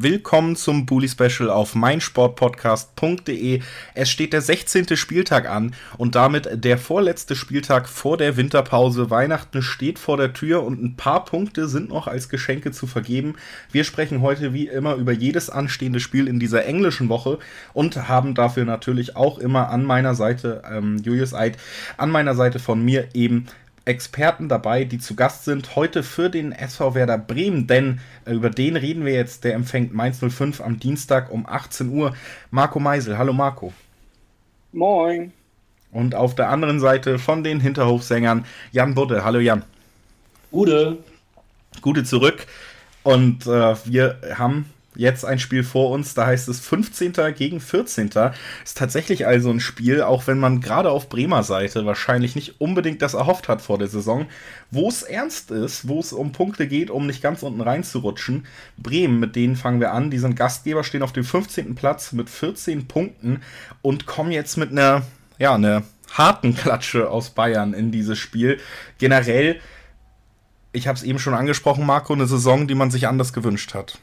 Willkommen zum Bully Special auf meinsportpodcast.de. Es steht der 16. Spieltag an und damit der vorletzte Spieltag vor der Winterpause. Weihnachten steht vor der Tür und ein paar Punkte sind noch als Geschenke zu vergeben. Wir sprechen heute wie immer über jedes anstehende Spiel in dieser englischen Woche und haben dafür natürlich auch immer an meiner Seite ähm, Julius Eid, an meiner Seite von mir eben Experten dabei, die zu Gast sind. Heute für den SV Werder Bremen, denn äh, über den reden wir jetzt. Der empfängt Mainz 05 am Dienstag um 18 Uhr. Marco Meisel. Hallo Marco. Moin. Und auf der anderen Seite von den Hinterhofsängern Jan Budde. Hallo Jan. Gute. Gute zurück. Und äh, wir haben jetzt ein Spiel vor uns, da heißt es 15. gegen 14. Ist tatsächlich also ein Spiel, auch wenn man gerade auf Bremer Seite wahrscheinlich nicht unbedingt das erhofft hat vor der Saison, wo es ernst ist, wo es um Punkte geht, um nicht ganz unten reinzurutschen. Bremen, mit denen fangen wir an, die sind Gastgeber, stehen auf dem 15. Platz mit 14 Punkten und kommen jetzt mit einer, ja, einer harten Klatsche aus Bayern in dieses Spiel. Generell ich habe es eben schon angesprochen, Marco, eine Saison, die man sich anders gewünscht hat.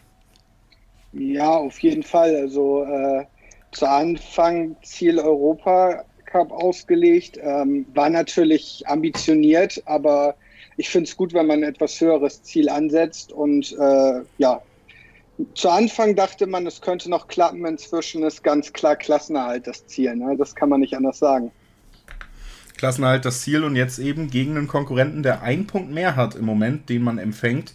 Ja, auf jeden Fall. Also äh, zu Anfang Ziel Europa Cup ausgelegt, ähm, war natürlich ambitioniert, aber ich finde es gut, wenn man ein etwas höheres Ziel ansetzt und äh, ja, zu Anfang dachte man, es könnte noch klappen. Inzwischen ist ganz klar Klassenerhalt das Ziel. Ne? Das kann man nicht anders sagen. Klassenerhalt das Ziel und jetzt eben gegen einen Konkurrenten, der einen Punkt mehr hat im Moment, den man empfängt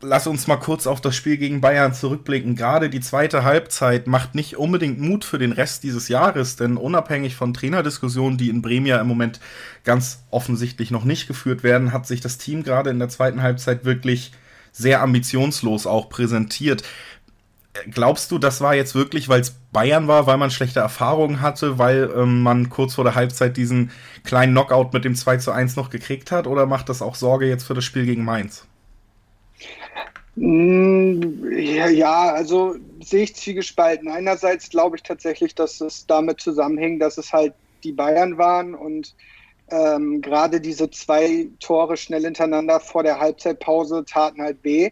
lass uns mal kurz auf das Spiel gegen Bayern zurückblicken. Gerade die zweite Halbzeit macht nicht unbedingt Mut für den Rest dieses Jahres, denn unabhängig von Trainerdiskussionen, die in Bremen ja im Moment ganz offensichtlich noch nicht geführt werden, hat sich das Team gerade in der zweiten Halbzeit wirklich sehr ambitionslos auch präsentiert. Glaubst du, das war jetzt wirklich, weil es Bayern war, weil man schlechte Erfahrungen hatte, weil ähm, man kurz vor der Halbzeit diesen kleinen Knockout mit dem 2 zu 1 noch gekriegt hat? Oder macht das auch Sorge jetzt für das Spiel gegen Mainz? Mm, ja, also sehe ich zwiegespalten. Einerseits glaube ich tatsächlich, dass es damit zusammenhängt, dass es halt die Bayern waren und ähm, gerade diese zwei Tore schnell hintereinander vor der Halbzeitpause taten halt weh.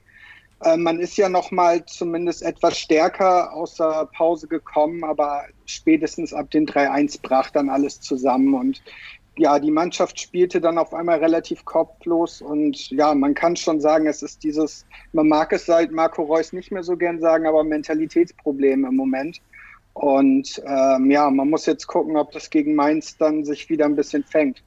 Ähm, man ist ja noch mal zumindest etwas stärker aus der Pause gekommen, aber spätestens ab den 3-1 brach dann alles zusammen und ja, die Mannschaft spielte dann auf einmal relativ kopflos und ja, man kann schon sagen, es ist dieses, man mag es seit Marco Reus nicht mehr so gern sagen, aber Mentalitätsproblem im Moment. Und ähm, ja, man muss jetzt gucken, ob das gegen Mainz dann sich wieder ein bisschen fängt.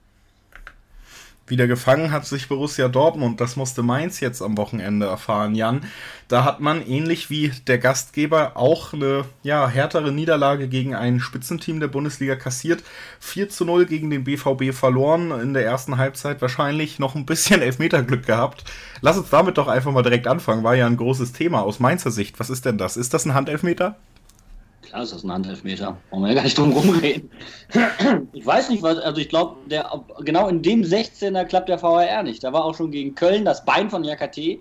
Wieder gefangen hat sich Borussia Dortmund. Das musste Mainz jetzt am Wochenende erfahren, Jan. Da hat man ähnlich wie der Gastgeber auch eine ja, härtere Niederlage gegen ein Spitzenteam der Bundesliga kassiert. 4 zu 0 gegen den BVB verloren. In der ersten Halbzeit wahrscheinlich noch ein bisschen Elfmeterglück gehabt. Lass uns damit doch einfach mal direkt anfangen. War ja ein großes Thema aus Mainzer Sicht. Was ist denn das? Ist das ein Handelfmeter? Klar ist das ein Handelfmeter. Wollen wir ja gar nicht drum rumreden. Ich weiß nicht, was, also ich glaube, genau in dem 16er klappt der VAR nicht. Da war auch schon gegen Köln das Bein von Jakate,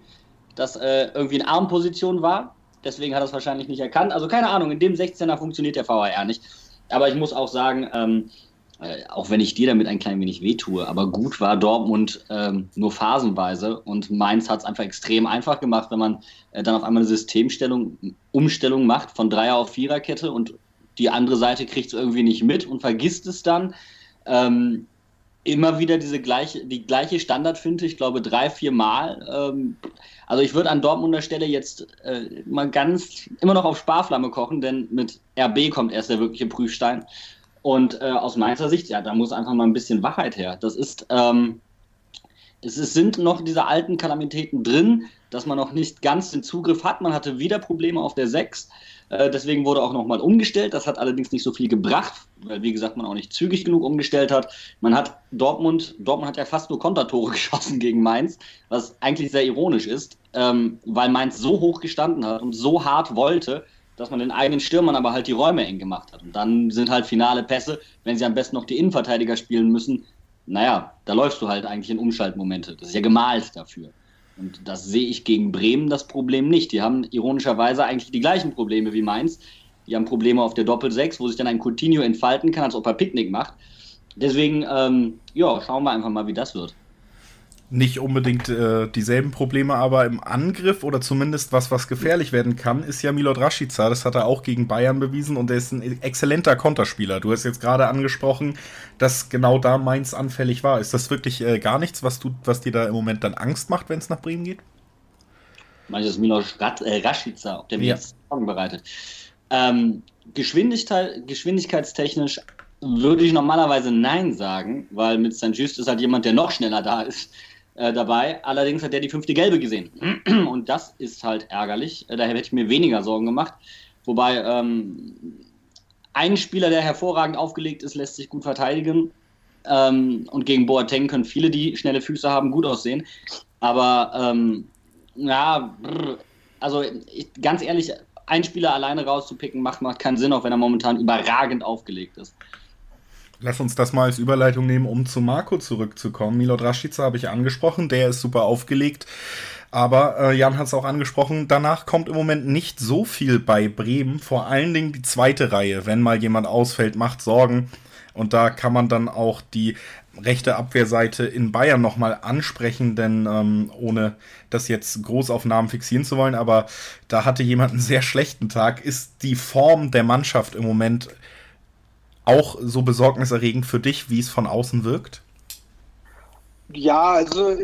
das äh, irgendwie in Armposition war. Deswegen hat er es wahrscheinlich nicht erkannt. Also keine Ahnung, in dem 16er funktioniert der VAR nicht. Aber ich muss auch sagen, ähm, äh, auch wenn ich dir damit ein klein wenig wehtue, aber gut war Dortmund ähm, nur phasenweise und Mainz hat es einfach extrem einfach gemacht, wenn man äh, dann auf einmal eine Systemstellung, Umstellung macht von Dreier auf Viererkette und die andere Seite kriegt es irgendwie nicht mit und vergisst es dann. Ähm, immer wieder diese gleiche, die gleiche Standardfinte, ich glaube drei, vier Mal. Ähm, also ich würde an Dortmunder Stelle jetzt äh, mal ganz immer noch auf Sparflamme kochen, denn mit RB kommt erst der wirkliche Prüfstein. Und äh, aus meiner Sicht, ja, da muss einfach mal ein bisschen Wachheit her. Das ist, ähm, es ist, sind noch diese alten Kalamitäten drin, dass man noch nicht ganz den Zugriff hat. Man hatte wieder Probleme auf der 6. Äh, deswegen wurde auch nochmal umgestellt. Das hat allerdings nicht so viel gebracht, weil, wie gesagt, man auch nicht zügig genug umgestellt hat. Man hat Dortmund, Dortmund hat ja fast nur Kontertore geschossen gegen Mainz, was eigentlich sehr ironisch ist, ähm, weil Mainz so hoch gestanden hat und so hart wollte, dass man den eigenen Stürmern aber halt die Räume eng gemacht hat. Und dann sind halt finale Pässe, wenn sie am besten noch die Innenverteidiger spielen müssen, naja, da läufst du halt eigentlich in Umschaltmomente. Das ist ja gemalt dafür. Und das sehe ich gegen Bremen das Problem nicht. Die haben ironischerweise eigentlich die gleichen Probleme wie Mainz. Die haben Probleme auf der Doppel-6, wo sich dann ein Coutinho entfalten kann, als ob er Picknick macht. deswegen, ähm, ja, schauen wir einfach mal, wie das wird nicht unbedingt äh, dieselben Probleme, aber im Angriff oder zumindest was, was gefährlich werden kann, ist ja Milot Rashica. Das hat er auch gegen Bayern bewiesen und er ist ein exzellenter Konterspieler. Du hast jetzt gerade angesprochen, dass genau da Mainz anfällig war. Ist das wirklich äh, gar nichts, was, du, was dir da im Moment dann Angst macht, wenn es nach Bremen geht? Meinst du das Milot äh, Rashica, ob der mir ja. jetzt Sorgen bereitet? Ähm, Geschwindigkeit, geschwindigkeitstechnisch würde ich normalerweise Nein sagen, weil mit St. Just ist halt jemand, der noch schneller da ist äh, dabei. Allerdings hat er die fünfte Gelbe gesehen. Und das ist halt ärgerlich. Äh, daher hätte ich mir weniger Sorgen gemacht. Wobei ähm, ein Spieler, der hervorragend aufgelegt ist, lässt sich gut verteidigen. Ähm, und gegen Boateng können viele, die schnelle Füße haben, gut aussehen. Aber ähm, ja, brr, also ich, ganz ehrlich, einen Spieler alleine rauszupicken, macht, macht keinen Sinn, auch wenn er momentan überragend aufgelegt ist. Lass uns das mal als Überleitung nehmen, um zu Marco zurückzukommen. Milot Rashica habe ich angesprochen, der ist super aufgelegt. Aber äh, Jan hat es auch angesprochen, danach kommt im Moment nicht so viel bei Bremen. Vor allen Dingen die zweite Reihe. Wenn mal jemand ausfällt, macht Sorgen. Und da kann man dann auch die rechte Abwehrseite in Bayern nochmal ansprechen, denn ähm, ohne das jetzt Großaufnahmen fixieren zu wollen, aber da hatte jemand einen sehr schlechten Tag. Ist die Form der Mannschaft im Moment auch so besorgniserregend für dich, wie es von außen wirkt? Ja, also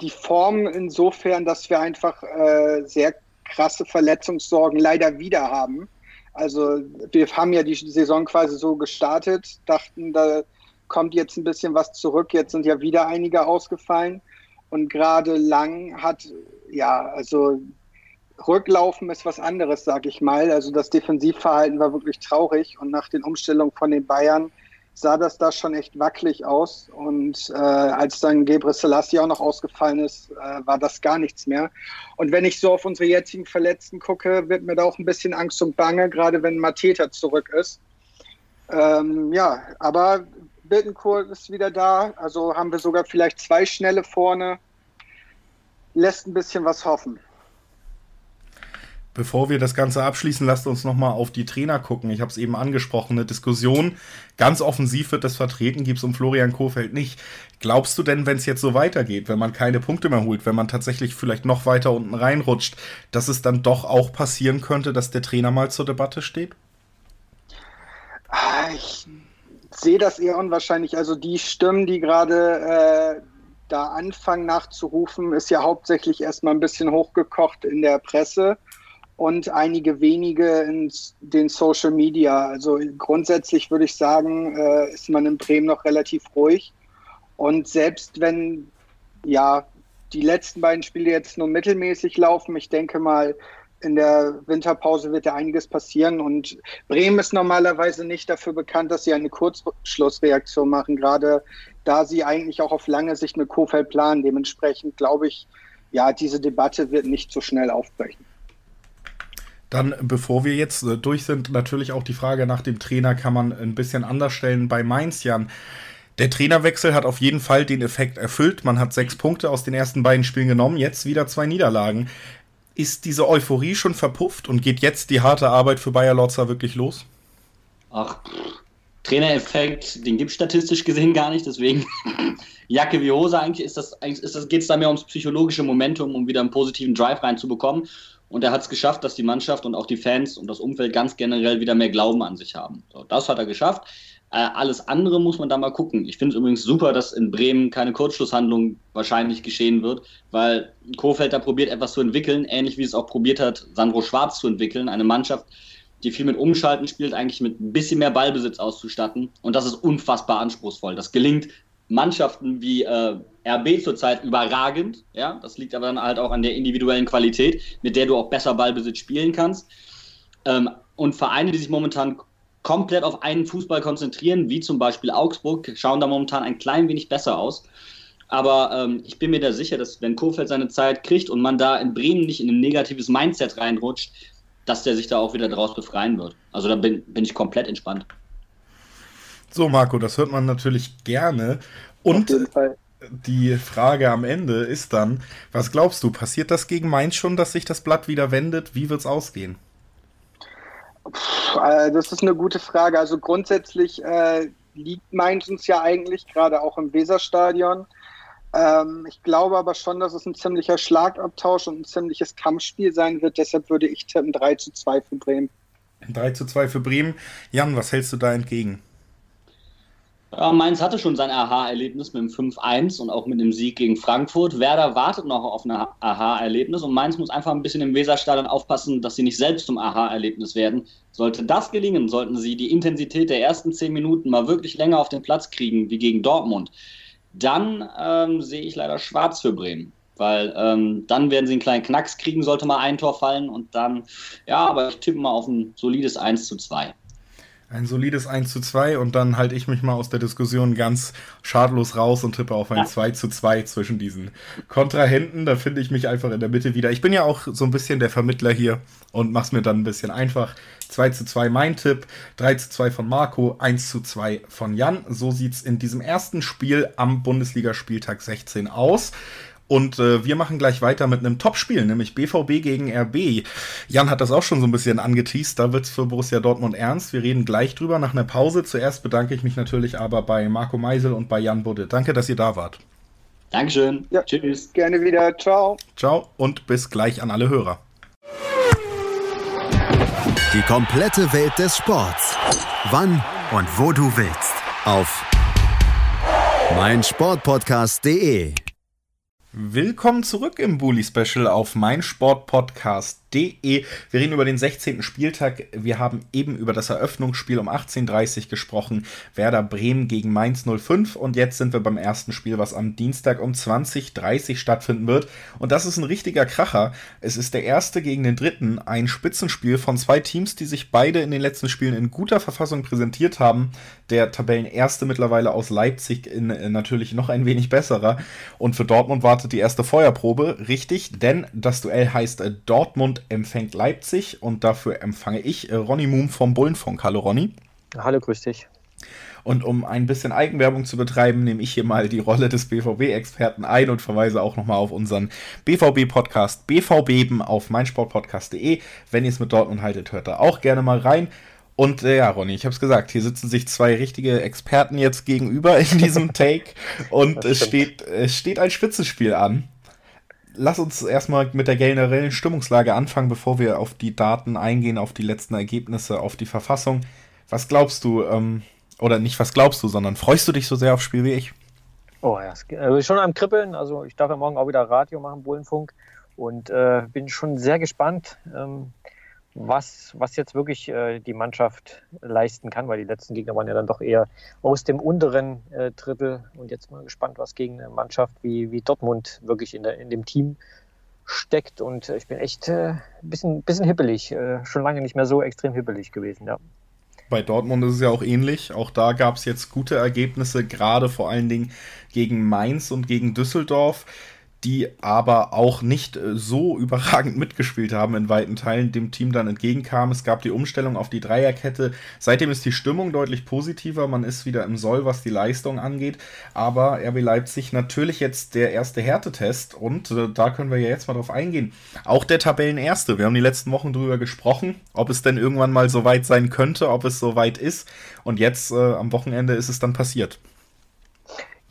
die Form insofern, dass wir einfach äh, sehr krasse Verletzungssorgen leider wieder haben. Also wir haben ja die Saison quasi so gestartet, dachten, da kommt jetzt ein bisschen was zurück. Jetzt sind ja wieder einige ausgefallen. Und gerade Lang hat, ja, also Rücklaufen ist was anderes, sag ich mal. Also das Defensivverhalten war wirklich traurig und nach den Umstellungen von den Bayern sah das da schon echt wackelig aus. Und äh, als dann Gebre Selassie auch noch ausgefallen ist, äh, war das gar nichts mehr. Und wenn ich so auf unsere jetzigen Verletzten gucke, wird mir da auch ein bisschen Angst und Bange, gerade wenn Mateta zurück ist. Ähm, ja, aber Bittencourt ist wieder da. Also haben wir sogar vielleicht zwei schnelle vorne. Lässt ein bisschen was hoffen. Bevor wir das Ganze abschließen, lasst uns nochmal auf die Trainer gucken. Ich habe es eben angesprochen, eine Diskussion. Ganz offensiv wird das vertreten, gibt es um Florian Kohfeldt nicht. Glaubst du denn, wenn es jetzt so weitergeht, wenn man keine Punkte mehr holt, wenn man tatsächlich vielleicht noch weiter unten reinrutscht, dass es dann doch auch passieren könnte, dass der Trainer mal zur Debatte steht? Ah, ich sehe das eher unwahrscheinlich. Also die Stimmen, die gerade äh, da anfangen nachzurufen, ist ja hauptsächlich erstmal ein bisschen hochgekocht in der Presse und einige wenige in den Social Media. Also grundsätzlich würde ich sagen, äh, ist man in Bremen noch relativ ruhig. Und selbst wenn ja die letzten beiden Spiele jetzt nur mittelmäßig laufen, ich denke mal, in der Winterpause wird ja einiges passieren und Bremen ist normalerweise nicht dafür bekannt, dass sie eine Kurzschlussreaktion machen, gerade da sie eigentlich auch auf lange Sicht mit Kofeld planen. Dementsprechend glaube ich, ja, diese Debatte wird nicht so schnell aufbrechen. Dann, bevor wir jetzt äh, durch sind, natürlich auch die Frage nach dem Trainer kann man ein bisschen anders stellen bei Mainz, Jan. Der Trainerwechsel hat auf jeden Fall den Effekt erfüllt. Man hat sechs Punkte aus den ersten beiden Spielen genommen, jetzt wieder zwei Niederlagen. Ist diese Euphorie schon verpufft und geht jetzt die harte Arbeit für Bayer Lorzer wirklich los? Ach, Trainereffekt, den gibt es statistisch gesehen gar nicht, deswegen Jacke wie Hose eigentlich ist das, eigentlich ist das, geht es da mehr ums psychologische Momentum, um wieder einen positiven Drive reinzubekommen. Und er hat es geschafft, dass die Mannschaft und auch die Fans und das Umfeld ganz generell wieder mehr Glauben an sich haben. So, das hat er geschafft. Äh, alles andere muss man da mal gucken. Ich finde es übrigens super, dass in Bremen keine Kurzschlusshandlung wahrscheinlich geschehen wird, weil Kofeld da probiert etwas zu entwickeln, ähnlich wie es auch probiert hat, Sandro Schwarz zu entwickeln. Eine Mannschaft, die viel mit Umschalten spielt, eigentlich mit ein bisschen mehr Ballbesitz auszustatten. Und das ist unfassbar anspruchsvoll. Das gelingt Mannschaften wie äh, RB zurzeit überragend. Ja, das liegt aber dann halt auch an der individuellen Qualität, mit der du auch besser Ballbesitz spielen kannst. Ähm, und Vereine, die sich momentan komplett auf einen Fußball konzentrieren, wie zum Beispiel Augsburg, schauen da momentan ein klein wenig besser aus. Aber ähm, ich bin mir da sicher, dass wenn Kofeld seine Zeit kriegt und man da in Bremen nicht in ein negatives Mindset reinrutscht, dass der sich da auch wieder draus befreien wird. Also da bin, bin ich komplett entspannt. So, Marco, das hört man natürlich gerne. Und die Frage am Ende ist dann, was glaubst du, passiert das gegen Mainz schon, dass sich das Blatt wieder wendet? Wie wird es ausgehen? Äh, das ist eine gute Frage. Also grundsätzlich äh, liegt Mainz uns ja eigentlich, gerade auch im Weserstadion. Ähm, ich glaube aber schon, dass es ein ziemlicher Schlagabtausch und ein ziemliches Kampfspiel sein wird. Deshalb würde ich tippen 3 zu 2 für Bremen. 3 zu 2 für Bremen. Jan, was hältst du da entgegen? Ja, Mainz hatte schon sein Aha-Erlebnis mit dem 5-1 und auch mit dem Sieg gegen Frankfurt. Werder wartet noch auf ein Aha-Erlebnis und Mainz muss einfach ein bisschen im Weserstadion aufpassen, dass sie nicht selbst zum Aha-Erlebnis werden. Sollte das gelingen, sollten sie die Intensität der ersten zehn Minuten mal wirklich länger auf den Platz kriegen, wie gegen Dortmund, dann ähm, sehe ich leider schwarz für Bremen. Weil ähm, dann werden sie einen kleinen Knacks kriegen, sollte mal ein Tor fallen und dann, ja, aber ich tippe mal auf ein solides 1 zu 2. Ein solides 1 zu 2 und dann halte ich mich mal aus der Diskussion ganz schadlos raus und tippe auf ein ja. 2 zu 2 zwischen diesen Kontrahenten. Da finde ich mich einfach in der Mitte wieder. Ich bin ja auch so ein bisschen der Vermittler hier und mache es mir dann ein bisschen einfach. 2 zu 2 mein Tipp, 3 zu 2 von Marco, 1 zu 2 von Jan. So sieht es in diesem ersten Spiel am Bundesligaspieltag 16 aus. Und äh, wir machen gleich weiter mit einem Topspiel, nämlich BVB gegen RB. Jan hat das auch schon so ein bisschen angeteased, da wird es für Borussia Dortmund ernst. Wir reden gleich drüber nach einer Pause. Zuerst bedanke ich mich natürlich aber bei Marco Meisel und bei Jan Budde. Danke, dass ihr da wart. Dankeschön. Ja, Tschüss. Gerne wieder. Ciao. Ciao und bis gleich an alle Hörer. Die komplette Welt des Sports. Wann und wo du willst. Auf meinsportpodcast.de Willkommen zurück im Bully Special auf meinsportpodcast.de. Wir reden über den 16. Spieltag. Wir haben eben über das Eröffnungsspiel um 18.30 Uhr gesprochen. Werder Bremen gegen Mainz 05. Und jetzt sind wir beim ersten Spiel, was am Dienstag um 20.30 Uhr stattfinden wird. Und das ist ein richtiger Kracher. Es ist der erste gegen den dritten. Ein Spitzenspiel von zwei Teams, die sich beide in den letzten Spielen in guter Verfassung präsentiert haben. Der Tabellenerste mittlerweile aus Leipzig in, äh, natürlich noch ein wenig besserer. Und für Dortmund war startet die erste Feuerprobe. Richtig, denn das Duell heißt äh, Dortmund empfängt Leipzig und dafür empfange ich äh, Ronny Moom vom Bullenfunk. Hallo Ronny. Hallo, grüß dich. Und um ein bisschen Eigenwerbung zu betreiben, nehme ich hier mal die Rolle des BVB-Experten ein und verweise auch nochmal auf unseren BVB-Podcast BVBeben auf meinsportpodcast.de. Wenn ihr es mit Dortmund haltet, hört da auch gerne mal rein. Und äh, ja, Ronny, ich habe es gesagt, hier sitzen sich zwei richtige Experten jetzt gegenüber in diesem Take und es steht, es steht ein Spitzenspiel an. Lass uns erstmal mit der generellen Stimmungslage anfangen, bevor wir auf die Daten eingehen, auf die letzten Ergebnisse, auf die Verfassung. Was glaubst du, ähm, oder nicht was glaubst du, sondern freust du dich so sehr aufs Spiel wie ich? Oh ja, also schon am Kribbeln. Also ich darf ja morgen auch wieder Radio machen, Bullenfunk. Und äh, bin schon sehr gespannt. Ähm, was, was jetzt wirklich äh, die Mannschaft leisten kann, weil die letzten Gegner waren ja dann doch eher aus dem unteren äh, Drittel. Und jetzt mal gespannt, was gegen eine Mannschaft wie, wie Dortmund wirklich in, der, in dem Team steckt. Und ich bin echt äh, ein bisschen, bisschen hippelig, äh, schon lange nicht mehr so extrem hippelig gewesen, ja. Bei Dortmund ist es ja auch ähnlich. Auch da gab es jetzt gute Ergebnisse, gerade vor allen Dingen gegen Mainz und gegen Düsseldorf die aber auch nicht äh, so überragend mitgespielt haben in weiten Teilen, dem Team dann entgegenkam. Es gab die Umstellung auf die Dreierkette. Seitdem ist die Stimmung deutlich positiver. Man ist wieder im Soll, was die Leistung angeht. Aber RB Leipzig natürlich jetzt der erste Härtetest und äh, da können wir ja jetzt mal drauf eingehen. Auch der Tabellenerste. Wir haben die letzten Wochen drüber gesprochen, ob es denn irgendwann mal so weit sein könnte, ob es so weit ist. Und jetzt äh, am Wochenende ist es dann passiert.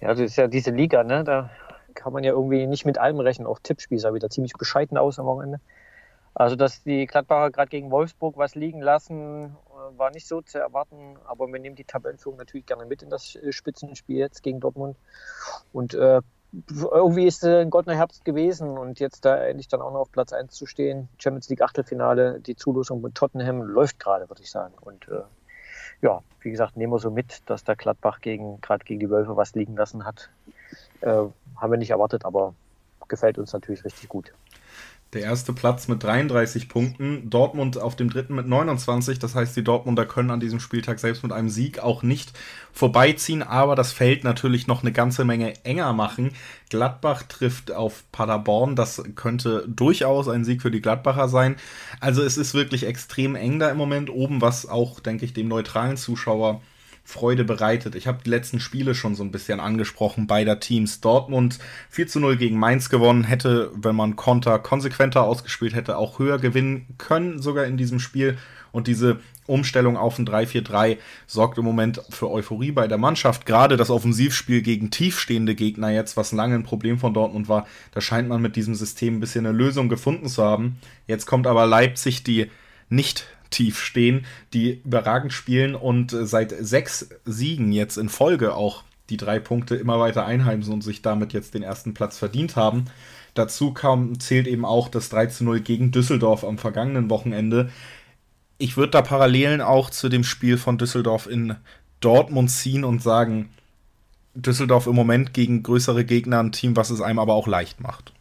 Ja, das ist ja diese Liga, ne? Da kann man ja irgendwie nicht mit allem rechnen. Auch Tippspiel sah wieder ziemlich bescheiden aus am Wochenende. Also, dass die Gladbacher gerade gegen Wolfsburg was liegen lassen, äh, war nicht so zu erwarten. Aber wir nehmen die Tabellenführung natürlich gerne mit in das äh, Spitzenspiel jetzt gegen Dortmund. Und äh, irgendwie ist es ein goldener Herbst gewesen und jetzt da endlich dann auch noch auf Platz 1 zu stehen. Champions League Achtelfinale, die Zulosung mit Tottenham läuft gerade, würde ich sagen. Und äh, ja, wie gesagt, nehmen wir so mit, dass der Gladbach gegen, gerade gegen die Wölfe was liegen lassen hat. Äh, haben wir nicht erwartet, aber gefällt uns natürlich richtig gut. Der erste Platz mit 33 Punkten, Dortmund auf dem dritten mit 29. Das heißt, die Dortmunder können an diesem Spieltag selbst mit einem Sieg auch nicht vorbeiziehen, aber das Feld natürlich noch eine ganze Menge enger machen. Gladbach trifft auf Paderborn, das könnte durchaus ein Sieg für die Gladbacher sein. Also es ist wirklich extrem eng da im Moment oben, was auch, denke ich, dem neutralen Zuschauer Freude bereitet. Ich habe die letzten Spiele schon so ein bisschen angesprochen beider Teams. Dortmund 4 zu 0 gegen Mainz gewonnen, hätte, wenn man Konter konsequenter ausgespielt hätte, auch höher gewinnen können, sogar in diesem Spiel. Und diese Umstellung auf ein 3-4-3 sorgt im Moment für Euphorie bei der Mannschaft. Gerade das Offensivspiel gegen tiefstehende Gegner jetzt, was lange ein Problem von Dortmund war, da scheint man mit diesem System ein bisschen eine Lösung gefunden zu haben. Jetzt kommt aber Leipzig, die nicht tief stehen, die überragend spielen und äh, seit sechs Siegen jetzt in Folge auch die drei Punkte immer weiter einheimsen und sich damit jetzt den ersten Platz verdient haben. Dazu kam, zählt eben auch das 3 zu 0 gegen Düsseldorf am vergangenen Wochenende. Ich würde da Parallelen auch zu dem Spiel von Düsseldorf in Dortmund ziehen und sagen, Düsseldorf im Moment gegen größere Gegner ein Team, was es einem aber auch leicht macht.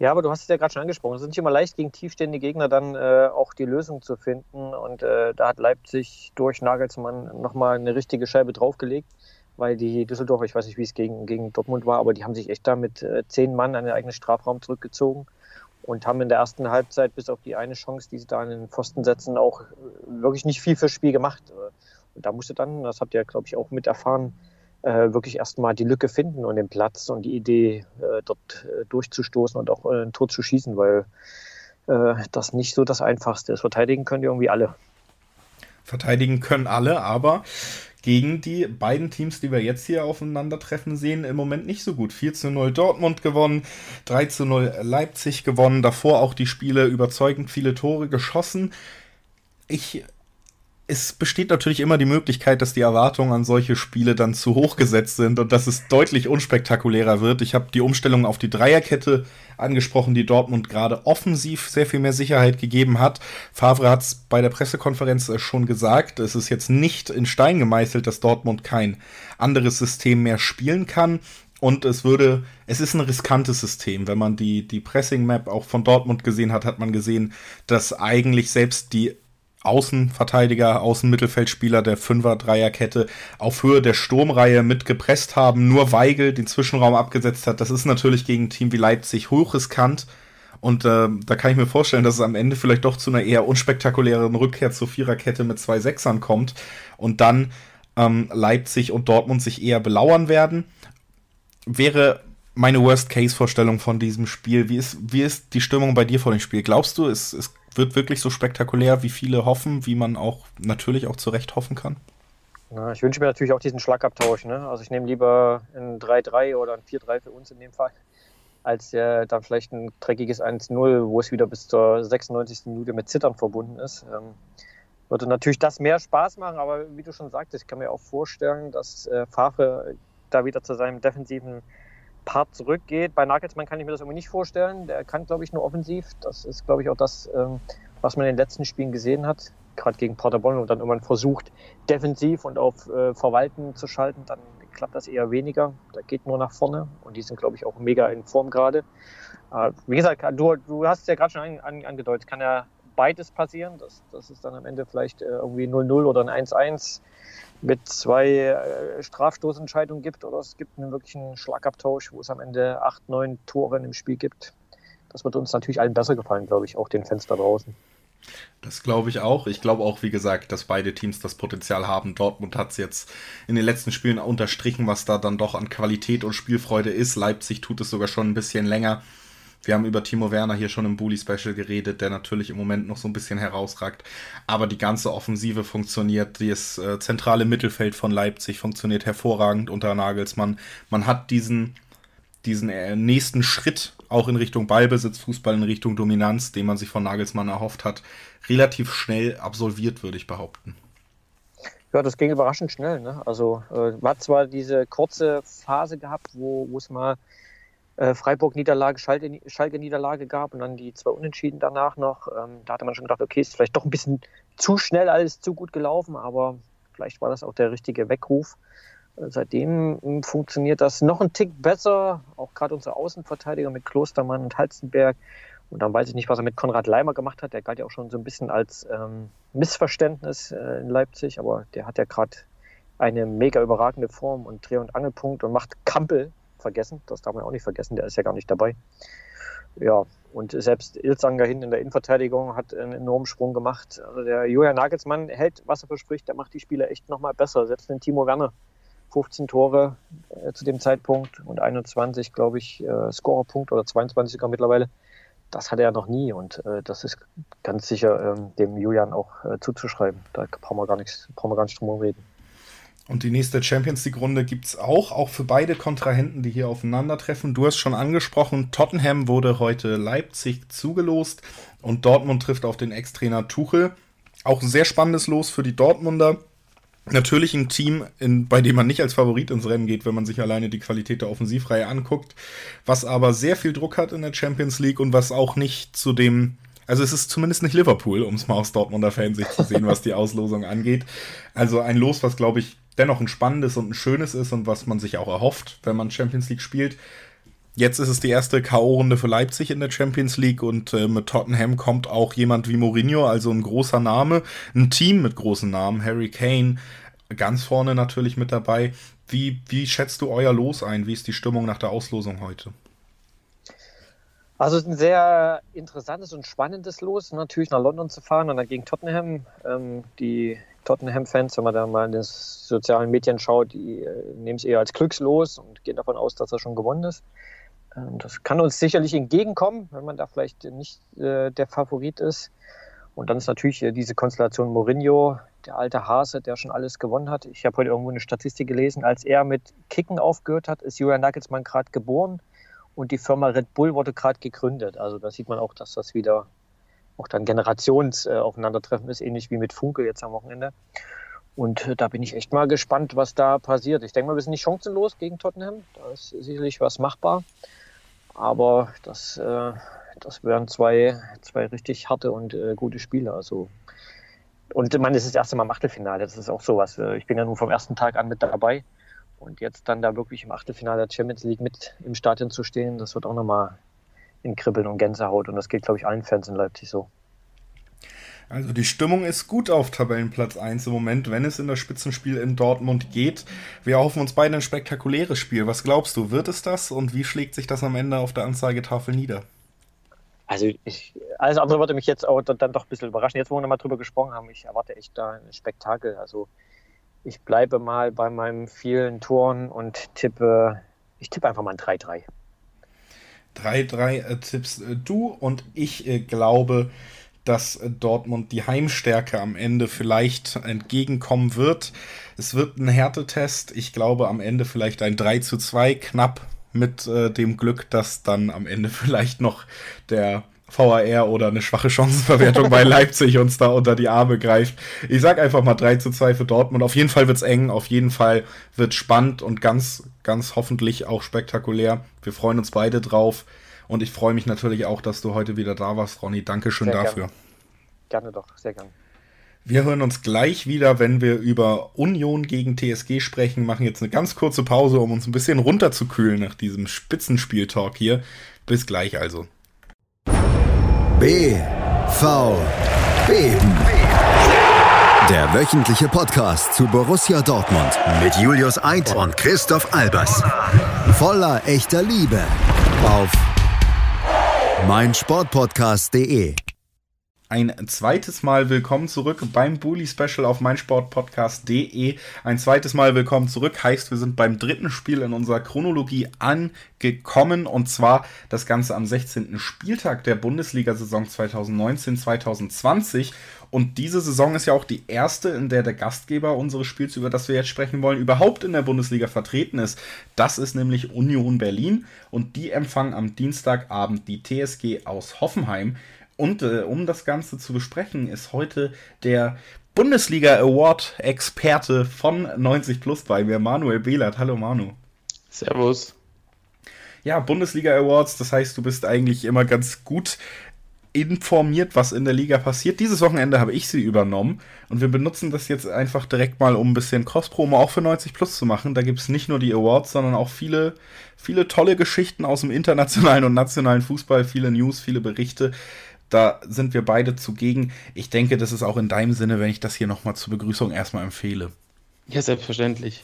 Ja, aber du hast es ja gerade schon angesprochen. Es ist nicht immer leicht, gegen tiefstehende Gegner dann äh, auch die Lösung zu finden. Und äh, da hat Leipzig durch Nagelsmann nochmal eine richtige Scheibe draufgelegt, weil die Düsseldorfer, ich weiß nicht, wie es gegen, gegen Dortmund war, aber die haben sich echt da mit äh, zehn Mann an den eigenen Strafraum zurückgezogen und haben in der ersten Halbzeit bis auf die eine Chance, die sie da an den Pfosten setzen, auch äh, wirklich nicht viel fürs Spiel gemacht. Und da musste dann, das habt ihr, glaube ich, auch mit erfahren, äh, wirklich erstmal die Lücke finden und den Platz und die Idee, äh, dort äh, durchzustoßen und auch äh, ein Tor zu schießen, weil äh, das nicht so das Einfachste ist. Verteidigen können die irgendwie alle. Verteidigen können alle, aber gegen die beiden Teams, die wir jetzt hier aufeinandertreffen sehen, im Moment nicht so gut. 4 zu 0 Dortmund gewonnen, 3 zu 0 Leipzig gewonnen, davor auch die Spiele überzeugend viele Tore geschossen. Ich es besteht natürlich immer die Möglichkeit, dass die Erwartungen an solche Spiele dann zu hoch gesetzt sind und dass es deutlich unspektakulärer wird. Ich habe die Umstellung auf die Dreierkette angesprochen, die Dortmund gerade offensiv sehr viel mehr Sicherheit gegeben hat. Favre hat es bei der Pressekonferenz äh, schon gesagt, es ist jetzt nicht in Stein gemeißelt, dass Dortmund kein anderes System mehr spielen kann. Und es würde, es ist ein riskantes System. Wenn man die, die Pressing-Map auch von Dortmund gesehen hat, hat man gesehen, dass eigentlich selbst die Außenverteidiger, Außenmittelfeldspieler der Fünfer-Dreierkette auf Höhe der Sturmreihe mitgepresst haben, nur Weigel den Zwischenraum abgesetzt hat. Das ist natürlich gegen ein Team wie Leipzig hochriskant. Und äh, da kann ich mir vorstellen, dass es am Ende vielleicht doch zu einer eher unspektakulären Rückkehr zur Viererkette mit zwei Sechsern kommt und dann ähm, Leipzig und Dortmund sich eher belauern werden. Wäre meine Worst-Case-Vorstellung von diesem Spiel. Wie ist, wie ist die Stimmung bei dir vor dem Spiel? Glaubst du, es, es wird wirklich so spektakulär, wie viele hoffen, wie man auch natürlich auch zu Recht hoffen kann? Ja, ich wünsche mir natürlich auch diesen Schlagabtausch. Ne? Also ich nehme lieber ein 3-3 oder ein 4-3 für uns in dem Fall, als äh, dann vielleicht ein dreckiges 1-0, wo es wieder bis zur 96. Minute mit Zittern verbunden ist. Ähm, würde natürlich das mehr Spaß machen, aber wie du schon sagtest, ich kann mir auch vorstellen, dass äh, Favre da wieder zu seinem defensiven Part zurückgeht. Bei Nagelsmann kann ich mir das irgendwie nicht vorstellen. Der kann, glaube ich, nur offensiv. Das ist, glaube ich, auch das, ähm, was man in den letzten Spielen gesehen hat. Gerade gegen Paderborn und dann irgendwann versucht, defensiv und auf äh, Verwalten zu schalten. Dann klappt das eher weniger. Da geht nur nach vorne. Und die sind, glaube ich, auch mega in Form gerade. Äh, wie gesagt, du, du hast es ja gerade schon an, an, angedeutet. Kann ja beides passieren. Das, das ist dann am Ende vielleicht äh, irgendwie 0-0 oder ein 1-1 mit zwei äh, Strafstoßentscheidungen gibt oder es gibt einen wirklichen Schlagabtausch, wo es am Ende acht, neun Tore im Spiel gibt. Das wird uns natürlich allen besser gefallen, glaube ich, auch den da draußen. Das glaube ich auch. Ich glaube auch, wie gesagt, dass beide Teams das Potenzial haben. Dortmund hat es jetzt in den letzten Spielen unterstrichen, was da dann doch an Qualität und Spielfreude ist. Leipzig tut es sogar schon ein bisschen länger. Wir haben über Timo Werner hier schon im Bully-Special geredet, der natürlich im Moment noch so ein bisschen herausragt. Aber die ganze Offensive funktioniert. Das äh, zentrale Mittelfeld von Leipzig funktioniert hervorragend unter Nagelsmann. Man hat diesen, diesen äh, nächsten Schritt auch in Richtung Ballbesitz, Fußball in Richtung Dominanz, den man sich von Nagelsmann erhofft hat, relativ schnell absolviert, würde ich behaupten. Ja, das ging überraschend schnell. Ne? Also äh, hat zwar diese kurze Phase gehabt, wo es mal äh, Freiburg-Niederlage, Schalke-Niederlage gab und dann die zwei Unentschieden danach noch. Ähm, da hatte man schon gedacht, okay, ist vielleicht doch ein bisschen zu schnell alles zu gut gelaufen, aber vielleicht war das auch der richtige Weckruf. Äh, seitdem funktioniert das noch ein Tick besser, auch gerade unsere Außenverteidiger mit Klostermann und Halzenberg. Und dann weiß ich nicht, was er mit Konrad Leimer gemacht hat. Der galt ja auch schon so ein bisschen als ähm, Missverständnis äh, in Leipzig, aber der hat ja gerade eine mega überragende Form und Dreh- und Angelpunkt und macht Kampel vergessen. Das darf man auch nicht vergessen, der ist ja gar nicht dabei. ja, und selbst Ilzanger hinten in der Innenverteidigung hat einen enormen Sprung gemacht. Also der Julian Nagelsmann hält, was er verspricht, der macht die Spieler echt nochmal besser. Selbst den Timo Werner, 15 Tore äh, zu dem Zeitpunkt und 21, glaube ich, äh, Scorerpunkt oder 22 sogar mittlerweile. Das hatte er noch nie und äh, das ist ganz sicher ähm, dem Julian auch äh, zuzuschreiben. Da brauchen wir gar nichts, brauchen wir gar nicht drum reden. Und die nächste Champions League-Runde gibt es auch, auch für beide Kontrahenten, die hier aufeinandertreffen. Du hast schon angesprochen, Tottenham wurde heute Leipzig zugelost und Dortmund trifft auf den Ex-Trainer Tuchel. Auch ein sehr spannendes Los für die Dortmunder. Natürlich ein Team, in, bei dem man nicht als Favorit ins Rennen geht, wenn man sich alleine die Qualität der Offensivreihe anguckt, was aber sehr viel Druck hat in der Champions League und was auch nicht zu dem also es ist zumindest nicht Liverpool, um es mal aus Dortmunder Fansicht zu sehen, was die Auslosung angeht. Also ein Los, was glaube ich dennoch ein spannendes und ein schönes ist und was man sich auch erhofft, wenn man Champions League spielt. Jetzt ist es die erste K.O.-Runde für Leipzig in der Champions League und äh, mit Tottenham kommt auch jemand wie Mourinho, also ein großer Name, ein Team mit großen Namen, Harry Kane, ganz vorne natürlich mit dabei. Wie, wie schätzt du euer Los ein? Wie ist die Stimmung nach der Auslosung heute? Also ein sehr interessantes und spannendes Los, natürlich nach London zu fahren und dann gegen Tottenham. Ähm, die Tottenham-Fans, wenn man da mal in den sozialen Medien schaut, die äh, nehmen es eher als Glückslos und gehen davon aus, dass er schon gewonnen ist. Ähm, das kann uns sicherlich entgegenkommen, wenn man da vielleicht nicht äh, der Favorit ist. Und dann ist natürlich äh, diese Konstellation Mourinho, der alte Hase, der schon alles gewonnen hat. Ich habe heute irgendwo eine Statistik gelesen, als er mit Kicken aufgehört hat, ist Julian Nagelsmann gerade geboren und die Firma Red Bull wurde gerade gegründet. Also da sieht man auch, dass das wieder auch dann Generationsaufeinandertreffen äh, ist, ähnlich wie mit Funke jetzt am Wochenende. Und äh, da bin ich echt mal gespannt, was da passiert. Ich denke mal, wir sind nicht chancenlos gegen Tottenham. Da ist sicherlich was machbar. Aber das, äh, das wären zwei, zwei richtig harte und äh, gute Spiele. Also und man ist das erste Mal im Achtelfinale. Das ist auch sowas. Äh, ich bin ja nun vom ersten Tag an mit dabei. Und jetzt dann da wirklich im Achtelfinale der Champions League mit im Stadion zu stehen, das wird auch nochmal in Kribbeln und Gänsehaut. Und das geht, glaube ich, allen Fans in Leipzig so. Also die Stimmung ist gut auf Tabellenplatz 1 im Moment, wenn es in das Spitzenspiel in Dortmund geht. Wir hoffen uns beide ein spektakuläres Spiel. Was glaubst du, wird es das und wie schlägt sich das am Ende auf der Anzeigetafel nieder? Also ich, alles andere würde mich jetzt auch dann doch ein bisschen überraschen. Jetzt, wo wir nochmal drüber gesprochen haben, ich erwarte echt da ein Spektakel. Also ich bleibe mal bei meinen vielen Toren und tippe, ich tippe einfach mal ein 3-3. 3-3 äh, tippst äh, du und ich äh, glaube, dass Dortmund die Heimstärke am Ende vielleicht entgegenkommen wird. Es wird ein Härtetest. Ich glaube am Ende vielleicht ein 3 zu 2 knapp mit dem Glück, dass dann am Ende vielleicht noch der VAR oder eine schwache Chancenverwertung bei Leipzig uns da unter die Arme greift. Ich sag einfach mal 3 zu 2 für Dortmund. Auf jeden Fall wird's eng, auf jeden Fall wird spannend und ganz, ganz hoffentlich auch spektakulär. Wir freuen uns beide drauf. Und ich freue mich natürlich auch, dass du heute wieder da warst, Ronny. Dankeschön sehr dafür. Gerne. gerne doch, sehr gerne. Wir hören uns gleich wieder, wenn wir über Union gegen TSG sprechen. Machen jetzt eine ganz kurze Pause, um uns ein bisschen runterzukühlen nach diesem Spitzenspiel-Talk hier. Bis gleich also. BVB. Der wöchentliche Podcast zu Borussia Dortmund mit Julius Eid und Christoph Albers. Voller echter Liebe auf meinsportpodcast.de. Ein zweites Mal willkommen zurück beim Bully Special auf meinsportpodcast.de. Ein zweites Mal willkommen zurück heißt, wir sind beim dritten Spiel in unserer Chronologie angekommen und zwar das Ganze am 16. Spieltag der Bundesliga-Saison 2019-2020. Und diese Saison ist ja auch die erste, in der der Gastgeber unseres Spiels, über das wir jetzt sprechen wollen, überhaupt in der Bundesliga vertreten ist. Das ist nämlich Union Berlin und die empfangen am Dienstagabend die TSG aus Hoffenheim. Und äh, um das Ganze zu besprechen, ist heute der Bundesliga Award Experte von 90 Plus bei mir, Manuel Behlert. Hallo Manu. Servus. Ja, Bundesliga Awards, das heißt, du bist eigentlich immer ganz gut informiert, was in der Liga passiert. Dieses Wochenende habe ich sie übernommen und wir benutzen das jetzt einfach direkt mal, um ein bisschen Cross-Promo auch für 90 Plus zu machen. Da gibt es nicht nur die Awards, sondern auch viele, viele tolle Geschichten aus dem internationalen und nationalen Fußball, viele News, viele Berichte. Da sind wir beide zugegen. Ich denke, das ist auch in deinem Sinne, wenn ich das hier nochmal zur Begrüßung erstmal empfehle. Ja, selbstverständlich.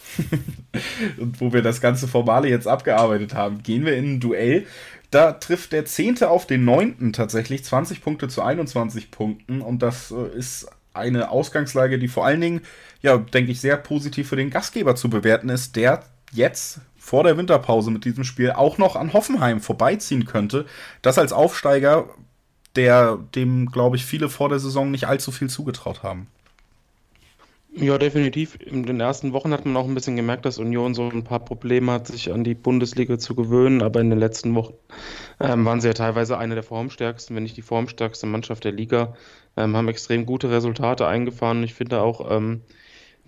und wo wir das ganze Formale jetzt abgearbeitet haben, gehen wir in ein Duell Da trifft der Zehnte auf den Neunten tatsächlich 20 Punkte zu 21 Punkten und das äh, ist eine Ausgangslage, die vor allen Dingen, ja, denke ich, sehr positiv für den Gastgeber zu bewerten ist, der jetzt vor der Winterpause mit diesem Spiel auch noch an Hoffenheim vorbeiziehen könnte. Das als Aufsteiger, der dem, glaube ich, viele vor der Saison nicht allzu viel zugetraut haben. Ja, definitiv. In den ersten Wochen hat man auch ein bisschen gemerkt, dass Union so ein paar Probleme hat, sich an die Bundesliga zu gewöhnen. Aber in den letzten Wochen ähm, waren sie ja teilweise eine der formstärksten, wenn nicht die formstärkste Mannschaft der Liga. Ähm, haben extrem gute Resultate eingefahren. Ich finde auch, ähm,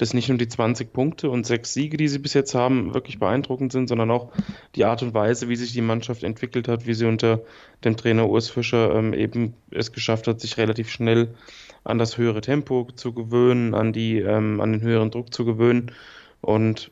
dass nicht nur die 20 Punkte und sechs Siege, die sie bis jetzt haben, wirklich beeindruckend sind, sondern auch die Art und Weise, wie sich die Mannschaft entwickelt hat, wie sie unter dem Trainer Urs Fischer ähm, eben es geschafft hat, sich relativ schnell an das höhere Tempo zu gewöhnen, an, die, ähm, an den höheren Druck zu gewöhnen. Und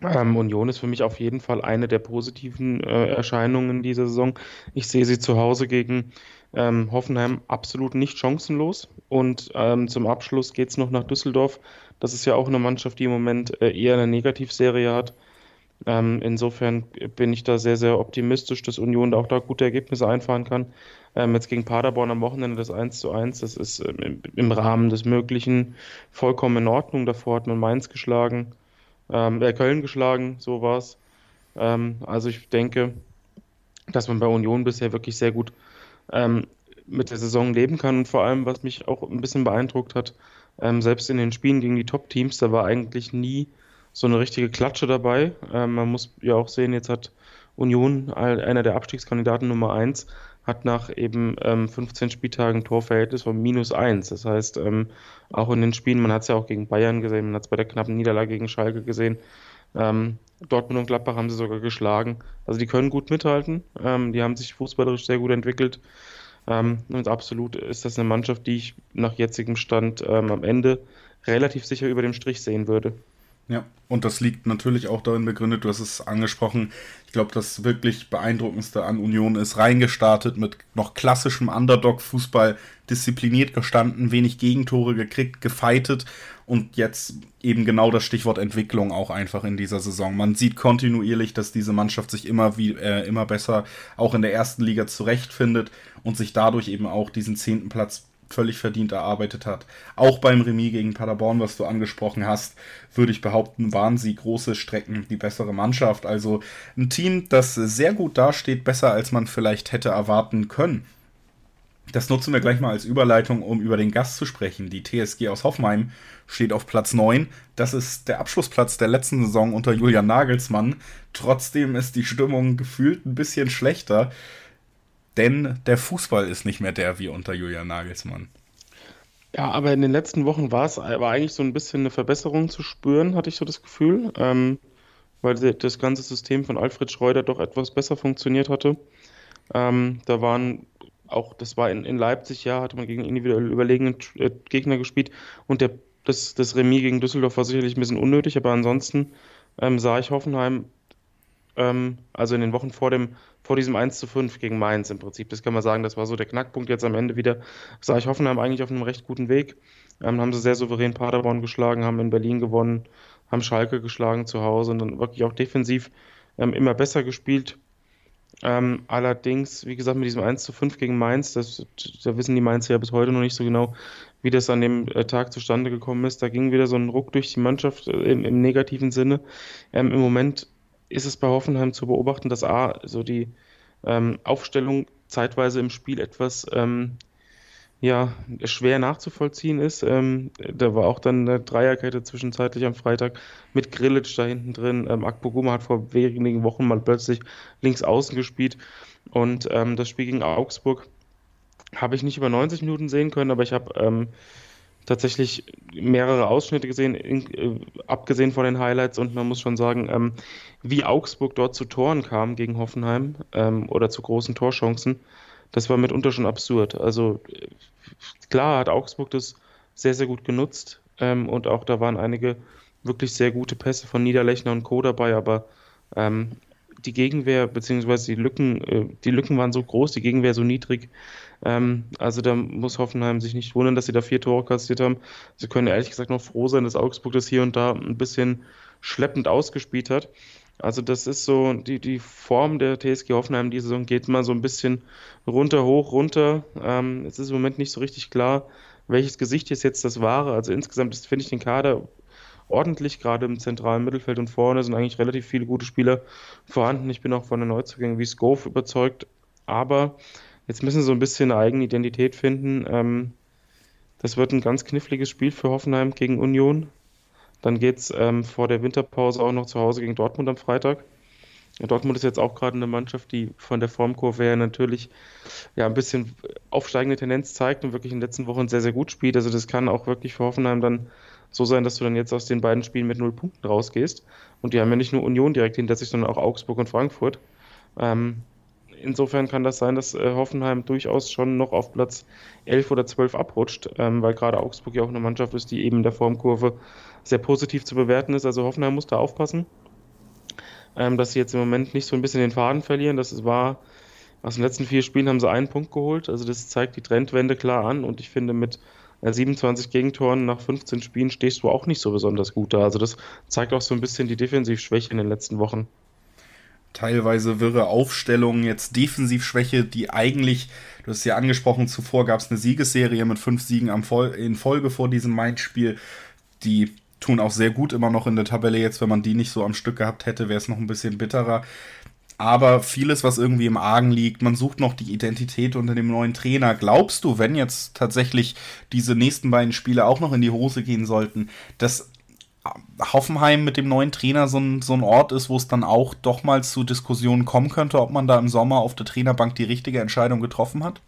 ähm, Union ist für mich auf jeden Fall eine der positiven äh, Erscheinungen dieser Saison. Ich sehe sie zu Hause gegen ähm, Hoffenheim absolut nicht chancenlos. Und ähm, zum Abschluss geht es noch nach Düsseldorf. Das ist ja auch eine Mannschaft, die im Moment äh, eher eine Negativserie hat. Ähm, insofern bin ich da sehr, sehr optimistisch, dass Union auch da gute Ergebnisse einfahren kann. Ähm, jetzt gegen Paderborn am Wochenende das 1 zu 1, das ist ähm, im Rahmen des Möglichen vollkommen in Ordnung. Davor hat man Mainz geschlagen, ähm, äh, Köln geschlagen, so war es. Ähm, also ich denke, dass man bei Union bisher wirklich sehr gut ähm, mit der Saison leben kann und vor allem, was mich auch ein bisschen beeindruckt hat, ähm, selbst in den Spielen gegen die Top-Teams, da war eigentlich nie so eine richtige Klatsche dabei. Ähm, man muss ja auch sehen, jetzt hat Union, einer der Abstiegskandidaten Nummer 1, hat nach eben ähm, 15 Spieltagen Torverhältnis von minus 1. Das heißt, ähm, auch in den Spielen, man hat es ja auch gegen Bayern gesehen, man hat es bei der knappen Niederlage gegen Schalke gesehen. Ähm, Dortmund und Gladbach haben sie sogar geschlagen. Also die können gut mithalten. Ähm, die haben sich fußballerisch sehr gut entwickelt. Ähm, und absolut ist das eine Mannschaft, die ich nach jetzigem Stand ähm, am Ende relativ sicher über dem Strich sehen würde. Ja, und das liegt natürlich auch darin begründet, du hast es angesprochen, ich glaube, das wirklich beeindruckendste an Union ist reingestartet mit noch klassischem Underdog-Fußball, diszipliniert gestanden, wenig Gegentore gekriegt, gefeitet und jetzt eben genau das Stichwort Entwicklung auch einfach in dieser Saison. Man sieht kontinuierlich, dass diese Mannschaft sich immer, wie, äh, immer besser auch in der ersten Liga zurechtfindet und sich dadurch eben auch diesen zehnten Platz völlig verdient erarbeitet hat. Auch beim Remis gegen Paderborn, was du angesprochen hast, würde ich behaupten, waren sie große Strecken die bessere Mannschaft. Also ein Team, das sehr gut dasteht, besser als man vielleicht hätte erwarten können. Das nutzen wir gleich mal als Überleitung, um über den Gast zu sprechen. Die TSG aus Hoffenheim steht auf Platz 9. Das ist der Abschlussplatz der letzten Saison unter Julian Nagelsmann. Trotzdem ist die Stimmung gefühlt ein bisschen schlechter. Denn der Fußball ist nicht mehr der wie unter Julian Nagelsmann. Ja, aber in den letzten Wochen war es war eigentlich so ein bisschen eine Verbesserung zu spüren, hatte ich so das Gefühl, ähm, weil das ganze System von Alfred Schreuder doch etwas besser funktioniert hatte. Ähm, da waren auch, das war in, in Leipzig, ja, hatte man gegen individuell überlegene äh, Gegner gespielt und der, das, das Remis gegen Düsseldorf war sicherlich ein bisschen unnötig, aber ansonsten ähm, sah ich Hoffenheim ähm, also in den Wochen vor, dem, vor diesem 1 zu 5 gegen Mainz im Prinzip. Das kann man sagen, das war so der Knackpunkt jetzt am Ende wieder. Sah ich Hoffenheim eigentlich auf einem recht guten Weg. Ähm, haben sie sehr souverän Paderborn geschlagen, haben in Berlin gewonnen, haben Schalke geschlagen zu Hause und dann wirklich auch defensiv ähm, immer besser gespielt. Ähm, allerdings, wie gesagt, mit diesem 1 zu 5 gegen Mainz, das, da wissen die Mainzer ja bis heute noch nicht so genau, wie das an dem äh, Tag zustande gekommen ist. Da ging wieder so ein Ruck durch die Mannschaft äh, im, im, negativen Sinne. Ähm, Im Moment ist es bei Hoffenheim zu beobachten, dass A, so die ähm, Aufstellung zeitweise im Spiel etwas ähm, ja, schwer nachzuvollziehen ist. Ähm, da war auch dann eine Dreierkette zwischenzeitlich am Freitag mit Grillitsch da hinten drin. Ähm, Akpoguma hat vor wenigen Wochen mal plötzlich links außen gespielt. Und ähm, das Spiel gegen Augsburg habe ich nicht über 90 Minuten sehen können, aber ich habe ähm, tatsächlich mehrere Ausschnitte gesehen, in, äh, abgesehen von den Highlights. Und man muss schon sagen, ähm, wie Augsburg dort zu Toren kam gegen Hoffenheim ähm, oder zu großen Torchancen, das war mitunter schon absurd. Also klar hat Augsburg das sehr, sehr gut genutzt. Ähm, und auch da waren einige wirklich sehr gute Pässe von Niederlechner und Co. dabei, aber ähm, die Gegenwehr, beziehungsweise die Lücken, äh, die Lücken waren so groß, die Gegenwehr so niedrig, ähm, also da muss Hoffenheim sich nicht wundern, dass sie da vier Tore kassiert haben. Sie können ehrlich gesagt noch froh sein, dass Augsburg das hier und da ein bisschen schleppend ausgespielt hat. Also das ist so, die, die Form der TSG Hoffenheim diese Saison geht mal so ein bisschen runter, hoch, runter. Ähm, es ist im Moment nicht so richtig klar, welches Gesicht ist jetzt das wahre. Also insgesamt finde ich den Kader ordentlich, gerade im zentralen Mittelfeld und vorne sind eigentlich relativ viele gute Spieler vorhanden. Ich bin auch von den Neuzugängen wie Scove überzeugt, aber jetzt müssen sie so ein bisschen eine eigene Identität finden. Ähm, das wird ein ganz kniffliges Spiel für Hoffenheim gegen Union. Dann geht es ähm, vor der Winterpause auch noch zu Hause gegen Dortmund am Freitag. Dortmund ist jetzt auch gerade eine Mannschaft, die von der Formkurve her natürlich ja ein bisschen aufsteigende Tendenz zeigt und wirklich in den letzten Wochen sehr, sehr gut spielt. Also das kann auch wirklich für Hoffenheim dann so sein, dass du dann jetzt aus den beiden Spielen mit null Punkten rausgehst. Und die haben ja nicht nur Union direkt hinter sich, sondern auch Augsburg und Frankfurt. Ähm, insofern kann das sein, dass äh, Hoffenheim durchaus schon noch auf Platz 11 oder 12 abrutscht, ähm, weil gerade Augsburg ja auch eine Mannschaft ist, die eben in der Formkurve sehr positiv zu bewerten ist. Also Hoffenheim muss da aufpassen ähm, dass sie jetzt im Moment nicht so ein bisschen den Faden verlieren. Das war, aus den letzten vier Spielen haben sie einen Punkt geholt. Also das zeigt die Trendwende klar an und ich finde mit 27 Gegentoren nach 15 Spielen stehst du auch nicht so besonders gut da. Also das zeigt auch so ein bisschen die Defensivschwäche in den letzten Wochen. Teilweise wirre Aufstellungen, jetzt Defensivschwäche, die eigentlich, du hast ja angesprochen, zuvor gab es eine Siegesserie mit fünf Siegen in Folge vor diesem Mainz-Spiel, die tun auch sehr gut immer noch in der Tabelle. Jetzt, wenn man die nicht so am Stück gehabt hätte, wäre es noch ein bisschen bitterer. Aber vieles, was irgendwie im Argen liegt, man sucht noch die Identität unter dem neuen Trainer. Glaubst du, wenn jetzt tatsächlich diese nächsten beiden Spiele auch noch in die Hose gehen sollten, dass Hoffenheim mit dem neuen Trainer so ein, so ein Ort ist, wo es dann auch doch mal zu Diskussionen kommen könnte, ob man da im Sommer auf der Trainerbank die richtige Entscheidung getroffen hat?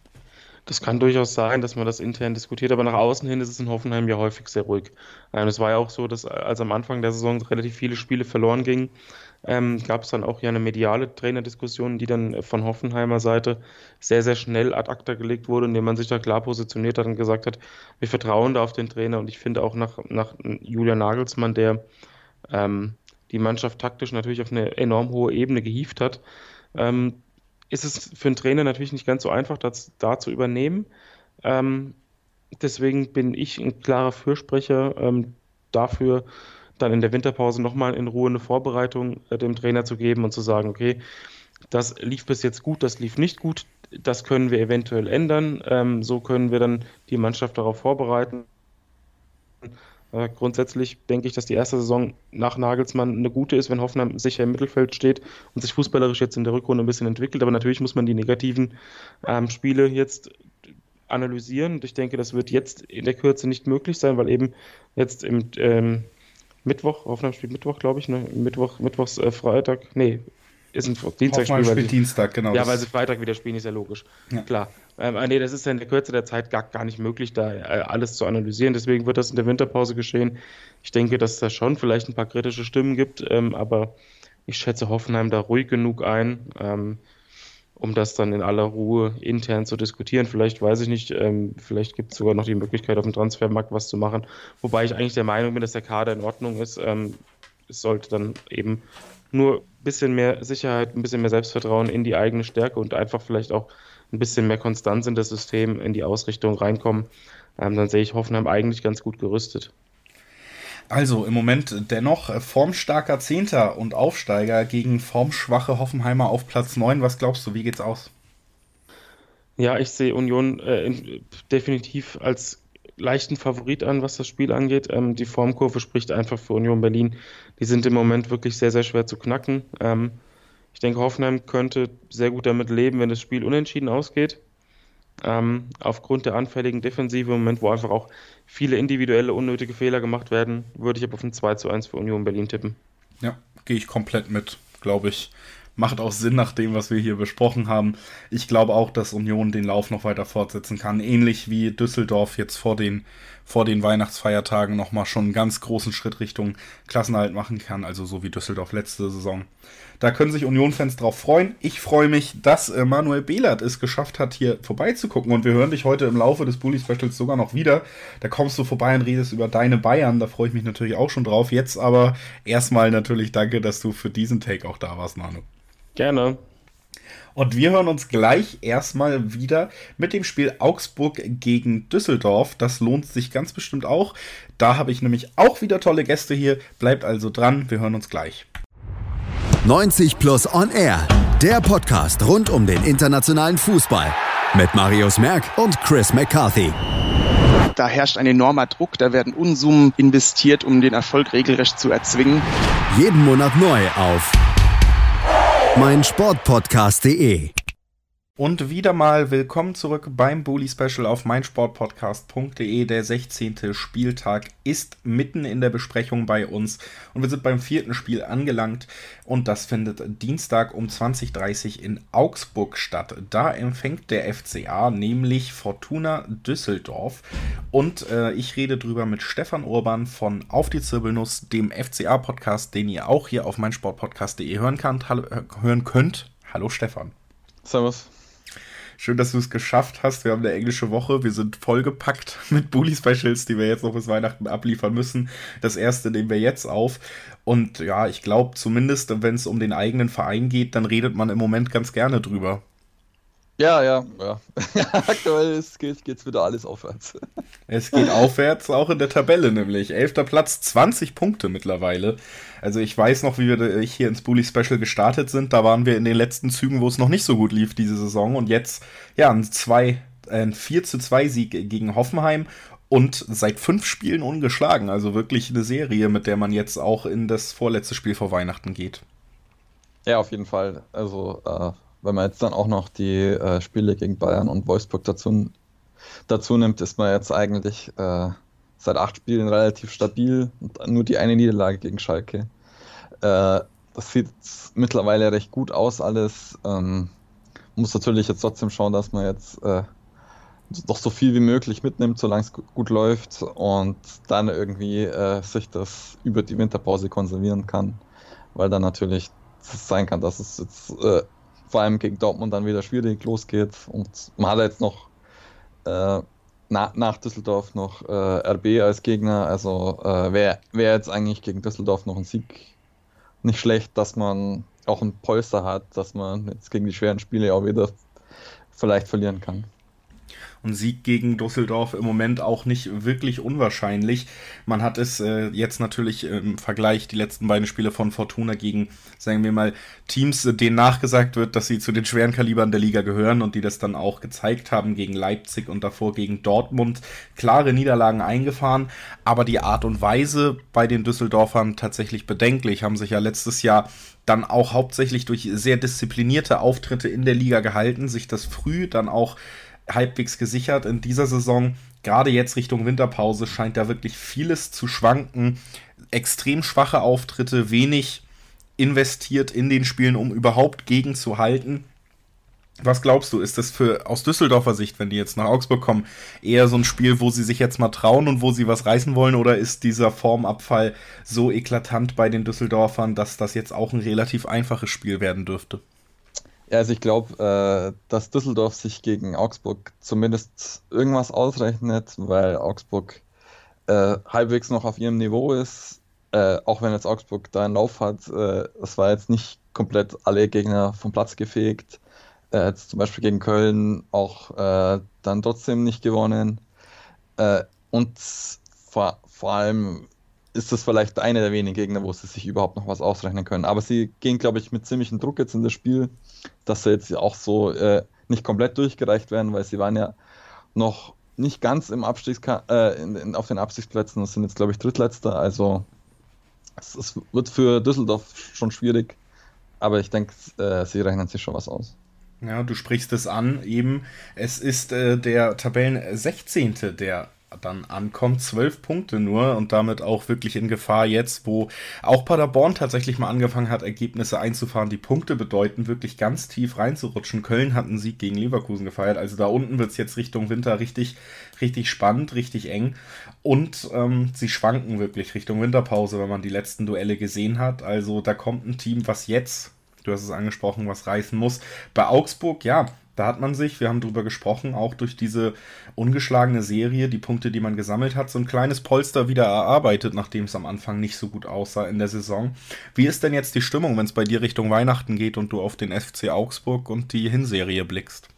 Das kann durchaus sein, dass man das intern diskutiert, aber nach außen hin ist es in Hoffenheim ja häufig sehr ruhig. Ähm, es war ja auch so, dass als am Anfang der Saison relativ viele Spiele verloren gingen, ähm, gab es dann auch ja eine mediale Trainerdiskussion, die dann von Hoffenheimer Seite sehr, sehr schnell ad acta gelegt wurde, indem man sich da klar positioniert hat und gesagt hat, wir vertrauen da auf den Trainer und ich finde auch nach, nach Julian Nagelsmann, der ähm, die Mannschaft taktisch natürlich auf eine enorm hohe Ebene gehievt hat, ähm, ist es für einen Trainer natürlich nicht ganz so einfach, das da zu übernehmen. Ähm, deswegen bin ich ein klarer Fürsprecher ähm, dafür, dann in der Winterpause nochmal in Ruhe eine Vorbereitung äh, dem Trainer zu geben und zu sagen, okay, das lief bis jetzt gut, das lief nicht gut, das können wir eventuell ändern. Ähm, so können wir dann die Mannschaft darauf vorbereiten. Grundsätzlich denke ich, dass die erste Saison nach Nagelsmann eine gute ist, wenn Hoffenheim sicher im Mittelfeld steht und sich fußballerisch jetzt in der Rückrunde ein bisschen entwickelt. Aber natürlich muss man die negativen ähm, Spiele jetzt analysieren. Und ich denke, das wird jetzt in der Kürze nicht möglich sein, weil eben jetzt im ähm, Mittwoch, Hoffenheim spielt Mittwoch, glaube ich, ne? Mittwoch, Mittwochs, äh, Freitag, nee, ist ein Dienstagspiel. spielt Dienstag, genau. Ja, weil sie Freitag wieder spielen, ist ja logisch. Ja. Klar. Ähm, ah, nee, das ist ja in der Kürze der Zeit gar, gar nicht möglich, da äh, alles zu analysieren. Deswegen wird das in der Winterpause geschehen. Ich denke, dass es da schon vielleicht ein paar kritische Stimmen gibt, ähm, aber ich schätze Hoffenheim da ruhig genug ein, ähm, um das dann in aller Ruhe intern zu diskutieren. Vielleicht weiß ich nicht, ähm, vielleicht gibt es sogar noch die Möglichkeit, auf dem Transfermarkt was zu machen. Wobei ich eigentlich der Meinung bin, dass der Kader in Ordnung ist. Ähm, es sollte dann eben nur ein bisschen mehr Sicherheit, ein bisschen mehr Selbstvertrauen in die eigene Stärke und einfach vielleicht auch ein bisschen mehr Konstanz in das System, in die Ausrichtung reinkommen. Ähm, dann sehe ich Hoffenheim eigentlich ganz gut gerüstet. Also im Moment dennoch formstarker Zehnter und Aufsteiger gegen formschwache Hoffenheimer auf Platz 9. Was glaubst du, wie geht's aus? Ja, ich sehe Union äh, definitiv als leichten Favorit an, was das Spiel angeht. Ähm, die Formkurve spricht einfach für Union Berlin. Die sind im Moment wirklich sehr, sehr schwer zu knacken. Ähm, ich denke, Hoffenheim könnte sehr gut damit leben, wenn das Spiel unentschieden ausgeht. Ähm, aufgrund der anfälligen Defensive im Moment, wo einfach auch viele individuelle unnötige Fehler gemacht werden, würde ich aber auf ein 2 zu 1 für Union Berlin tippen. Ja, gehe ich komplett mit, glaube ich macht auch Sinn nach dem, was wir hier besprochen haben. Ich glaube auch, dass Union den Lauf noch weiter fortsetzen kann. Ähnlich wie Düsseldorf jetzt vor den, vor den Weihnachtsfeiertagen nochmal schon einen ganz großen Schritt Richtung Klassenhalt machen kann. Also so wie Düsseldorf letzte Saison. Da können sich Union-Fans drauf freuen. Ich freue mich, dass äh, Manuel Behlert es geschafft hat, hier vorbeizugucken. Und wir hören dich heute im Laufe des Bully Specials sogar noch wieder. Da kommst du vorbei und redest über deine Bayern. Da freue ich mich natürlich auch schon drauf. Jetzt aber erstmal natürlich danke, dass du für diesen Take auch da warst, Manu. Gerne. Und wir hören uns gleich erstmal wieder mit dem Spiel Augsburg gegen Düsseldorf. Das lohnt sich ganz bestimmt auch. Da habe ich nämlich auch wieder tolle Gäste hier. Bleibt also dran, wir hören uns gleich. 90 Plus On Air, der Podcast rund um den internationalen Fußball mit Marius Merck und Chris McCarthy. Da herrscht ein enormer Druck, da werden Unsummen investiert, um den Erfolg regelrecht zu erzwingen. Jeden Monat neu auf meinsportpodcast.de. Und wieder mal willkommen zurück beim Bully Special auf meinsportpodcast.de. Der 16. Spieltag ist mitten in der Besprechung bei uns und wir sind beim vierten Spiel angelangt und das findet Dienstag um 20.30 Uhr in Augsburg statt. Da empfängt der FCA nämlich Fortuna Düsseldorf und äh, ich rede drüber mit Stefan Urban von Auf die Zirbelnuss, dem FCA-Podcast, den ihr auch hier auf meinsportpodcast.de hören, hören könnt. Hallo Stefan. Servus. Schön, dass du es geschafft hast. Wir haben eine englische Woche. Wir sind vollgepackt mit Bully Specials, die wir jetzt noch bis Weihnachten abliefern müssen. Das erste nehmen wir jetzt auf. Und ja, ich glaube, zumindest wenn es um den eigenen Verein geht, dann redet man im Moment ganz gerne drüber. Ja, ja, ja. Aktuell geht es wieder alles aufwärts. Es geht aufwärts, auch in der Tabelle nämlich. Elfter Platz, 20 Punkte mittlerweile. Also ich weiß noch, wie wir hier ins Bully Special gestartet sind. Da waren wir in den letzten Zügen, wo es noch nicht so gut lief diese Saison. Und jetzt, ja, ein, 2, ein 4 zu 2 Sieg gegen Hoffenheim und seit fünf Spielen ungeschlagen. Also wirklich eine Serie, mit der man jetzt auch in das vorletzte Spiel vor Weihnachten geht. Ja, auf jeden Fall. Also äh wenn man jetzt dann auch noch die äh, Spiele gegen Bayern und Wolfsburg dazu, dazu nimmt, ist man jetzt eigentlich äh, seit acht Spielen relativ stabil und nur die eine Niederlage gegen Schalke. Äh, das sieht mittlerweile recht gut aus alles. Ähm, muss natürlich jetzt trotzdem schauen, dass man jetzt äh, doch so viel wie möglich mitnimmt, solange es gut läuft und dann irgendwie äh, sich das über die Winterpause konservieren kann, weil dann natürlich sein kann, dass es jetzt äh, vor allem gegen Dortmund dann wieder schwierig losgeht. Und man hat jetzt noch äh, na, nach Düsseldorf noch äh, RB als Gegner. Also äh, wäre wär jetzt eigentlich gegen Düsseldorf noch ein Sieg nicht schlecht, dass man auch ein Polster hat, dass man jetzt gegen die schweren Spiele auch wieder vielleicht verlieren kann. Und Sieg gegen Düsseldorf im Moment auch nicht wirklich unwahrscheinlich. Man hat es äh, jetzt natürlich im Vergleich die letzten beiden Spiele von Fortuna gegen, sagen wir mal, Teams, denen nachgesagt wird, dass sie zu den schweren Kalibern der Liga gehören und die das dann auch gezeigt haben gegen Leipzig und davor gegen Dortmund. Klare Niederlagen eingefahren, aber die Art und Weise bei den Düsseldorfern tatsächlich bedenklich. Haben sich ja letztes Jahr dann auch hauptsächlich durch sehr disziplinierte Auftritte in der Liga gehalten, sich das früh dann auch halbwegs gesichert in dieser Saison. Gerade jetzt Richtung Winterpause scheint da wirklich vieles zu schwanken. Extrem schwache Auftritte, wenig investiert in den Spielen, um überhaupt gegenzuhalten. Was glaubst du, ist das für aus Düsseldorfer Sicht, wenn die jetzt nach Augsburg kommen, eher so ein Spiel, wo sie sich jetzt mal trauen und wo sie was reißen wollen, oder ist dieser Formabfall so eklatant bei den Düsseldorfern, dass das jetzt auch ein relativ einfaches Spiel werden dürfte? Ja, also ich glaube, äh, dass Düsseldorf sich gegen Augsburg zumindest irgendwas ausrechnet, weil Augsburg äh, halbwegs noch auf ihrem Niveau ist. Äh, auch wenn jetzt Augsburg da einen Lauf hat, äh, es war jetzt nicht komplett alle Gegner vom Platz gefegt. Äh, jetzt zum Beispiel gegen Köln auch äh, dann trotzdem nicht gewonnen. und vor, vor allem ist das vielleicht einer der wenigen Gegner, wo sie sich überhaupt noch was ausrechnen können. Aber sie gehen, glaube ich, mit ziemlichem Druck jetzt in das Spiel, dass sie jetzt auch so äh, nicht komplett durchgereicht werden, weil sie waren ja noch nicht ganz im Abstiegska äh, in, in, auf den Abstiegsplätzen, das sind jetzt, glaube ich, Drittletzter. Also es, es, wird für Düsseldorf schon schwierig, aber ich denke, äh, sie rechnen sich schon was aus. Ja, du sprichst es an, eben, es ist äh, der Tabellen 16., der dann ankommt. Zwölf Punkte nur und damit auch wirklich in Gefahr jetzt, wo auch Paderborn tatsächlich mal angefangen hat, Ergebnisse einzufahren, die Punkte bedeuten, wirklich ganz tief reinzurutschen. Köln hat einen Sieg gegen Leverkusen gefeiert. Also da unten wird es jetzt Richtung Winter richtig, richtig spannend, richtig eng. Und ähm, sie schwanken wirklich Richtung Winterpause, wenn man die letzten Duelle gesehen hat. Also da kommt ein Team, was jetzt du hast es angesprochen, was reißen muss. Bei Augsburg, ja, da hat man sich, wir haben drüber gesprochen, auch durch diese ungeschlagene Serie, die Punkte, die man gesammelt hat, so ein kleines Polster wieder erarbeitet, nachdem es am Anfang nicht so gut aussah in der Saison. Wie ist denn jetzt die Stimmung, wenn es bei dir Richtung Weihnachten geht und du auf den FC Augsburg und die Hinserie blickst?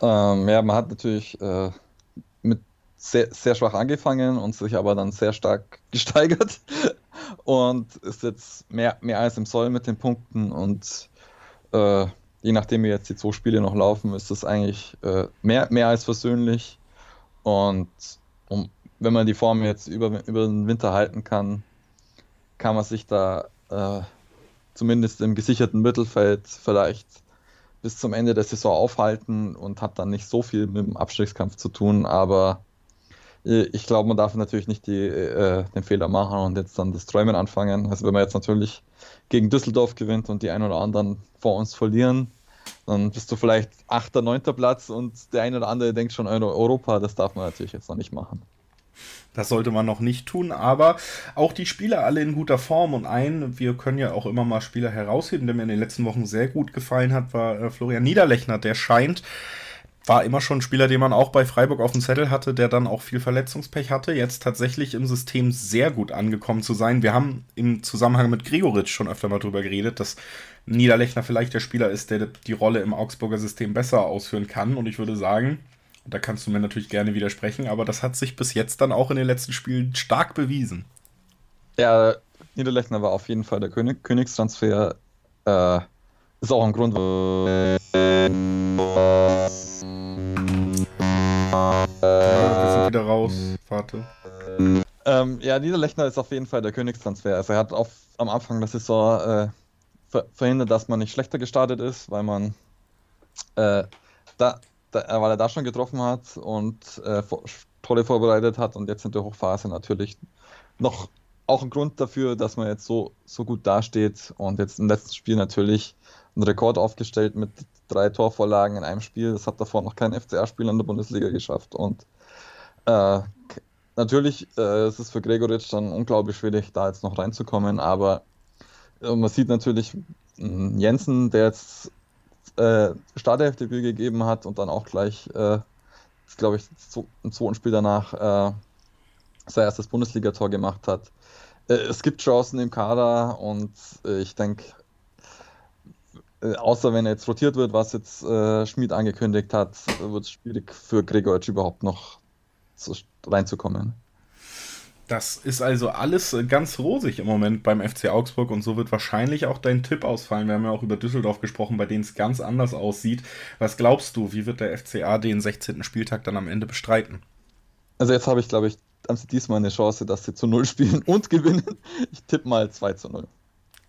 Ähm, ja, man hat natürlich äh, mit sehr, sehr schwach angefangen und sich aber dann sehr stark gesteigert. und ist jetzt mehr, mehr als im Soll mit den Punkten und äh, je nachdem wie jetzt die zwei Spiele noch laufen, ist das eigentlich äh, mehr, mehr als versöhnlich. Und um, wenn man die Form jetzt über, über den Winter halten kann, kann man sich da äh, zumindest im gesicherten Mittelfeld vielleicht bis zum Ende der Saison aufhalten und hat dann nicht so viel mit dem Abstiegskampf zu tun, aber ich glaube, man darf natürlich nicht die, äh, den Fehler machen und jetzt dann das Träumen anfangen. Also wenn man jetzt natürlich gegen Düsseldorf gewinnt und die ein oder anderen vor uns verlieren, dann bist du vielleicht 8., 9. Platz und der ein oder andere denkt schon Europa. Das darf man natürlich jetzt noch nicht machen. Das sollte man noch nicht tun, aber auch die Spieler alle in guter Form und ein, wir können ja auch immer mal Spieler herausheben, der mir in den letzten Wochen sehr gut gefallen hat, war äh, Florian Niederlechner. Der scheint war immer schon ein Spieler, den man auch bei Freiburg auf dem Zettel hatte, der dann auch viel Verletzungspech hatte, jetzt tatsächlich im System sehr gut angekommen zu sein. Wir haben im Zusammenhang mit Gregoritsch schon öfter mal drüber geredet, dass Niederlechner vielleicht der Spieler ist, der die Rolle im Augsburger System besser ausführen kann. Und ich würde sagen, da kannst du mir natürlich gerne widersprechen, aber das hat sich bis jetzt dann auch in den letzten Spielen stark bewiesen. Ja, Niederlechner war auf jeden Fall der König Königstransfer. Äh, ist auch ein Grund, wir sind wieder raus, warte. Ähm, ja, Niederlechner ist auf jeden Fall der Königstransfer. Also er hat auf, am Anfang der Saison äh, ver verhindert, dass man nicht schlechter gestartet ist, weil man äh, da, da, weil er da schon getroffen hat und äh, tolle vorbereitet hat und jetzt in der Hochphase natürlich noch auch ein Grund dafür, dass man jetzt so, so gut dasteht und jetzt im letzten Spiel natürlich einen Rekord aufgestellt mit drei Torvorlagen in einem Spiel. Das hat davor noch kein FCA-Spieler in der Bundesliga geschafft. Und äh, natürlich äh, ist es für Gregoritsch dann unglaublich schwierig, da jetzt noch reinzukommen. Aber äh, man sieht natürlich äh, Jensen, der jetzt äh, Startelfdebüt gegeben hat und dann auch gleich, äh, glaube ich, im zweiten Spiel danach äh, sein erstes Bundesligator gemacht hat. Äh, es gibt Chancen im Kader und ich denke, äh, außer wenn er jetzt rotiert wird, was jetzt äh, Schmid angekündigt hat, wird es schwierig für Gregoritsch überhaupt noch zu, reinzukommen. Das ist also alles äh, ganz rosig im Moment beim FC Augsburg und so wird wahrscheinlich auch dein Tipp ausfallen. Wir haben ja auch über Düsseldorf gesprochen, bei denen es ganz anders aussieht. Was glaubst du, wie wird der FCA den 16. Spieltag dann am Ende bestreiten? Also jetzt habe ich, glaube ich, diesmal eine Chance, dass sie zu Null spielen und gewinnen. Ich tippe mal 2 zu 0.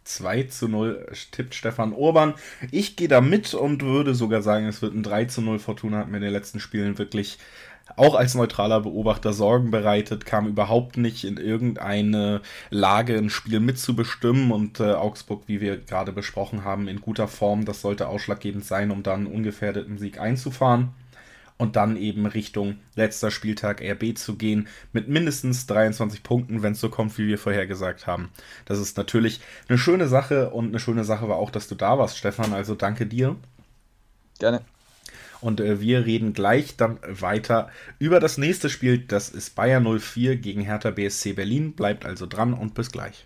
2 zu 0 tippt Stefan Urban. Ich gehe da mit und würde sogar sagen, es wird ein 3 zu 0. Fortuna hat mir in den letzten Spielen wirklich auch als neutraler Beobachter Sorgen bereitet, kam überhaupt nicht in irgendeine Lage, ein Spiel mitzubestimmen und äh, Augsburg, wie wir gerade besprochen haben, in guter Form. Das sollte ausschlaggebend sein, um dann einen ungefährdeten Sieg einzufahren und dann eben Richtung letzter Spieltag RB zu gehen mit mindestens 23 Punkten, wenn es so kommt, wie wir vorher gesagt haben. Das ist natürlich eine schöne Sache und eine schöne Sache war auch, dass du da warst, Stefan. Also danke dir. Gerne. Und äh, wir reden gleich dann weiter über das nächste Spiel. Das ist Bayern 04 gegen Hertha BSC Berlin. Bleibt also dran und bis gleich.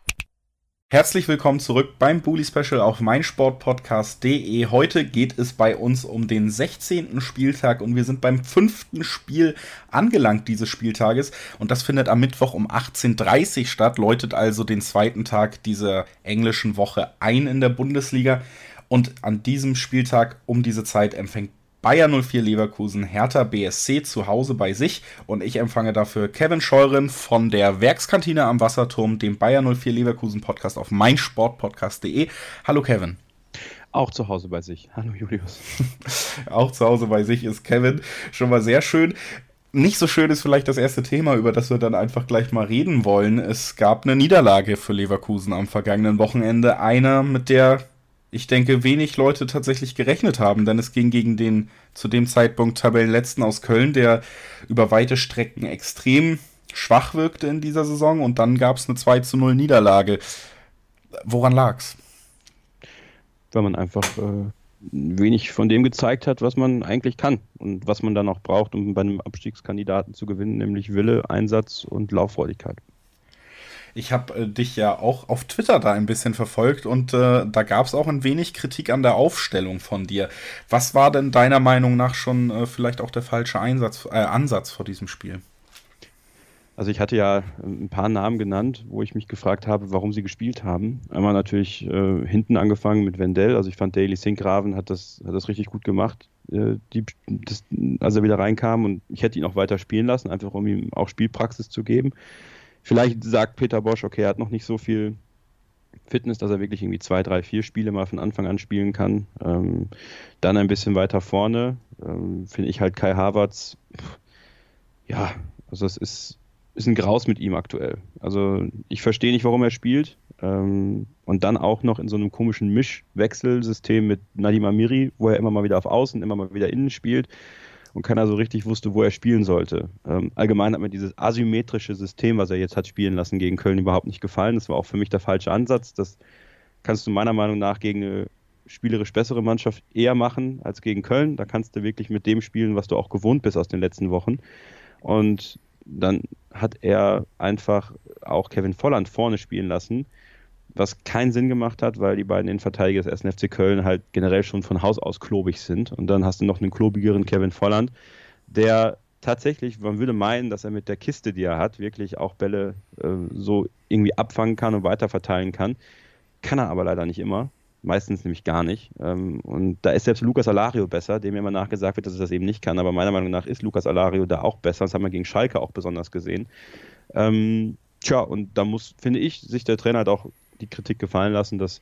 Herzlich willkommen zurück beim Bully Special auf meinsportpodcast.de. Heute geht es bei uns um den 16. Spieltag und wir sind beim fünften Spiel angelangt dieses Spieltages und das findet am Mittwoch um 18.30 Uhr statt, läutet also den zweiten Tag dieser englischen Woche ein in der Bundesliga und an diesem Spieltag um diese Zeit empfängt Bayer 04 Leverkusen, Hertha BSC zu Hause bei sich und ich empfange dafür Kevin Scheuren von der Werkskantine am Wasserturm, dem Bayer 04 Leverkusen Podcast auf meinsportpodcast.de. Hallo Kevin. Auch zu Hause bei sich. Hallo Julius. Auch zu Hause bei sich ist Kevin. Schon mal sehr schön. Nicht so schön ist vielleicht das erste Thema, über das wir dann einfach gleich mal reden wollen. Es gab eine Niederlage für Leverkusen am vergangenen Wochenende. Einer, mit der ich denke, wenig Leute tatsächlich gerechnet haben, denn es ging gegen den zu dem Zeitpunkt Tabellenletzten aus Köln, der über weite Strecken extrem schwach wirkte in dieser Saison und dann gab es eine 2 zu 0 Niederlage. Woran lag's? Wenn man einfach äh, wenig von dem gezeigt hat, was man eigentlich kann und was man dann auch braucht, um bei einem Abstiegskandidaten zu gewinnen, nämlich Wille, Einsatz und Lauffreudigkeit. Ich habe äh, dich ja auch auf Twitter da ein bisschen verfolgt und äh, da gab es auch ein wenig Kritik an der Aufstellung von dir. Was war denn deiner Meinung nach schon äh, vielleicht auch der falsche Einsatz, äh, Ansatz vor diesem Spiel? Also ich hatte ja ein paar Namen genannt, wo ich mich gefragt habe, warum sie gespielt haben. Einmal natürlich äh, hinten angefangen mit Wendell. Also ich fand Daily Sinkgraven hat das, hat das richtig gut gemacht, äh, die, das, als er wieder reinkam. Und ich hätte ihn auch weiter spielen lassen, einfach um ihm auch Spielpraxis zu geben. Vielleicht sagt Peter Bosch, okay, er hat noch nicht so viel Fitness, dass er wirklich irgendwie zwei, drei, vier Spiele mal von Anfang an spielen kann. Ähm, dann ein bisschen weiter vorne ähm, finde ich halt Kai Havertz, ja, also es ist, ist ein Graus mit ihm aktuell. Also ich verstehe nicht, warum er spielt. Ähm, und dann auch noch in so einem komischen Mischwechselsystem mit Nadim Amiri, wo er immer mal wieder auf Außen, immer mal wieder innen spielt und keiner so richtig wusste, wo er spielen sollte. Ähm, allgemein hat mir dieses asymmetrische System, was er jetzt hat spielen lassen gegen Köln, überhaupt nicht gefallen. Das war auch für mich der falsche Ansatz. Das kannst du meiner Meinung nach gegen eine spielerisch bessere Mannschaft eher machen als gegen Köln. Da kannst du wirklich mit dem spielen, was du auch gewohnt bist aus den letzten Wochen. Und dann hat er einfach auch Kevin Volland vorne spielen lassen was keinen Sinn gemacht hat, weil die beiden Innenverteidiger des 1. FC Köln halt generell schon von Haus aus klobig sind. Und dann hast du noch einen klobigeren Kevin Volland, der tatsächlich, man würde meinen, dass er mit der Kiste, die er hat, wirklich auch Bälle äh, so irgendwie abfangen kann und weiterverteilen kann. Kann er aber leider nicht immer. Meistens nämlich gar nicht. Ähm, und da ist selbst Lukas Alario besser, dem immer nachgesagt wird, dass er das eben nicht kann. Aber meiner Meinung nach ist Lukas Alario da auch besser. Das haben wir gegen Schalke auch besonders gesehen. Ähm, tja, und da muss, finde ich, sich der Trainer halt auch die Kritik gefallen lassen, dass,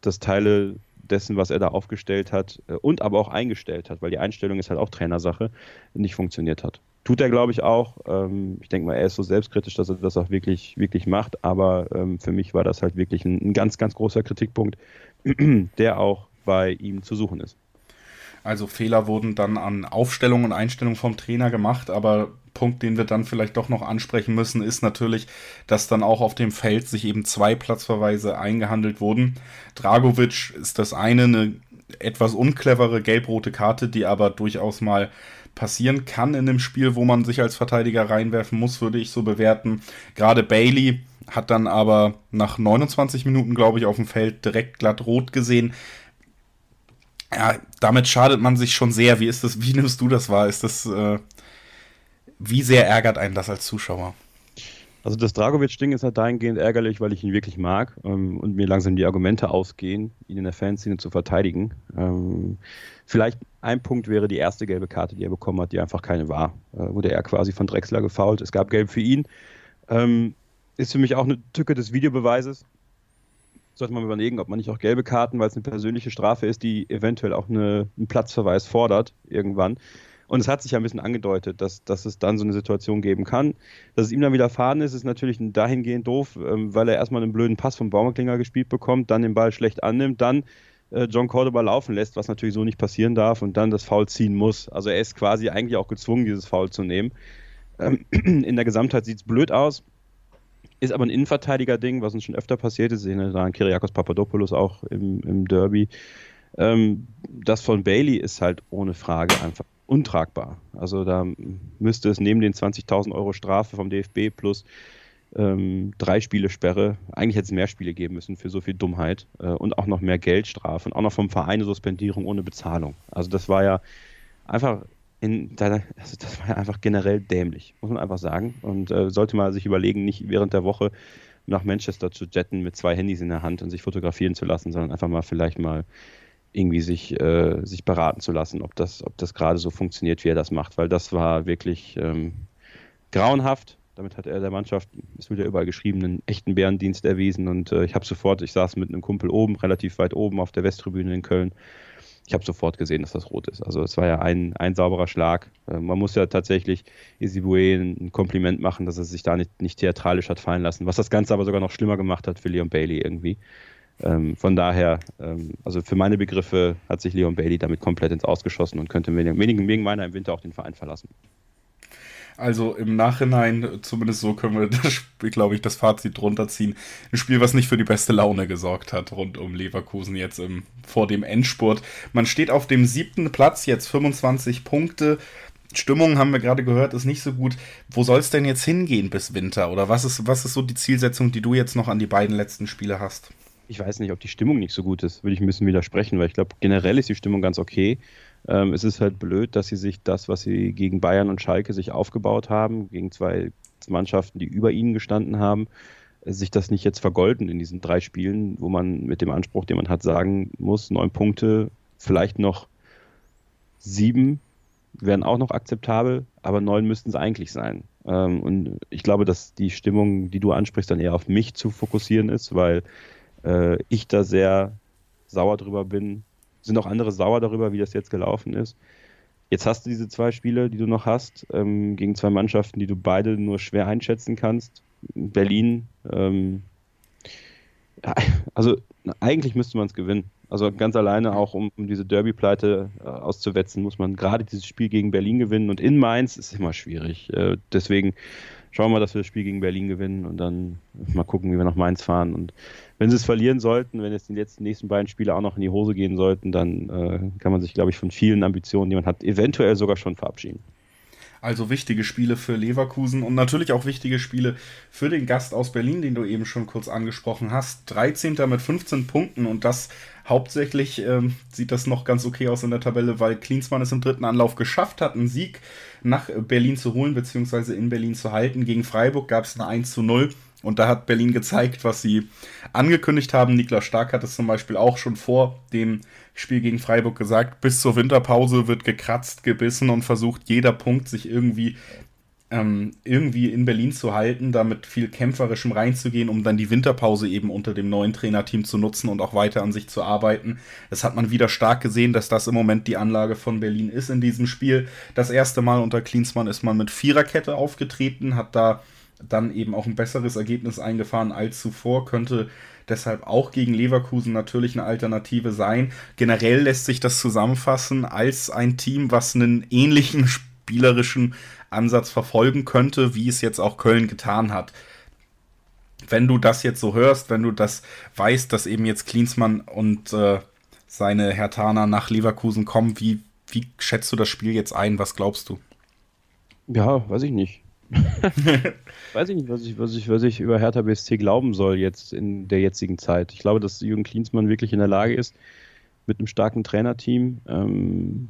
dass Teile dessen, was er da aufgestellt hat äh, und aber auch eingestellt hat, weil die Einstellung ist halt auch Trainersache, nicht funktioniert hat. Tut er, glaube ich, auch. Ähm, ich denke mal, er ist so selbstkritisch, dass er das auch wirklich, wirklich macht, aber ähm, für mich war das halt wirklich ein, ein ganz, ganz großer Kritikpunkt, der auch bei ihm zu suchen ist. Also Fehler wurden dann an Aufstellung und Einstellung vom Trainer gemacht, aber Punkt, den wir dann vielleicht doch noch ansprechen müssen, ist natürlich, dass dann auch auf dem Feld sich eben zwei Platzverweise eingehandelt wurden. Dragovic ist das eine, eine etwas unclevere gelb-rote Karte, die aber durchaus mal passieren kann in einem Spiel, wo man sich als Verteidiger reinwerfen muss, würde ich so bewerten. Gerade Bailey hat dann aber nach 29 Minuten, glaube ich, auf dem Feld direkt glatt rot gesehen. Ja, damit schadet man sich schon sehr. Wie ist das, wie nimmst du das wahr? Ist das, äh, wie sehr ärgert einen das als Zuschauer? Also das Dragovic-Ding ist halt dahingehend ärgerlich, weil ich ihn wirklich mag ähm, und mir langsam die Argumente ausgehen, ihn in der Fanszene zu verteidigen. Ähm, vielleicht ein Punkt wäre die erste gelbe Karte, die er bekommen hat, die einfach keine war. Äh, wurde er quasi von Drexler gefault. Es gab gelb für ihn. Ähm, ist für mich auch eine Tücke des Videobeweises. Sollte man überlegen, ob man nicht auch gelbe Karten, weil es eine persönliche Strafe ist, die eventuell auch eine, einen Platzverweis fordert, irgendwann. Und es hat sich ja ein bisschen angedeutet, dass, dass es dann so eine Situation geben kann. Dass es ihm dann widerfahren ist, ist natürlich dahingehend doof, ähm, weil er erstmal einen blöden Pass vom Baumklinger gespielt bekommt, dann den Ball schlecht annimmt, dann äh, John Cordoba laufen lässt, was natürlich so nicht passieren darf und dann das Foul ziehen muss. Also er ist quasi eigentlich auch gezwungen, dieses Foul zu nehmen. Ähm, in der Gesamtheit sieht es blöd aus. Ist aber ein Innenverteidiger-Ding, was uns schon öfter passiert ist. Ich erinnere da an Kyriakos Papadopoulos auch im, im Derby. Ähm, das von Bailey ist halt ohne Frage einfach untragbar. Also da müsste es neben den 20.000 Euro Strafe vom DFB plus ähm, drei Spiele Sperre, eigentlich hätte es mehr Spiele geben müssen für so viel Dummheit äh, und auch noch mehr Geldstrafe und auch noch vom Verein eine Suspendierung ohne Bezahlung. Also das war ja einfach in, also das war ja einfach generell dämlich, muss man einfach sagen. Und äh, sollte man sich überlegen, nicht während der Woche nach Manchester zu jetten mit zwei Handys in der Hand und sich fotografieren zu lassen, sondern einfach mal vielleicht mal irgendwie sich, äh, sich beraten zu lassen, ob das, ob das gerade so funktioniert, wie er das macht, weil das war wirklich ähm, grauenhaft. Damit hat er der Mannschaft, es wird ja überall geschrieben, einen echten Bärendienst erwiesen und äh, ich habe sofort, ich saß mit einem Kumpel oben, relativ weit oben auf der Westtribüne in Köln. Ich habe sofort gesehen, dass das rot ist. Also es war ja ein, ein sauberer Schlag. Äh, man muss ja tatsächlich Isibue ein Kompliment machen, dass er sich da nicht, nicht theatralisch hat fallen lassen, was das Ganze aber sogar noch schlimmer gemacht hat für Leon Bailey irgendwie. Ähm, von daher, ähm, also für meine Begriffe hat sich Leon Bailey damit komplett ins Ausgeschossen und könnte wegen, wegen meiner im Winter auch den Verein verlassen. Also im Nachhinein, zumindest so können wir das Spiel, glaube ich, das Fazit drunter ziehen. Ein Spiel, was nicht für die beste Laune gesorgt hat, rund um Leverkusen jetzt im, vor dem Endspurt. Man steht auf dem siebten Platz, jetzt 25 Punkte. Stimmung, haben wir gerade gehört, ist nicht so gut. Wo soll es denn jetzt hingehen bis Winter? Oder was ist, was ist so die Zielsetzung, die du jetzt noch an die beiden letzten Spiele hast? Ich weiß nicht, ob die Stimmung nicht so gut ist, würde ich ein bisschen widersprechen, weil ich glaube, generell ist die Stimmung ganz okay. Ähm, es ist halt blöd, dass sie sich das, was sie gegen Bayern und Schalke sich aufgebaut haben, gegen zwei Mannschaften, die über ihnen gestanden haben, sich das nicht jetzt vergolden in diesen drei Spielen, wo man mit dem Anspruch, den man hat, sagen muss, neun Punkte, vielleicht noch sieben wären auch noch akzeptabel, aber neun müssten es eigentlich sein. Ähm, und ich glaube, dass die Stimmung, die du ansprichst, dann eher auf mich zu fokussieren ist, weil äh, ich da sehr sauer drüber bin, sind auch andere sauer darüber, wie das jetzt gelaufen ist. Jetzt hast du diese zwei Spiele, die du noch hast, ähm, gegen zwei Mannschaften, die du beide nur schwer einschätzen kannst. Berlin, ähm, ja, also eigentlich müsste man es gewinnen. Also ganz alleine auch, um, um diese Derby-Pleite äh, auszuwetzen, muss man gerade dieses Spiel gegen Berlin gewinnen. Und in Mainz ist immer schwierig. Äh, deswegen schauen wir mal, dass wir das Spiel gegen Berlin gewinnen und dann mal gucken, wie wir nach Mainz fahren. Und wenn sie es verlieren sollten, wenn jetzt die letzten nächsten beiden Spiele auch noch in die Hose gehen sollten, dann äh, kann man sich, glaube ich, von vielen Ambitionen, die man hat, eventuell sogar schon verabschieden. Also wichtige Spiele für Leverkusen und natürlich auch wichtige Spiele für den Gast aus Berlin, den du eben schon kurz angesprochen hast. 13. mit 15 Punkten und das hauptsächlich ähm, sieht das noch ganz okay aus in der Tabelle, weil Klinsmann es im dritten Anlauf geschafft hat, einen Sieg nach Berlin zu holen, beziehungsweise in Berlin zu halten. Gegen Freiburg gab es eine 1 zu 0 und da hat Berlin gezeigt, was sie angekündigt haben. Niklas Stark hat es zum Beispiel auch schon vor dem Spiel gegen Freiburg gesagt. Bis zur Winterpause wird gekratzt, gebissen und versucht jeder Punkt sich irgendwie, ähm, irgendwie in Berlin zu halten, damit viel kämpferischem reinzugehen, um dann die Winterpause eben unter dem neuen Trainerteam zu nutzen und auch weiter an sich zu arbeiten. Das hat man wieder stark gesehen, dass das im Moment die Anlage von Berlin ist in diesem Spiel. Das erste Mal unter Klinsmann ist man mit Viererkette aufgetreten, hat da dann eben auch ein besseres Ergebnis eingefahren als zuvor, könnte deshalb auch gegen Leverkusen natürlich eine Alternative sein. Generell lässt sich das zusammenfassen als ein Team, was einen ähnlichen spielerischen Ansatz verfolgen könnte, wie es jetzt auch Köln getan hat. Wenn du das jetzt so hörst, wenn du das weißt, dass eben jetzt Klinsmann und äh, seine Hertaner nach Leverkusen kommen, wie, wie schätzt du das Spiel jetzt ein? Was glaubst du? Ja, weiß ich nicht. Weiß ich nicht, was ich, was, ich, was ich über Hertha BSC glauben soll jetzt in der jetzigen Zeit. Ich glaube, dass Jürgen Klinsmann wirklich in der Lage ist, mit einem starken Trainerteam, ähm,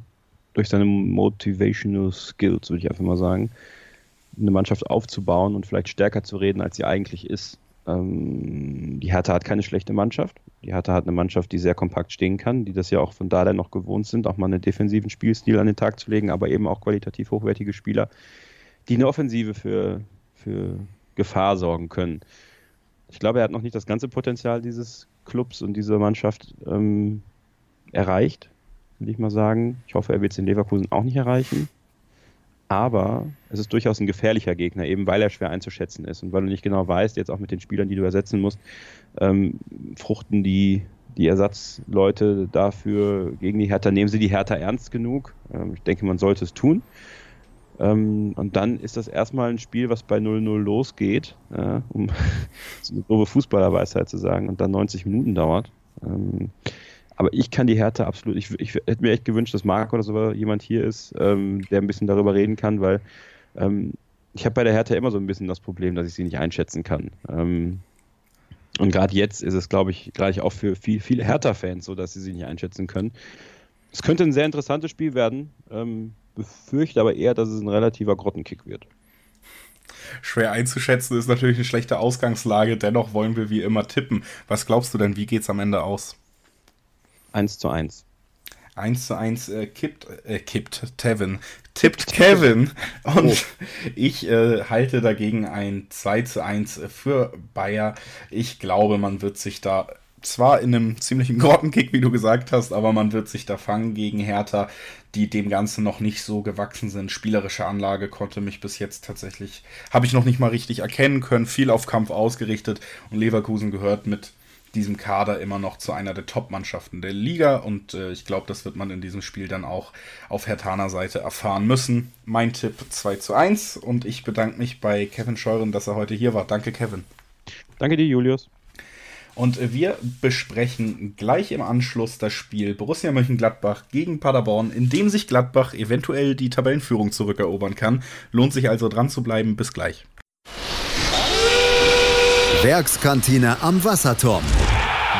durch seine Motivational Skills, würde ich einfach mal sagen, eine Mannschaft aufzubauen und vielleicht stärker zu reden, als sie eigentlich ist. Ähm, die Hertha hat keine schlechte Mannschaft. Die Hertha hat eine Mannschaft, die sehr kompakt stehen kann, die das ja auch von daher noch gewohnt sind, auch mal einen defensiven Spielstil an den Tag zu legen, aber eben auch qualitativ hochwertige Spieler, die eine Offensive für, für Gefahr sorgen können. Ich glaube, er hat noch nicht das ganze Potenzial dieses Clubs und dieser Mannschaft ähm, erreicht, will ich mal sagen. Ich hoffe, er wird es in Leverkusen auch nicht erreichen. Aber es ist durchaus ein gefährlicher Gegner, eben weil er schwer einzuschätzen ist und weil du nicht genau weißt, jetzt auch mit den Spielern, die du ersetzen musst, ähm, fruchten die, die Ersatzleute dafür gegen die Hertha, nehmen sie die Hertha ernst genug? Ähm, ich denke, man sollte es tun. Ähm, und dann ist das erstmal ein Spiel, was bei 0-0 losgeht, äh, um so eine grobe Fußballerweisheit zu sagen, und dann 90 Minuten dauert. Ähm, aber ich kann die Härte absolut, ich, ich, hätte mir echt gewünscht, dass Marc oder so jemand hier ist, ähm, der ein bisschen darüber reden kann, weil ähm, ich habe bei der Härte immer so ein bisschen das Problem, dass ich sie nicht einschätzen kann. Ähm, und gerade jetzt ist es, glaube ich, gerade auch für viel, viele Hertha-Fans so, dass sie sie nicht einschätzen können. Es könnte ein sehr interessantes Spiel werden. Ähm, befürchte aber eher, dass es ein relativer Grottenkick wird. Schwer einzuschätzen ist natürlich eine schlechte Ausgangslage, dennoch wollen wir wie immer tippen. Was glaubst du denn, wie geht es am Ende aus? 1 zu 1. 1 zu 1 äh, kippt, äh, kippt Tevin, tippt Kevin und oh. ich äh, halte dagegen ein 2 zu 1 für Bayer. Ich glaube, man wird sich da zwar in einem ziemlichen Grottenkick, wie du gesagt hast, aber man wird sich da fangen gegen Hertha, die dem Ganzen noch nicht so gewachsen sind. Spielerische Anlage konnte mich bis jetzt tatsächlich, habe ich noch nicht mal richtig erkennen können, viel auf Kampf ausgerichtet und Leverkusen gehört mit diesem Kader immer noch zu einer der Top-Mannschaften der Liga und äh, ich glaube, das wird man in diesem Spiel dann auch auf Hertaner Seite erfahren müssen. Mein Tipp 2 zu 1 und ich bedanke mich bei Kevin Scheuren, dass er heute hier war. Danke, Kevin. Danke dir, Julius. Und wir besprechen gleich im Anschluss das Spiel Borussia Mönchengladbach gegen Paderborn, in dem sich Gladbach eventuell die Tabellenführung zurückerobern kann. Lohnt sich also dran zu bleiben. Bis gleich. Werkskantine am Wasserturm.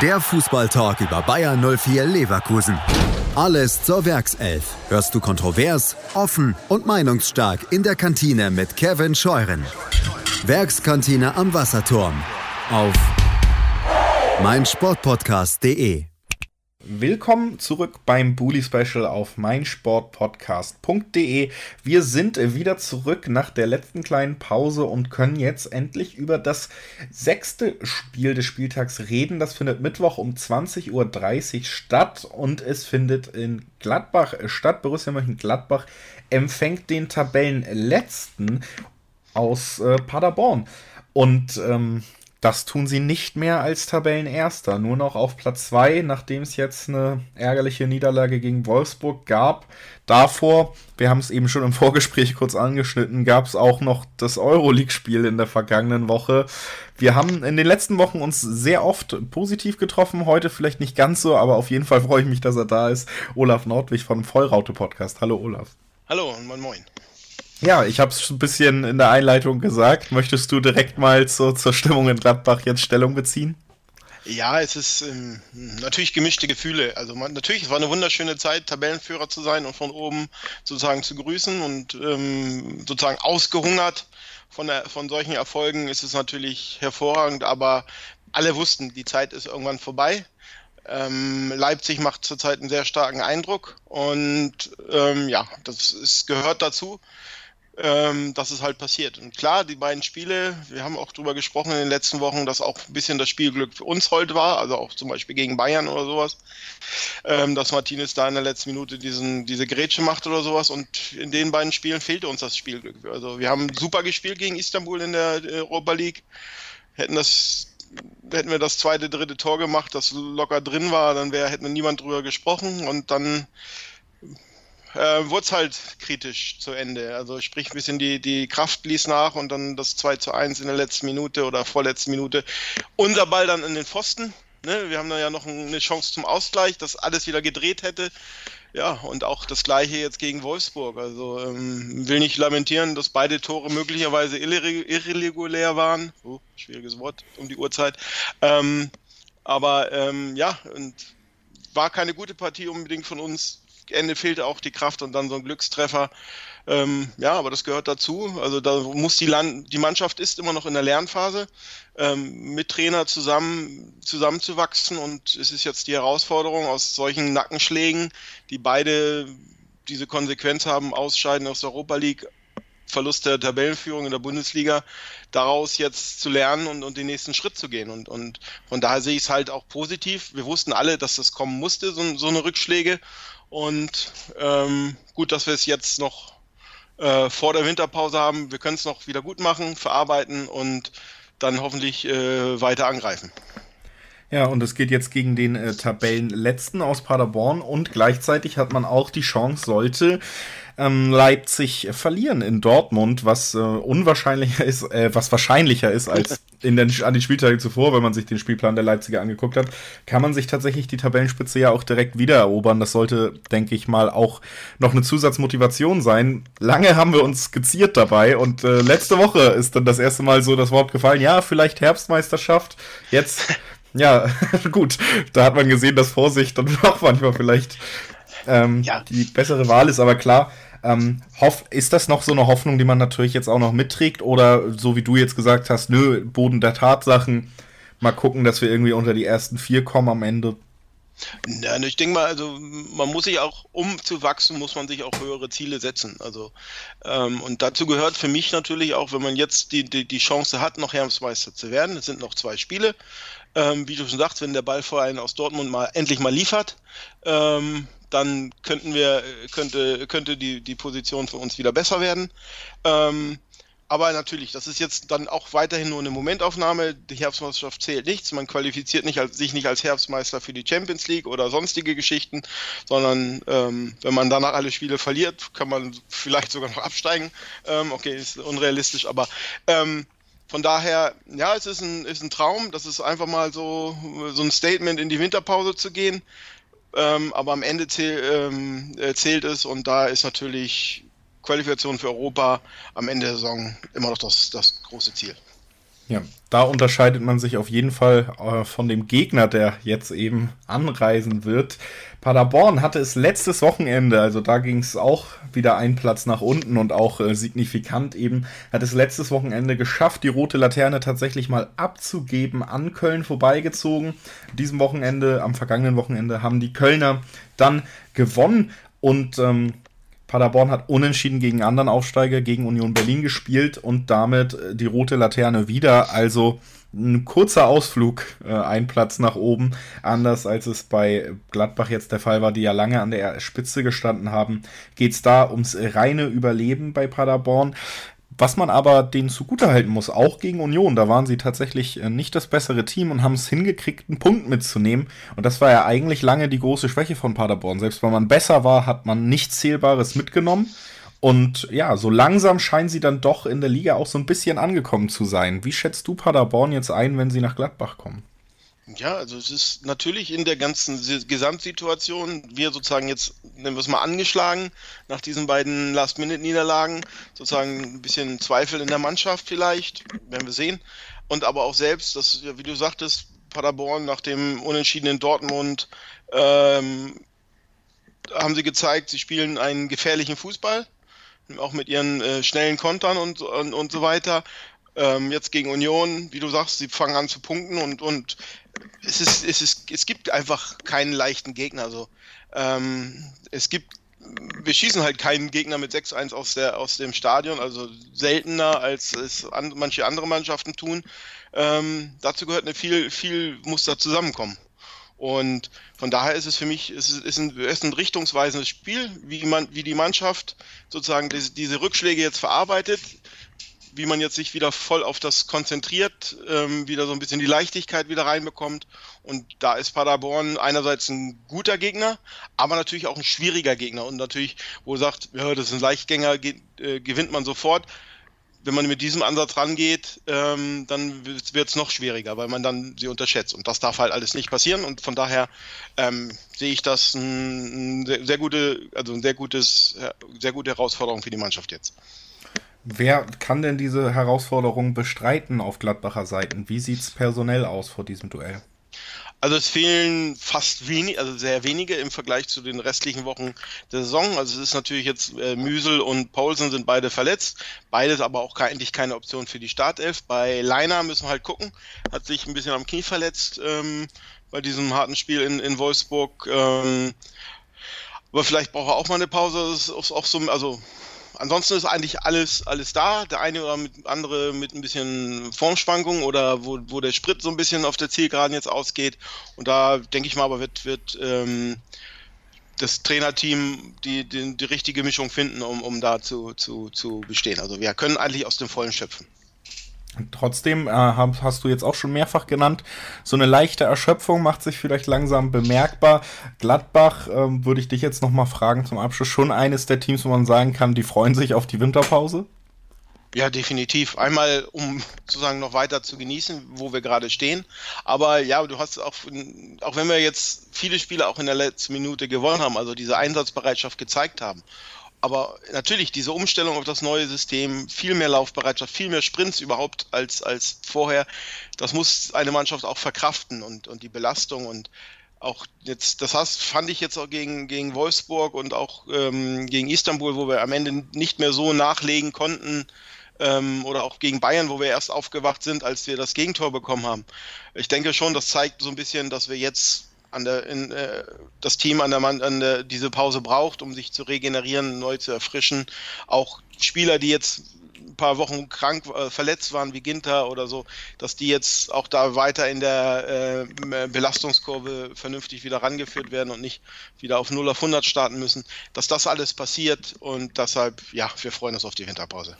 Der Fußballtalk über Bayern 04 Leverkusen. Alles zur Werkself. Hörst du kontrovers, offen und meinungsstark in der Kantine mit Kevin Scheuren. Werkskantine am Wasserturm. Auf meinsportpodcast.de. Willkommen zurück beim Bully Special auf meinsportpodcast.de. Wir sind wieder zurück nach der letzten kleinen Pause und können jetzt endlich über das sechste Spiel des Spieltags reden. Das findet Mittwoch um 20.30 Uhr statt und es findet in Gladbach statt. Borussia Mönchengladbach empfängt den Tabellenletzten aus äh, Paderborn. Und ähm, das tun sie nicht mehr als Tabellenerster, nur noch auf Platz 2, nachdem es jetzt eine ärgerliche Niederlage gegen Wolfsburg gab. Davor, wir haben es eben schon im Vorgespräch kurz angeschnitten, gab es auch noch das Euroleague-Spiel in der vergangenen Woche. Wir haben in den letzten Wochen uns sehr oft positiv getroffen, heute vielleicht nicht ganz so, aber auf jeden Fall freue ich mich, dass er da ist. Olaf Nordwig vom Vollraute-Podcast. Hallo Olaf. Hallo und moin moin. Ja, ich habe es ein bisschen in der Einleitung gesagt. Möchtest du direkt mal zur, zur Stimmung in Gladbach jetzt Stellung beziehen? Ja, es ist ähm, natürlich gemischte Gefühle. Also man, natürlich, es war eine wunderschöne Zeit, Tabellenführer zu sein und von oben sozusagen zu grüßen und ähm, sozusagen ausgehungert von, der, von solchen Erfolgen ist es natürlich hervorragend, aber alle wussten, die Zeit ist irgendwann vorbei. Ähm, Leipzig macht zurzeit einen sehr starken Eindruck und ähm, ja, das ist, gehört dazu ähm, dass es halt passiert. Und klar, die beiden Spiele, wir haben auch drüber gesprochen in den letzten Wochen, dass auch ein bisschen das Spielglück für uns heute war, also auch zum Beispiel gegen Bayern oder sowas, ähm, dass Martinez da in der letzten Minute diesen, diese Grätsche macht oder sowas. Und in den beiden Spielen fehlte uns das Spielglück. Also wir haben super gespielt gegen Istanbul in der Europa League, hätten das hätten wir das zweite, dritte Tor gemacht, das locker drin war, dann wäre, hätte niemand drüber gesprochen und dann äh, wurde es halt kritisch zu Ende. Also sprich ein bisschen die, die Kraft ließ nach und dann das 2 zu 1 in der letzten Minute oder vorletzten Minute. Unser Ball dann in den Pfosten. Ne? Wir haben da ja noch eine Chance zum Ausgleich, dass alles wieder gedreht hätte. Ja, und auch das gleiche jetzt gegen Wolfsburg. Also ähm, will nicht lamentieren, dass beide Tore möglicherweise irregulär waren. Oh, schwieriges Wort um die Uhrzeit. Ähm, aber ähm, ja, und war keine gute Partie unbedingt von uns. Ende fehlte auch die Kraft und dann so ein Glückstreffer. Ähm, ja, aber das gehört dazu. Also da muss die Land die Mannschaft ist immer noch in der Lernphase, ähm, mit Trainer zusammen zusammenzuwachsen und es ist jetzt die Herausforderung aus solchen Nackenschlägen, die beide diese Konsequenz haben, ausscheiden aus der Europa League, Verlust der Tabellenführung in der Bundesliga, daraus jetzt zu lernen und, und den nächsten Schritt zu gehen. Und, und von daher sehe ich es halt auch positiv. Wir wussten alle, dass das kommen musste, so, so eine Rückschläge. Und ähm, gut, dass wir es jetzt noch äh, vor der Winterpause haben. Wir können es noch wieder gut machen, verarbeiten und dann hoffentlich äh, weiter angreifen. Ja, und es geht jetzt gegen den äh, Tabellenletzten aus Paderborn und gleichzeitig hat man auch die Chance, sollte ähm, Leipzig verlieren in Dortmund, was äh, unwahrscheinlicher ist, äh, was wahrscheinlicher ist als in den, an den Spieltagen zuvor, wenn man sich den Spielplan der Leipziger angeguckt hat, kann man sich tatsächlich die Tabellenspitze ja auch direkt wieder erobern. Das sollte, denke ich mal, auch noch eine Zusatzmotivation sein. Lange haben wir uns geziert dabei und äh, letzte Woche ist dann das erste Mal so das Wort gefallen, ja, vielleicht Herbstmeisterschaft. Jetzt, ja, gut, da hat man gesehen, dass Vorsicht dann auch manchmal vielleicht ähm, ja. die bessere Wahl ist, aber klar, ähm, hoff, ist das noch so eine Hoffnung, die man natürlich jetzt auch noch mitträgt? Oder so wie du jetzt gesagt hast, nö, Boden der Tatsachen, mal gucken, dass wir irgendwie unter die ersten vier kommen am Ende? Ja, ich denke mal, also man muss sich auch, um zu wachsen, muss man sich auch höhere Ziele setzen. Also ähm, und dazu gehört für mich natürlich auch, wenn man jetzt die, die, die Chance hat, noch Herbstmeister zu werden. Es sind noch zwei Spiele. Ähm, wie du schon sagst, wenn der Ballverein aus Dortmund mal endlich mal liefert, ähm, dann könnten wir, könnte, könnte die, die Position für uns wieder besser werden. Ähm, Aber natürlich, das ist jetzt dann auch weiterhin nur eine Momentaufnahme. Die Herbstmeisterschaft zählt nichts. Man qualifiziert nicht als, sich nicht als Herbstmeister für die Champions League oder sonstige Geschichten, sondern ähm, wenn man danach alle Spiele verliert, kann man vielleicht sogar noch absteigen. Ähm, okay, ist unrealistisch, aber ähm, von daher, ja, es ist ein, ist ein Traum. Das ist einfach mal so, so ein Statement in die Winterpause zu gehen. Ähm, aber am Ende zähl, ähm, äh, zählt es und da ist natürlich Qualifikation für Europa am Ende der Saison immer noch das, das große Ziel. Ja, da unterscheidet man sich auf jeden Fall äh, von dem Gegner, der jetzt eben anreisen wird. Paderborn hatte es letztes Wochenende, also da ging es auch wieder einen Platz nach unten und auch äh, signifikant eben, hat es letztes Wochenende geschafft, die rote Laterne tatsächlich mal abzugeben, an Köln vorbeigezogen. Diesem Wochenende, am vergangenen Wochenende, haben die Kölner dann gewonnen und ähm, Paderborn hat unentschieden gegen anderen Aufsteiger, gegen Union Berlin gespielt und damit äh, die rote Laterne wieder. Also ein kurzer Ausflug, äh, ein Platz nach oben, anders als es bei Gladbach jetzt der Fall war, die ja lange an der Spitze gestanden haben, geht es da ums reine Überleben bei Paderborn. Was man aber denen zugutehalten muss, auch gegen Union, da waren sie tatsächlich äh, nicht das bessere Team und haben es hingekriegt, einen Punkt mitzunehmen. Und das war ja eigentlich lange die große Schwäche von Paderborn. Selbst wenn man besser war, hat man nichts Zählbares mitgenommen. Und ja, so langsam scheinen sie dann doch in der Liga auch so ein bisschen angekommen zu sein. Wie schätzt du Paderborn jetzt ein, wenn sie nach Gladbach kommen? Ja, also es ist natürlich in der ganzen Gesamtsituation, wir sozusagen jetzt, nennen wir es mal angeschlagen, nach diesen beiden Last-Minute-Niederlagen, sozusagen ein bisschen Zweifel in der Mannschaft vielleicht, werden wir sehen. Und aber auch selbst, das, wie du sagtest, Paderborn nach dem Unentschieden in Dortmund, ähm, haben sie gezeigt, sie spielen einen gefährlichen Fußball, auch mit ihren äh, schnellen Kontern und, und, und so weiter. Ähm, jetzt gegen Union, wie du sagst, sie fangen an zu punkten und, und es, ist, es, ist, es gibt einfach keinen leichten Gegner. Also, ähm, es gibt, wir schießen halt keinen Gegner mit 6-1 aus, aus dem Stadion, also seltener als es an, manche andere Mannschaften tun. Ähm, dazu gehört eine viel, viel muss da zusammenkommen. Und von daher ist es für mich es ist, ein, ist ein richtungsweisendes Spiel, wie, man, wie die Mannschaft sozusagen diese, diese Rückschläge jetzt verarbeitet wie man jetzt sich wieder voll auf das konzentriert, ähm, wieder so ein bisschen die Leichtigkeit wieder reinbekommt. Und da ist Paderborn einerseits ein guter Gegner, aber natürlich auch ein schwieriger Gegner. Und natürlich, wo sagt, ja, das ist ein Leichtgänger, ge äh, gewinnt man sofort. Wenn man mit diesem Ansatz rangeht, ähm, dann wird es noch schwieriger, weil man dann sie unterschätzt. Und das darf halt alles nicht passieren. Und von daher ähm, sehe ich das ein, ein sehr, sehr, gute, also ein sehr gutes, sehr gute Herausforderung für die Mannschaft jetzt. Wer kann denn diese Herausforderung bestreiten auf Gladbacher Seiten? Wie sieht es personell aus vor diesem Duell? Also es fehlen fast wenig, also sehr wenige im Vergleich zu den restlichen Wochen der Saison. Also es ist natürlich jetzt äh, Müsel und Paulsen sind beide verletzt, beides aber auch eigentlich keine Option für die Startelf. Bei Leiner müssen wir halt gucken, hat sich ein bisschen am Knie verletzt ähm, bei diesem harten Spiel in, in Wolfsburg. Ähm, aber vielleicht braucht er auch mal eine Pause. Das ist auch so, also ansonsten ist eigentlich alles, alles da. Der eine oder mit, andere mit ein bisschen Formschwankungen oder wo, wo der Sprit so ein bisschen auf der Zielgeraden jetzt ausgeht. Und da denke ich mal, aber wird, wird ähm, das Trainerteam die, die, die richtige Mischung finden, um, um da zu, zu, zu bestehen. Also wir können eigentlich aus dem Vollen schöpfen. Trotzdem äh, hast du jetzt auch schon mehrfach genannt, so eine leichte Erschöpfung macht sich vielleicht langsam bemerkbar. Gladbach ähm, würde ich dich jetzt noch mal fragen zum Abschluss schon eines der Teams, wo man sagen kann, die freuen sich auf die Winterpause. Ja, definitiv. Einmal, um sozusagen noch weiter zu genießen, wo wir gerade stehen. Aber ja, du hast auch, auch wenn wir jetzt viele Spiele auch in der letzten Minute gewonnen haben, also diese Einsatzbereitschaft gezeigt haben aber natürlich diese Umstellung auf das neue System, viel mehr Laufbereitschaft, viel mehr Sprints überhaupt als, als vorher, das muss eine Mannschaft auch verkraften und, und die Belastung und auch jetzt, das heißt, fand ich jetzt auch gegen, gegen Wolfsburg und auch ähm, gegen Istanbul, wo wir am Ende nicht mehr so nachlegen konnten, ähm, oder auch gegen Bayern, wo wir erst aufgewacht sind, als wir das Gegentor bekommen haben. Ich denke schon, das zeigt so ein bisschen, dass wir jetzt an der, in, äh, das Team an der, an der diese Pause braucht, um sich zu regenerieren, neu zu erfrischen. Auch Spieler, die jetzt ein paar Wochen krank, äh, verletzt waren, wie Ginter oder so, dass die jetzt auch da weiter in der äh, Belastungskurve vernünftig wieder rangeführt werden und nicht wieder auf 0 auf 100 starten müssen, dass das alles passiert und deshalb, ja, wir freuen uns auf die Winterpause.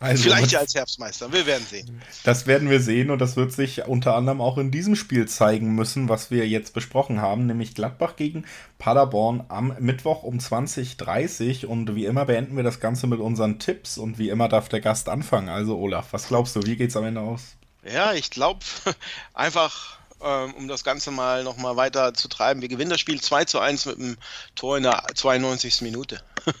Also, Vielleicht ja als Herbstmeister, wir werden sehen. Das werden wir sehen und das wird sich unter anderem auch in diesem Spiel zeigen müssen, was wir jetzt besprochen haben, nämlich Gladbach gegen Paderborn am Mittwoch um 20.30 Uhr. Und wie immer beenden wir das Ganze mit unseren Tipps und wie immer darf der Gast anfangen. Also Olaf, was glaubst du, wie geht es am Ende aus? Ja, ich glaube einfach ähm, um das Ganze mal nochmal weiter zu treiben. Wir gewinnen das Spiel 2 zu 1 mit einem Tor in der 92. Minute.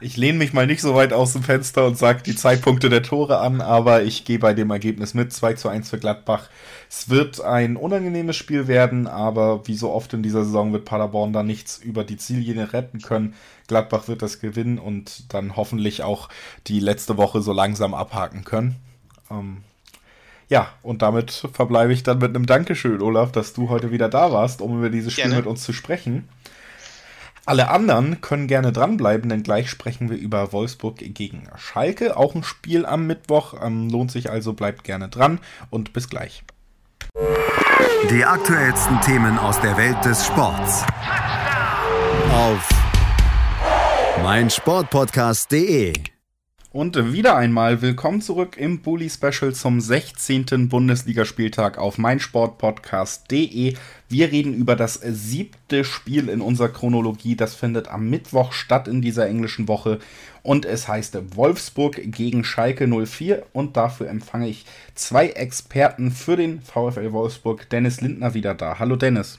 Ich lehne mich mal nicht so weit aus dem Fenster und sage die Zeitpunkte der Tore an, aber ich gehe bei dem Ergebnis mit 2 zu 1 für Gladbach. Es wird ein unangenehmes Spiel werden, aber wie so oft in dieser Saison wird Paderborn da nichts über die Ziellinie retten können. Gladbach wird das gewinnen und dann hoffentlich auch die letzte Woche so langsam abhaken können. Ähm, ja, und damit verbleibe ich dann mit einem Dankeschön, Olaf, dass du heute wieder da warst, um über dieses Spiel Gerne. mit uns zu sprechen. Alle anderen können gerne dranbleiben, denn gleich sprechen wir über Wolfsburg gegen Schalke. Auch ein Spiel am Mittwoch. Ähm, lohnt sich also, bleibt gerne dran und bis gleich. Die aktuellsten Themen aus der Welt des Sports. Auf meinsportpodcast.de und wieder einmal willkommen zurück im Bully Special zum 16. Bundesligaspieltag auf meinsportpodcast.de. Wir reden über das siebte Spiel in unserer Chronologie. Das findet am Mittwoch statt in dieser englischen Woche und es heißt Wolfsburg gegen Schalke 04 und dafür empfange ich zwei Experten für den VfL Wolfsburg. Dennis Lindner wieder da. Hallo Dennis.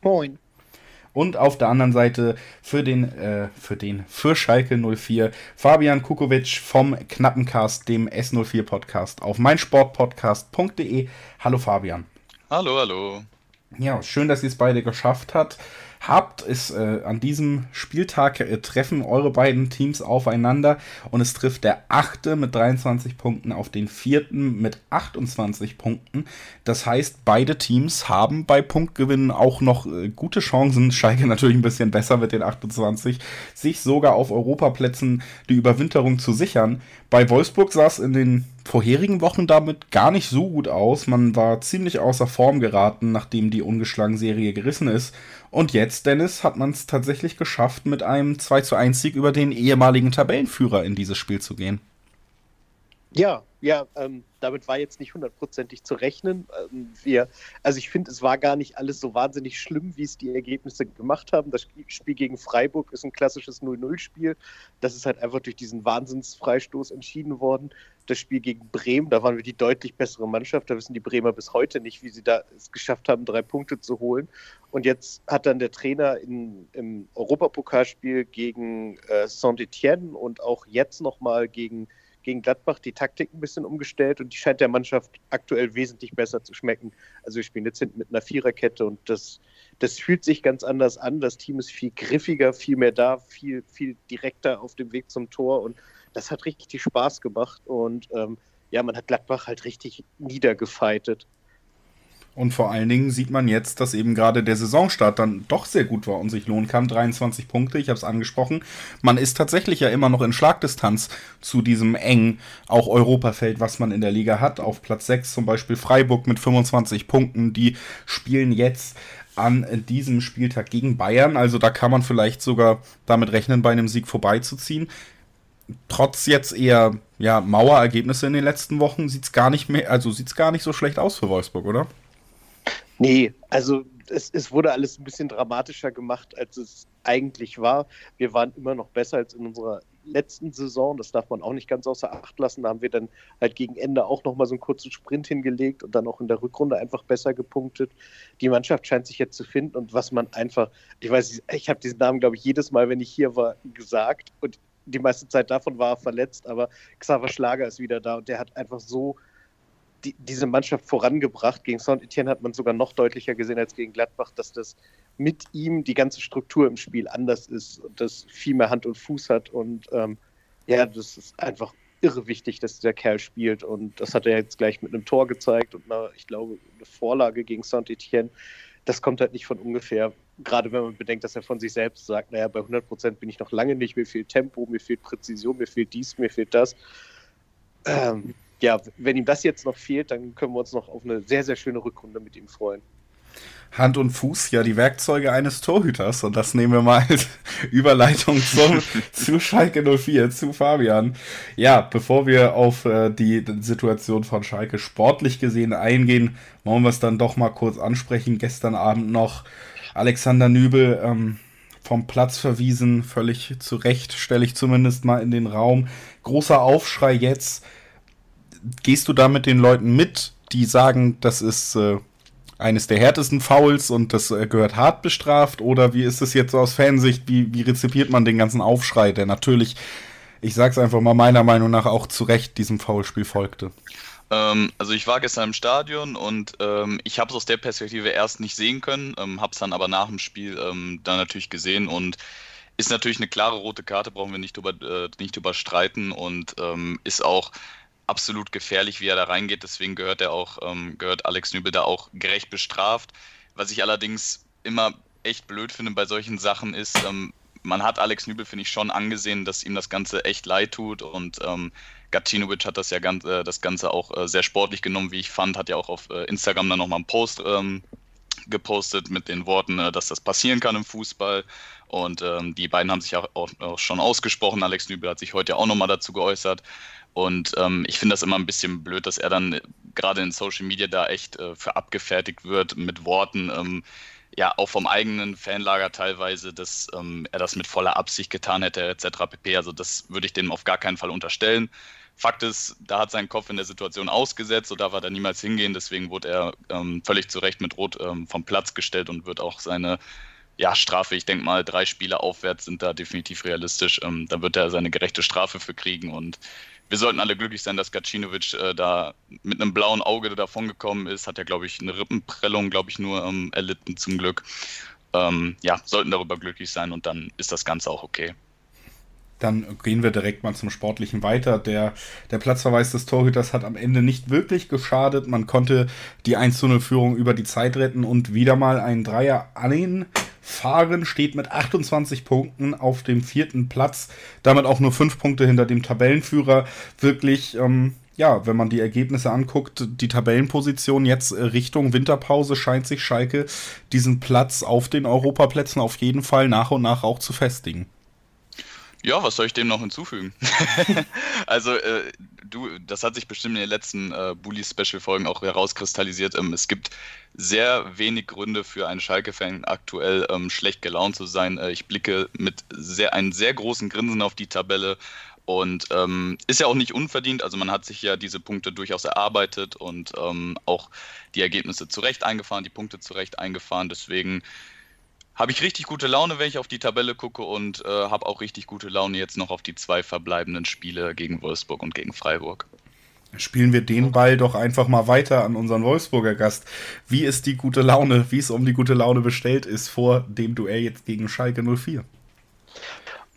Moin. Und auf der anderen Seite für den, äh, für den, für Schalke 04, Fabian Kukovic vom Knappencast, dem S04 Podcast auf meinsportpodcast.de. Hallo Fabian. Hallo, hallo. Ja, schön, dass ihr es beide geschafft habt habt, ist äh, an diesem Spieltag äh, treffen eure beiden Teams aufeinander und es trifft der achte mit 23 Punkten auf den vierten mit 28 Punkten. Das heißt, beide Teams haben bei Punktgewinnen auch noch äh, gute Chancen. Schalke natürlich ein bisschen besser mit den 28, sich sogar auf Europaplätzen die Überwinterung zu sichern. Bei Wolfsburg sah es in den vorherigen Wochen damit gar nicht so gut aus. Man war ziemlich außer Form geraten, nachdem die ungeschlagen Serie gerissen ist. Und jetzt, Dennis, hat man es tatsächlich geschafft, mit einem 2 zu 1 Sieg über den ehemaligen Tabellenführer in dieses Spiel zu gehen. Ja, ja, ähm, damit war jetzt nicht hundertprozentig zu rechnen. Ähm, wir, also ich finde, es war gar nicht alles so wahnsinnig schlimm, wie es die Ergebnisse gemacht haben. Das Spiel gegen Freiburg ist ein klassisches 0-0-Spiel. Das ist halt einfach durch diesen Wahnsinnsfreistoß entschieden worden. Das Spiel gegen Bremen, da waren wir die deutlich bessere Mannschaft. Da wissen die Bremer bis heute nicht, wie sie da es geschafft haben, drei Punkte zu holen. Und jetzt hat dann der Trainer in, im Europapokalspiel gegen äh, Saint-Etienne und auch jetzt nochmal gegen gegen Gladbach die Taktik ein bisschen umgestellt und die scheint der Mannschaft aktuell wesentlich besser zu schmecken. Also wir spielen jetzt hinten mit einer Viererkette und das, das fühlt sich ganz anders an. Das Team ist viel griffiger, viel mehr da, viel, viel direkter auf dem Weg zum Tor und das hat richtig Spaß gemacht und ähm, ja, man hat Gladbach halt richtig niedergefeitet. Und vor allen Dingen sieht man jetzt, dass eben gerade der Saisonstart dann doch sehr gut war und sich lohnen kann. 23 Punkte, ich habe es angesprochen. Man ist tatsächlich ja immer noch in Schlagdistanz zu diesem engen, auch Europafeld, was man in der Liga hat. Auf Platz 6 zum Beispiel Freiburg mit 25 Punkten. Die spielen jetzt an diesem Spieltag gegen Bayern. Also da kann man vielleicht sogar damit rechnen, bei einem Sieg vorbeizuziehen. Trotz jetzt eher ja, Mauerergebnisse in den letzten Wochen sieht es gar nicht mehr, also sieht gar nicht so schlecht aus für Wolfsburg, oder? Nee, also es, es, wurde alles ein bisschen dramatischer gemacht, als es eigentlich war. Wir waren immer noch besser als in unserer letzten Saison. Das darf man auch nicht ganz außer Acht lassen. Da haben wir dann halt gegen Ende auch noch mal so einen kurzen Sprint hingelegt und dann auch in der Rückrunde einfach besser gepunktet. Die Mannschaft scheint sich jetzt zu finden und was man einfach, ich weiß, ich habe diesen Namen, glaube ich, jedes Mal, wenn ich hier war, gesagt und die meiste Zeit davon war er verletzt, aber Xaver Schlager ist wieder da und der hat einfach so die, diese Mannschaft vorangebracht. Gegen Saint-Etienne hat man sogar noch deutlicher gesehen als gegen Gladbach, dass das mit ihm die ganze Struktur im Spiel anders ist und das viel mehr Hand und Fuß hat. Und ähm, ja, das ist einfach irre wichtig, dass dieser Kerl spielt. Und das hat er jetzt gleich mit einem Tor gezeigt und einer, ich glaube, eine Vorlage gegen Saint-Etienne. Das kommt halt nicht von ungefähr. Gerade wenn man bedenkt, dass er von sich selbst sagt, naja, bei 100 Prozent bin ich noch lange nicht, mir fehlt Tempo, mir fehlt Präzision, mir fehlt dies, mir fehlt das. Ähm, ja, wenn ihm das jetzt noch fehlt, dann können wir uns noch auf eine sehr, sehr schöne Rückrunde mit ihm freuen. Hand und Fuß ja die Werkzeuge eines Torhüters und das nehmen wir mal als Überleitung zum, zu Schalke 04, zu Fabian. Ja, bevor wir auf äh, die Situation von Schalke sportlich gesehen eingehen, wollen wir es dann doch mal kurz ansprechen. Gestern Abend noch Alexander Nübel ähm, vom Platz verwiesen, völlig zu Recht, stelle ich zumindest mal in den Raum. Großer Aufschrei jetzt. Gehst du da mit den Leuten mit, die sagen, das ist äh, eines der härtesten Fouls und das äh, gehört hart bestraft? Oder wie ist es jetzt so aus Fansicht? Wie, wie rezipiert man den ganzen Aufschrei, der natürlich, ich sag's einfach mal meiner Meinung nach, auch zu Recht diesem Foulspiel folgte? Ähm, also ich war gestern im Stadion und ähm, ich habe es aus der Perspektive erst nicht sehen können, ähm, habe es dann aber nach dem Spiel ähm, dann natürlich gesehen und ist natürlich eine klare rote Karte, brauchen wir nicht drüber, äh, nicht drüber streiten und ähm, ist auch absolut gefährlich, wie er da reingeht. Deswegen gehört er auch, ähm, gehört Alex Nübel da auch gerecht bestraft. Was ich allerdings immer echt blöd finde bei solchen Sachen ist, ähm, man hat Alex Nübel, finde ich, schon angesehen, dass ihm das Ganze echt leid tut und ähm, Gacinovic hat das ja ganz, äh, das Ganze auch äh, sehr sportlich genommen, wie ich fand, hat ja auch auf äh, Instagram dann nochmal einen Post ähm, gepostet mit den Worten, äh, dass das passieren kann im Fußball. Und ähm, die beiden haben sich auch, auch, auch, schon ausgesprochen. Alex Nübel hat sich heute auch nochmal dazu geäußert. Und ähm, ich finde das immer ein bisschen blöd, dass er dann gerade in Social Media da echt äh, für abgefertigt wird mit Worten, ähm, ja, auch vom eigenen Fanlager teilweise, dass ähm, er das mit voller Absicht getan hätte, etc. pp. Also das würde ich dem auf gar keinen Fall unterstellen. Fakt ist, da hat sein Kopf in der Situation ausgesetzt, so darf er da niemals hingehen. Deswegen wurde er ähm, völlig zu Recht mit Rot ähm, vom Platz gestellt und wird auch seine ja, Strafe, ich denke mal, drei Spiele aufwärts sind da definitiv realistisch. Ähm, da wird er seine gerechte Strafe für kriegen und wir sollten alle glücklich sein, dass Gacinovic äh, da mit einem blauen Auge davongekommen ist. Hat ja, glaube ich, eine Rippenprellung, glaube ich, nur ähm, erlitten zum Glück. Ähm, ja, sollten darüber glücklich sein und dann ist das Ganze auch okay. Dann gehen wir direkt mal zum Sportlichen weiter. Der, der Platzverweis des Torhüters hat am Ende nicht wirklich geschadet. Man konnte die 1-0-Führung über die Zeit retten und wieder mal ein Dreier annehmen. Steht mit 28 Punkten auf dem vierten Platz, damit auch nur fünf Punkte hinter dem Tabellenführer. Wirklich, ähm, ja, wenn man die Ergebnisse anguckt, die Tabellenposition jetzt äh, Richtung Winterpause scheint sich Schalke diesen Platz auf den Europaplätzen auf jeden Fall nach und nach auch zu festigen. Ja, was soll ich dem noch hinzufügen? also, äh, du, das hat sich bestimmt in den letzten äh, Bully-Special-Folgen auch herauskristallisiert. Ähm, es gibt sehr wenig Gründe für einen Schalke-Fan aktuell ähm, schlecht gelaunt zu sein. Äh, ich blicke mit sehr, einem sehr großen Grinsen auf die Tabelle und ähm, ist ja auch nicht unverdient. Also man hat sich ja diese Punkte durchaus erarbeitet und ähm, auch die Ergebnisse zurecht eingefahren, die Punkte zurecht eingefahren. Deswegen habe ich richtig gute Laune, wenn ich auf die Tabelle gucke und äh, habe auch richtig gute Laune jetzt noch auf die zwei verbleibenden Spiele gegen Wolfsburg und gegen Freiburg. Spielen wir den Ball doch einfach mal weiter an unseren Wolfsburger Gast. Wie ist die gute Laune, wie es um die gute Laune bestellt ist vor dem Duell jetzt gegen Schalke 04?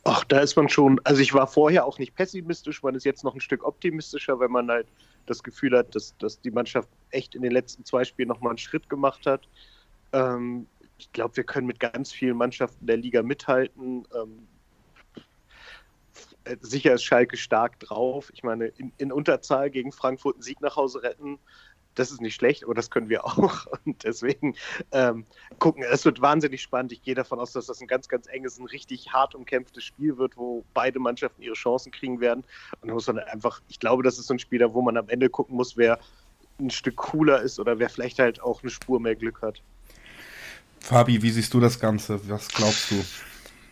Ach, da ist man schon, also ich war vorher auch nicht pessimistisch, man ist jetzt noch ein Stück optimistischer, wenn man halt das Gefühl hat, dass, dass die Mannschaft echt in den letzten zwei Spielen nochmal einen Schritt gemacht hat. Ähm, ich glaube, wir können mit ganz vielen Mannschaften der Liga mithalten. Ähm, äh, sicher ist Schalke stark drauf. Ich meine, in, in, Unterzahl gegen Frankfurt einen Sieg nach Hause retten, das ist nicht schlecht, aber das können wir auch. Und deswegen ähm, gucken, es wird wahnsinnig spannend. Ich gehe davon aus, dass das ein ganz, ganz enges, ein richtig hart umkämpftes Spiel wird, wo beide Mannschaften ihre Chancen kriegen werden. Und da muss man einfach, ich glaube, das ist so ein Spiel, wo man am Ende gucken muss, wer ein Stück cooler ist oder wer vielleicht halt auch eine Spur mehr Glück hat. Fabi, wie siehst du das Ganze? Was glaubst du?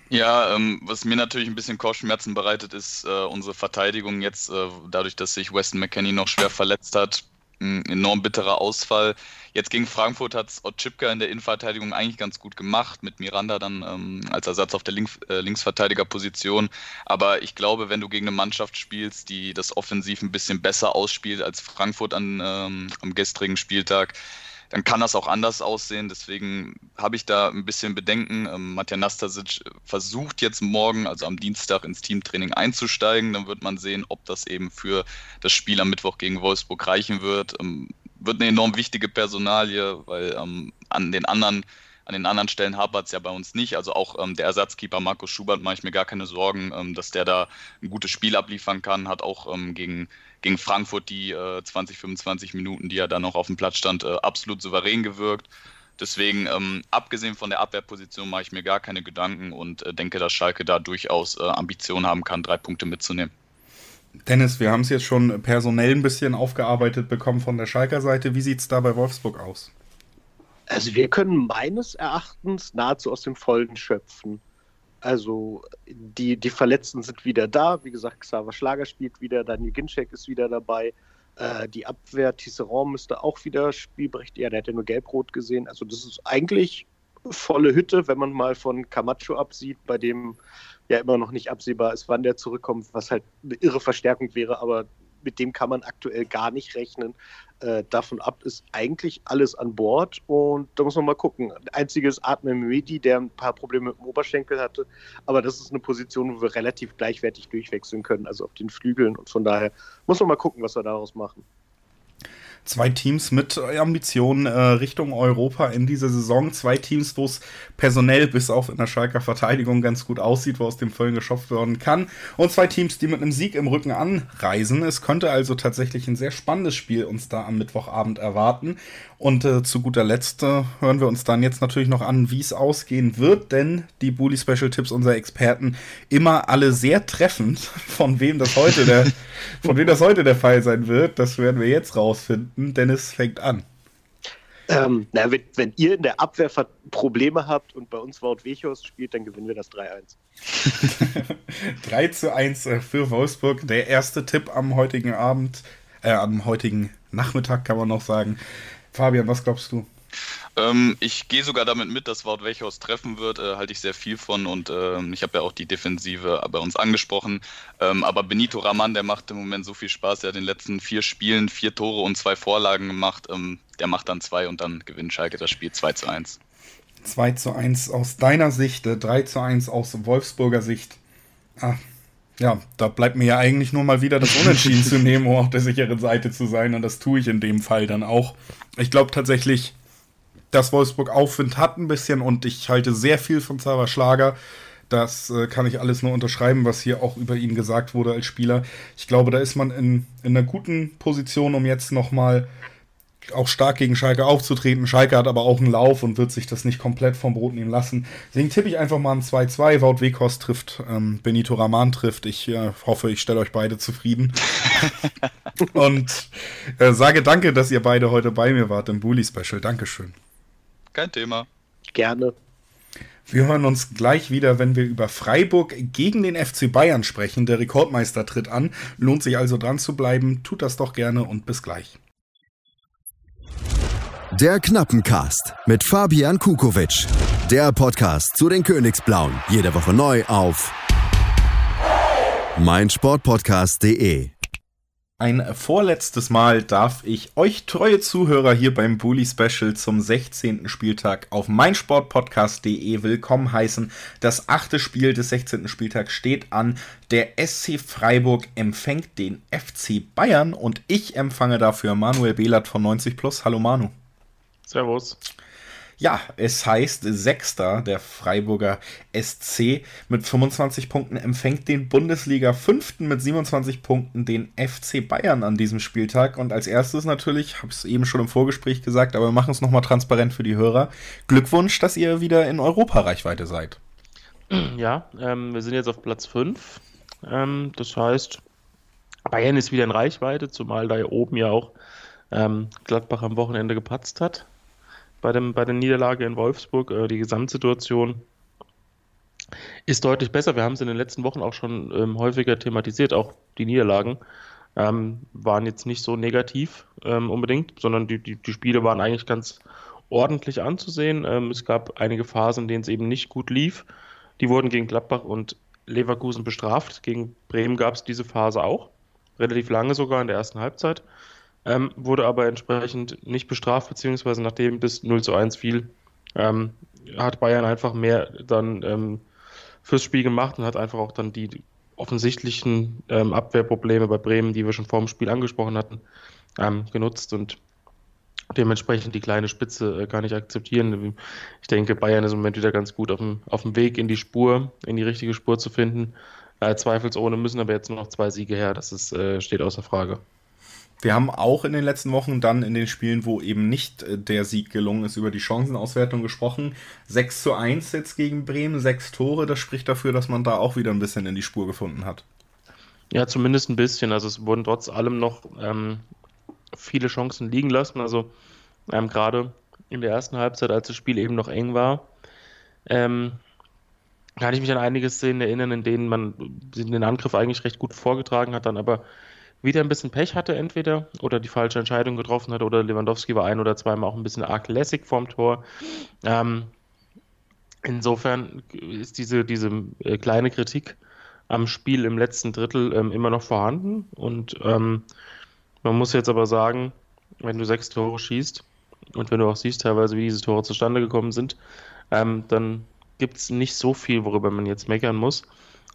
Ja, ähm, was mir natürlich ein bisschen Kopfschmerzen bereitet, ist äh, unsere Verteidigung jetzt, äh, dadurch, dass sich Weston McKenney noch schwer verletzt hat. Ein enorm bitterer Ausfall. Jetzt gegen Frankfurt hat es Otschipka in der Innenverteidigung eigentlich ganz gut gemacht, mit Miranda dann ähm, als Ersatz auf der Link, äh, Linksverteidigerposition. Aber ich glaube, wenn du gegen eine Mannschaft spielst, die das offensiv ein bisschen besser ausspielt als Frankfurt an, ähm, am gestrigen Spieltag, dann kann das auch anders aussehen. Deswegen habe ich da ein bisschen Bedenken. Ähm, Matja Nastasic versucht jetzt morgen, also am Dienstag, ins Teamtraining einzusteigen. Dann wird man sehen, ob das eben für das Spiel am Mittwoch gegen Wolfsburg reichen wird. Ähm, wird eine enorm wichtige Personalie, weil ähm, an den anderen an den anderen Stellen hapert es ja bei uns nicht. Also auch ähm, der Ersatzkeeper Markus Schubert mache ich mir gar keine Sorgen, ähm, dass der da ein gutes Spiel abliefern kann. Hat auch ähm, gegen, gegen Frankfurt die äh, 20, 25 Minuten, die er da noch auf dem Platz stand, äh, absolut souverän gewirkt. Deswegen, ähm, abgesehen von der Abwehrposition, mache ich mir gar keine Gedanken und äh, denke, dass Schalke da durchaus äh, Ambitionen haben kann, drei Punkte mitzunehmen. Dennis, wir haben es jetzt schon personell ein bisschen aufgearbeitet bekommen von der Schalker Seite. Wie sieht es da bei Wolfsburg aus? Also wir können meines Erachtens nahezu aus dem Vollen schöpfen. Also die, die Verletzten sind wieder da. Wie gesagt, Xaver Schlager spielt wieder, Daniel Ginczek ist wieder dabei. Äh, die Abwehr, Tisserand müsste auch wieder spielberechtigt. Ja, der hat ja nur gelb-rot gesehen. Also das ist eigentlich volle Hütte, wenn man mal von Camacho absieht, bei dem ja immer noch nicht absehbar ist, wann der zurückkommt, was halt eine irre Verstärkung wäre, aber mit dem kann man aktuell gar nicht rechnen. Äh, davon ab ist eigentlich alles an Bord und da muss man mal gucken. Einziges Atme Medi, der ein paar Probleme mit dem Oberschenkel hatte, aber das ist eine Position, wo wir relativ gleichwertig durchwechseln können, also auf den Flügeln und von daher muss man mal gucken, was wir daraus machen zwei Teams mit Ambitionen äh, Richtung Europa in dieser Saison. Zwei Teams, wo es personell bis auf in der Schalker Verteidigung ganz gut aussieht, wo aus dem Vollen geschopft werden kann. Und zwei Teams, die mit einem Sieg im Rücken anreisen. Es könnte also tatsächlich ein sehr spannendes Spiel uns da am Mittwochabend erwarten. Und äh, zu guter Letzt äh, hören wir uns dann jetzt natürlich noch an, wie es ausgehen wird, denn die Bully Special Tipps unserer Experten immer alle sehr treffend. Von wem das heute der, von wem das heute der Fall sein wird, das werden wir jetzt rausfinden. Dennis fängt an. Ähm, na, wenn, wenn, ihr in der Abwehr Probleme habt und bei uns Wout Wechhorst spielt, dann gewinnen wir das 3-1. 3 zu 1 äh, für Wolfsburg. Der erste Tipp am heutigen Abend, äh, am heutigen Nachmittag kann man noch sagen. Fabian, was glaubst du? Ähm, ich gehe sogar damit mit, dass Wout Wechhaus treffen wird, äh, halte ich sehr viel von und ähm, ich habe ja auch die Defensive bei uns angesprochen. Ähm, aber Benito Raman, der macht im Moment so viel Spaß, er hat in den letzten vier Spielen vier Tore und zwei Vorlagen gemacht. Ähm, der macht dann zwei und dann gewinnt Schalke das Spiel 2 zu 1. 2 zu 1 aus deiner Sicht, 3 äh, zu 1 aus Wolfsburger Sicht. Ah, ja, da bleibt mir ja eigentlich nur mal wieder das Unentschieden zu nehmen, um auf der sicheren Seite zu sein. Und das tue ich in dem Fall dann auch. Ich glaube tatsächlich, dass Wolfsburg Aufwind hat ein bisschen und ich halte sehr viel von Xaver Schlager. Das äh, kann ich alles nur unterschreiben, was hier auch über ihn gesagt wurde als Spieler. Ich glaube, da ist man in, in einer guten Position, um jetzt nochmal auch stark gegen Schalke aufzutreten. Schalke hat aber auch einen Lauf und wird sich das nicht komplett vom Brot nehmen lassen. Deswegen tippe ich einfach mal ein 2-2. Wout Weghorst trifft, ähm, Benito Raman trifft. Ich äh, hoffe, ich stelle euch beide zufrieden. und äh, sage danke, dass ihr beide heute bei mir wart im Bully Special. Dankeschön. Kein Thema. Gerne. Wir hören uns gleich wieder, wenn wir über Freiburg gegen den FC Bayern sprechen. Der Rekordmeister tritt an. Lohnt sich also dran zu bleiben. Tut das doch gerne und bis gleich. Der Knappencast mit Fabian Kukowitsch. Der Podcast zu den Königsblauen. Jede Woche neu auf meinsportpodcast.de. Ein vorletztes Mal darf ich euch treue Zuhörer hier beim Bully Special zum 16. Spieltag auf meinsportpodcast.de willkommen heißen. Das achte Spiel des 16. Spieltags steht an. Der SC Freiburg empfängt den FC Bayern und ich empfange dafür Manuel Behlert von 90 Plus. Hallo Manu. Servus. Ja, es heißt Sechster, der Freiburger SC mit 25 Punkten empfängt den Bundesliga Fünften mit 27 Punkten den FC Bayern an diesem Spieltag. Und als erstes natürlich, habe ich es eben schon im Vorgespräch gesagt, aber wir machen es nochmal transparent für die Hörer. Glückwunsch, dass ihr wieder in Europa-Reichweite seid. Ja, ähm, wir sind jetzt auf Platz 5. Ähm, das heißt, Bayern ist wieder in Reichweite, zumal da ja oben ja auch ähm, Gladbach am Wochenende gepatzt hat bei, dem, bei der Niederlage in Wolfsburg. Äh, die Gesamtsituation ist deutlich besser. Wir haben es in den letzten Wochen auch schon ähm, häufiger thematisiert. Auch die Niederlagen ähm, waren jetzt nicht so negativ ähm, unbedingt, sondern die, die, die, Spiele waren eigentlich ganz ordentlich anzusehen. Ähm, es gab einige Phasen, in denen es eben nicht gut lief. Die wurden gegen Gladbach und Leverkusen bestraft. Gegen Bremen gab es diese Phase auch. Relativ lange sogar in der ersten Halbzeit ähm, wurde aber entsprechend nicht bestraft, beziehungsweise nachdem bis 0 zu 1 fiel, ähm, hat Bayern einfach mehr dann ähm, fürs Spiel gemacht und hat einfach auch dann die offensichtlichen ähm, Abwehrprobleme bei Bremen, die wir schon vor dem Spiel angesprochen hatten, ähm, genutzt und dementsprechend die kleine Spitze äh, gar nicht akzeptieren. Ich denke, Bayern ist im Moment wieder ganz gut auf dem, auf dem Weg in die Spur, in die richtige Spur zu finden. Äh, zweifelsohne müssen aber jetzt nur noch zwei Siege her, das ist, äh, steht außer Frage. Wir haben auch in den letzten Wochen dann in den Spielen, wo eben nicht äh, der Sieg gelungen ist, über die Chancenauswertung gesprochen. 6 zu 1 jetzt gegen Bremen, sechs Tore. Das spricht dafür, dass man da auch wieder ein bisschen in die Spur gefunden hat. Ja, zumindest ein bisschen. Also es wurden trotz allem noch ähm, viele Chancen liegen lassen. Also ähm, gerade in der ersten Halbzeit, als das Spiel eben noch eng war, ähm, kann ich mich an einige Szenen erinnern, in denen man den Angriff eigentlich recht gut vorgetragen hat, dann aber wieder ein bisschen Pech hatte entweder oder die falsche Entscheidung getroffen hat oder Lewandowski war ein oder zweimal auch ein bisschen arg lässig vorm Tor. Ähm, insofern ist diese, diese äh, kleine Kritik am Spiel im letzten Drittel ähm, immer noch vorhanden und ähm, man muss jetzt aber sagen, wenn du sechs Tore schießt und wenn du auch siehst teilweise, wie diese Tore zustande gekommen sind, ähm, dann gibt es nicht so viel, worüber man jetzt meckern muss.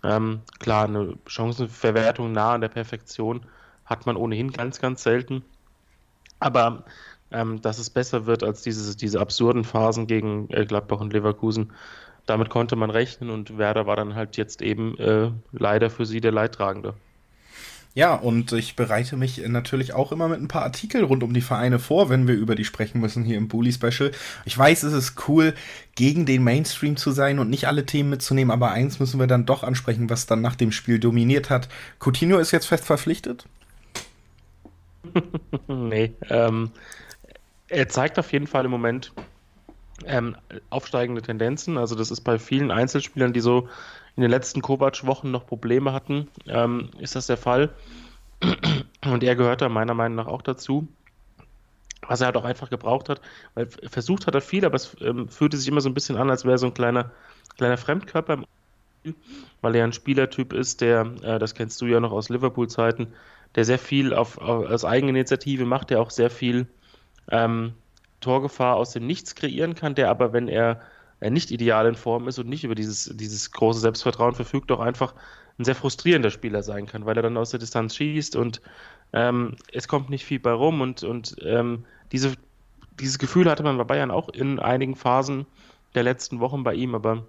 Ähm, klar, eine Chancenverwertung nah an der Perfektion hat man ohnehin ganz, ganz selten. Aber ähm, dass es besser wird als diese, diese absurden Phasen gegen äh, Gladbach und Leverkusen, damit konnte man rechnen und Werder war dann halt jetzt eben äh, leider für sie der Leidtragende. Ja, und ich bereite mich natürlich auch immer mit ein paar Artikel rund um die Vereine vor, wenn wir über die sprechen müssen hier im Bully Special. Ich weiß, es ist cool, gegen den Mainstream zu sein und nicht alle Themen mitzunehmen, aber eins müssen wir dann doch ansprechen, was dann nach dem Spiel dominiert hat. Coutinho ist jetzt fest verpflichtet? nee, ähm, er zeigt auf jeden Fall im Moment ähm, aufsteigende Tendenzen. Also das ist bei vielen Einzelspielern, die so in den letzten Kovac-Wochen noch Probleme hatten, ähm, ist das der Fall. Und er gehört da meiner Meinung nach auch dazu. Was er halt auch einfach gebraucht hat, weil versucht hat er viel, aber es ähm, fühlte sich immer so ein bisschen an, als wäre so ein kleiner, kleiner Fremdkörper, weil er ein Spielertyp ist, der, äh, das kennst du ja noch aus Liverpool-Zeiten, der sehr viel auf, auf, aus Eigeninitiative macht, der auch sehr viel ähm, Torgefahr aus dem Nichts kreieren kann, der aber, wenn er nicht ideal in Form ist und nicht über dieses, dieses große Selbstvertrauen verfügt, auch einfach ein sehr frustrierender Spieler sein kann, weil er dann aus der Distanz schießt und ähm, es kommt nicht viel bei rum und, und ähm, diese, dieses Gefühl hatte man bei Bayern auch in einigen Phasen der letzten Wochen bei ihm, aber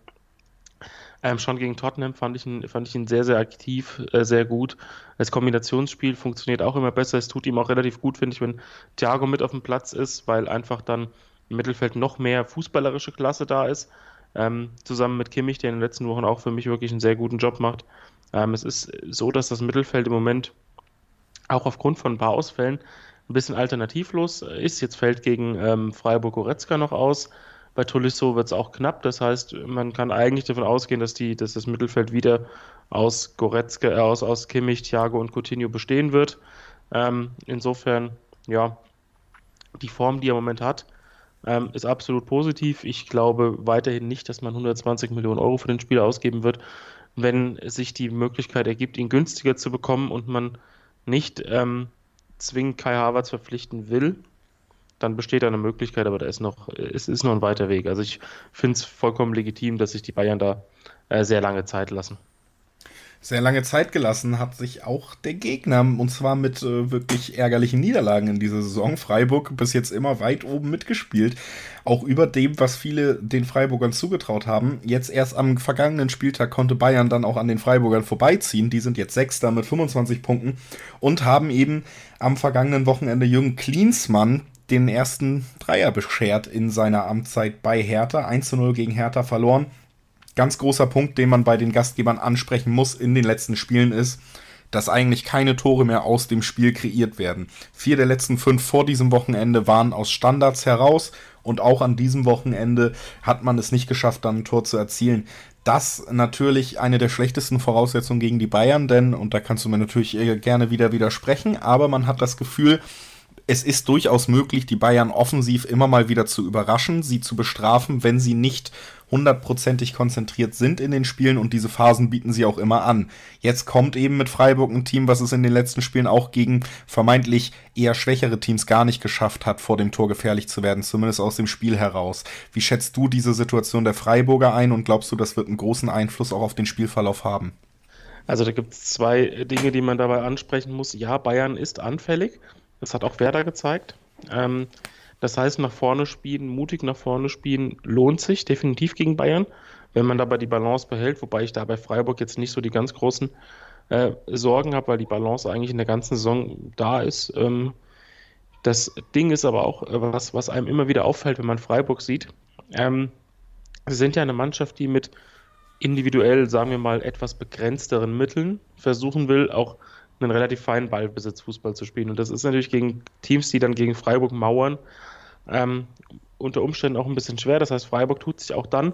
ähm, schon gegen Tottenham fand ich ihn, fand ich ihn sehr, sehr aktiv, äh, sehr gut. Das Kombinationsspiel funktioniert auch immer besser. Es tut ihm auch relativ gut, finde ich, wenn Thiago mit auf dem Platz ist, weil einfach dann im Mittelfeld noch mehr fußballerische Klasse da ist. Ähm, zusammen mit Kimmich, der in den letzten Wochen auch für mich wirklich einen sehr guten Job macht. Ähm, es ist so, dass das Mittelfeld im Moment auch aufgrund von ein paar Ausfällen ein bisschen alternativlos ist. Jetzt fällt gegen ähm, Freiburg Goretzka noch aus. Bei Tolisso wird es auch knapp. Das heißt, man kann eigentlich davon ausgehen, dass, die, dass das Mittelfeld wieder aus Goretzka, äh, aus, aus Kimmich, Thiago und Coutinho bestehen wird. Ähm, insofern, ja, die Form, die er im Moment hat, ähm, ist absolut positiv. Ich glaube weiterhin nicht, dass man 120 Millionen Euro für den Spieler ausgeben wird, wenn sich die Möglichkeit ergibt, ihn günstiger zu bekommen und man nicht ähm, zwingend Kai Havertz verpflichten will, dann besteht eine Möglichkeit, aber da ist noch, es ist noch ein weiter Weg. Also ich finde es vollkommen legitim, dass sich die Bayern da äh, sehr lange Zeit lassen sehr lange Zeit gelassen hat sich auch der Gegner, und zwar mit äh, wirklich ärgerlichen Niederlagen in dieser Saison. Freiburg bis jetzt immer weit oben mitgespielt, auch über dem, was viele den Freiburgern zugetraut haben. Jetzt erst am vergangenen Spieltag konnte Bayern dann auch an den Freiburgern vorbeiziehen. Die sind jetzt Sechster mit 25 Punkten und haben eben am vergangenen Wochenende Jürgen Klinsmann den ersten Dreier beschert in seiner Amtszeit bei Hertha. 1 zu 0 gegen Hertha verloren ganz großer Punkt, den man bei den Gastgebern ansprechen muss in den letzten Spielen ist, dass eigentlich keine Tore mehr aus dem Spiel kreiert werden. Vier der letzten fünf vor diesem Wochenende waren aus Standards heraus und auch an diesem Wochenende hat man es nicht geschafft, dann ein Tor zu erzielen. Das natürlich eine der schlechtesten Voraussetzungen gegen die Bayern, denn, und da kannst du mir natürlich gerne wieder widersprechen, aber man hat das Gefühl, es ist durchaus möglich, die Bayern offensiv immer mal wieder zu überraschen, sie zu bestrafen, wenn sie nicht hundertprozentig konzentriert sind in den Spielen und diese Phasen bieten sie auch immer an. Jetzt kommt eben mit Freiburg ein Team, was es in den letzten Spielen auch gegen vermeintlich eher schwächere Teams gar nicht geschafft hat, vor dem Tor gefährlich zu werden, zumindest aus dem Spiel heraus. Wie schätzt du diese Situation der Freiburger ein und glaubst du, das wird einen großen Einfluss auch auf den Spielverlauf haben? Also da gibt es zwei Dinge, die man dabei ansprechen muss. Ja, Bayern ist anfällig. Das hat auch Werder gezeigt. Ähm, das heißt, nach vorne spielen, mutig nach vorne spielen, lohnt sich definitiv gegen Bayern, wenn man dabei die Balance behält, wobei ich da bei Freiburg jetzt nicht so die ganz großen äh, Sorgen habe, weil die Balance eigentlich in der ganzen Saison da ist. Ähm, das Ding ist aber auch, äh, was, was einem immer wieder auffällt, wenn man Freiburg sieht. Ähm, sie sind ja eine Mannschaft, die mit individuell, sagen wir mal, etwas begrenzteren Mitteln versuchen will, auch einen relativ feinen Ballbesitzfußball zu spielen. Und das ist natürlich gegen Teams, die dann gegen Freiburg mauern, ähm, unter Umständen auch ein bisschen schwer. Das heißt, Freiburg tut sich auch dann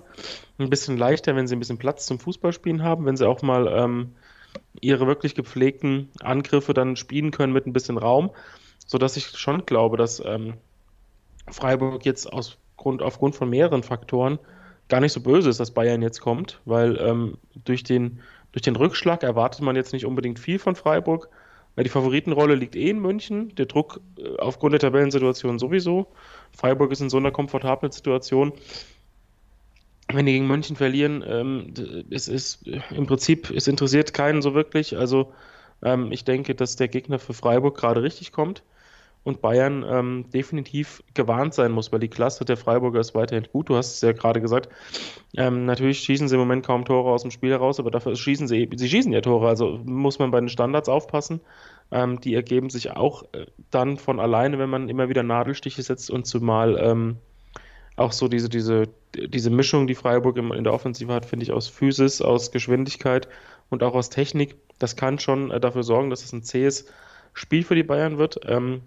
ein bisschen leichter, wenn sie ein bisschen Platz zum Fußballspielen haben, wenn sie auch mal ähm, ihre wirklich gepflegten Angriffe dann spielen können mit ein bisschen Raum, sodass ich schon glaube, dass ähm, Freiburg jetzt aus Grund, aufgrund von mehreren Faktoren gar nicht so böse ist, dass Bayern jetzt kommt, weil ähm, durch, den, durch den Rückschlag erwartet man jetzt nicht unbedingt viel von Freiburg. Die Favoritenrolle liegt eh in München, der Druck äh, aufgrund der Tabellensituation sowieso. Freiburg ist in so einer komfortablen Situation. Wenn die gegen München verlieren, ähm, es ist im Prinzip, es interessiert keinen so wirklich. Also ähm, ich denke, dass der Gegner für Freiburg gerade richtig kommt und Bayern ähm, definitiv gewarnt sein muss, weil die Klasse der Freiburger ist weiterhin gut. Du hast es ja gerade gesagt. Ähm, natürlich schießen sie im Moment kaum Tore aus dem Spiel heraus, aber dafür schießen sie, sie schießen ja Tore. Also muss man bei den Standards aufpassen. Ähm, die ergeben sich auch äh, dann von alleine, wenn man immer wieder Nadelstiche setzt und zumal ähm, auch so diese, diese, diese Mischung, die Freiburg in der Offensive hat, finde ich aus Physis, aus Geschwindigkeit und auch aus Technik. Das kann schon äh, dafür sorgen, dass es ein zähes Spiel für die Bayern wird. Ähm,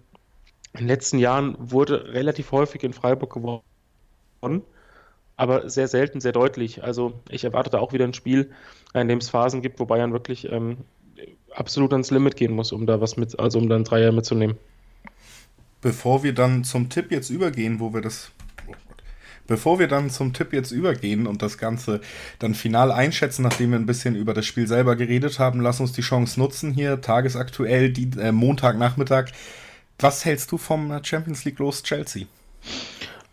in den letzten Jahren wurde relativ häufig in Freiburg gewonnen, aber sehr selten, sehr deutlich. Also ich erwarte da auch wieder ein Spiel, in dem es Phasen gibt, wo Bayern wirklich ähm, absolut ans Limit gehen muss, um da was mit, also um dann Dreier mitzunehmen. Bevor wir dann zum Tipp jetzt übergehen, wo wir das Bevor wir dann zum Tipp jetzt übergehen und das Ganze dann final einschätzen, nachdem wir ein bisschen über das Spiel selber geredet haben, lass uns die Chance nutzen hier, tagesaktuell, die, äh, Montagnachmittag, was hältst du vom Champions League los Chelsea?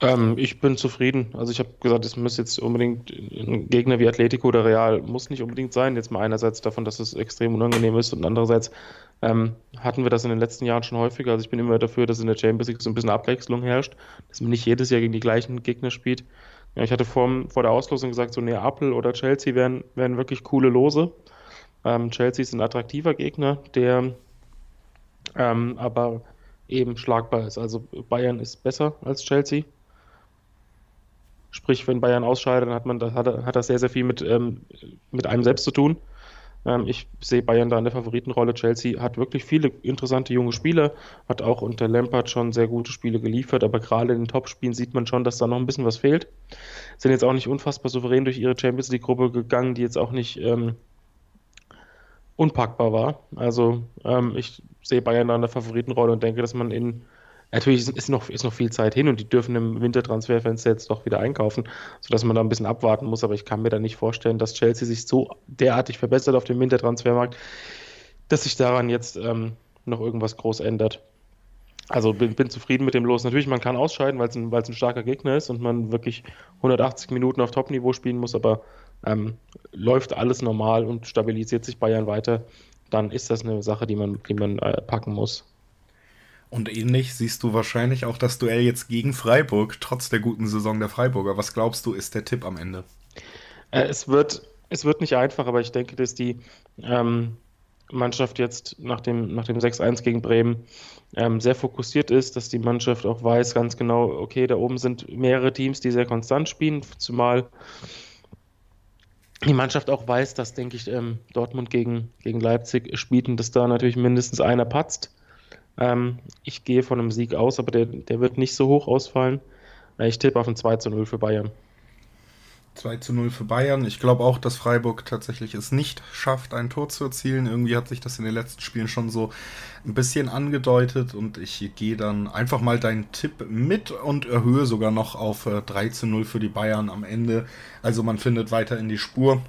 Ähm, ich bin zufrieden. Also ich habe gesagt, es muss jetzt unbedingt ein Gegner wie Atletico oder Real muss nicht unbedingt sein. Jetzt mal einerseits davon, dass es extrem unangenehm ist und andererseits ähm, hatten wir das in den letzten Jahren schon häufiger. Also ich bin immer dafür, dass in der Champions League so ein bisschen Abwechslung herrscht, dass man nicht jedes Jahr gegen die gleichen Gegner spielt. Ja, ich hatte vor, vor der Auslosung gesagt, so Neapel oder Chelsea wären, wären wirklich coole Lose. Ähm, Chelsea ist ein attraktiver Gegner, der ähm, aber eben schlagbar ist. Also Bayern ist besser als Chelsea. Sprich, wenn Bayern ausscheidet, dann hat, man, hat, hat das sehr, sehr viel mit, ähm, mit einem selbst zu tun. Ähm, ich sehe Bayern da in der Favoritenrolle. Chelsea hat wirklich viele interessante junge Spieler, hat auch unter Lampard schon sehr gute Spiele geliefert, aber gerade in den Topspielen sieht man schon, dass da noch ein bisschen was fehlt. Sind jetzt auch nicht unfassbar souverän durch ihre Champions League-Gruppe gegangen, die jetzt auch nicht ähm, unpackbar war. Also ähm, ich sehe Bayern da in der Favoritenrolle und denke, dass man in Natürlich ist noch, ist noch viel Zeit hin und die dürfen im Wintertransferfenster jetzt doch wieder einkaufen, sodass man da ein bisschen abwarten muss. Aber ich kann mir da nicht vorstellen, dass Chelsea sich so derartig verbessert auf dem Wintertransfermarkt, dass sich daran jetzt ähm, noch irgendwas groß ändert. Also bin, bin, zufrieden mit dem Los. Natürlich, man kann ausscheiden, weil es ein, ein starker Gegner ist und man wirklich 180 Minuten auf Topniveau spielen muss, aber ähm, läuft alles normal und stabilisiert sich Bayern weiter, dann ist das eine Sache, die man, die man äh, packen muss. Und ähnlich siehst du wahrscheinlich auch das Duell jetzt gegen Freiburg, trotz der guten Saison der Freiburger. Was glaubst du, ist der Tipp am Ende? Äh, es, wird, es wird nicht einfach, aber ich denke, dass die ähm, Mannschaft jetzt nach dem, nach dem 6-1 gegen Bremen ähm, sehr fokussiert ist, dass die Mannschaft auch weiß ganz genau, okay, da oben sind mehrere Teams, die sehr konstant spielen, zumal die Mannschaft auch weiß, dass, denke ich, ähm, Dortmund gegen, gegen Leipzig spielt und dass da natürlich mindestens einer patzt. Ähm, ich gehe von einem Sieg aus, aber der, der wird nicht so hoch ausfallen. Äh, ich tippe auf ein 2 zu 0 für Bayern. 2 zu 0 für Bayern. Ich glaube auch, dass Freiburg tatsächlich es nicht schafft, ein Tor zu erzielen. Irgendwie hat sich das in den letzten Spielen schon so ein bisschen angedeutet und ich gehe dann einfach mal deinen Tipp mit und erhöhe sogar noch auf 3 äh, zu 0 für die Bayern am Ende. Also man findet weiter in die Spur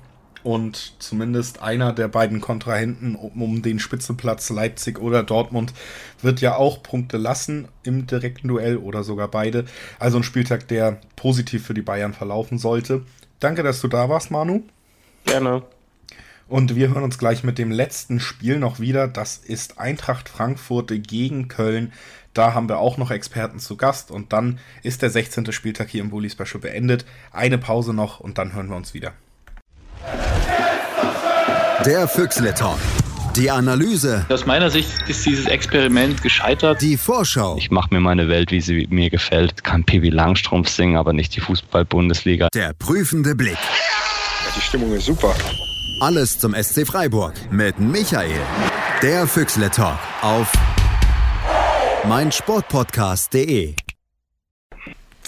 und zumindest einer der beiden Kontrahenten um, um, den Spitzenplatz Leipzig oder Dortmund wird ja auch Punkte lassen im direkten Duell oder sogar beide. Also ein Spieltag, der positiv für die Bayern verlaufen sollte. Danke, dass du da warst, Manu. Gerne. Und wir hören uns gleich mit dem letzten Spiel noch wieder. Das ist Eintracht Frankfurt gegen Köln. Da haben wir auch noch Experten zu Gast. Und dann ist der 16. Spieltag hier im Bully Special beendet. Eine Pause noch und dann hören wir uns wieder. Der Füchsle Talk. Die Analyse. Aus meiner Sicht ist dieses Experiment gescheitert. Die Vorschau. Ich mache mir meine Welt, wie sie mir gefällt. Kann Pippi Langstrumpf singen, aber nicht die Fußball-Bundesliga. Der prüfende Blick. Ja, die Stimmung ist super. Alles zum SC Freiburg mit Michael. Der Füchsle Talk auf meinsportpodcast.de.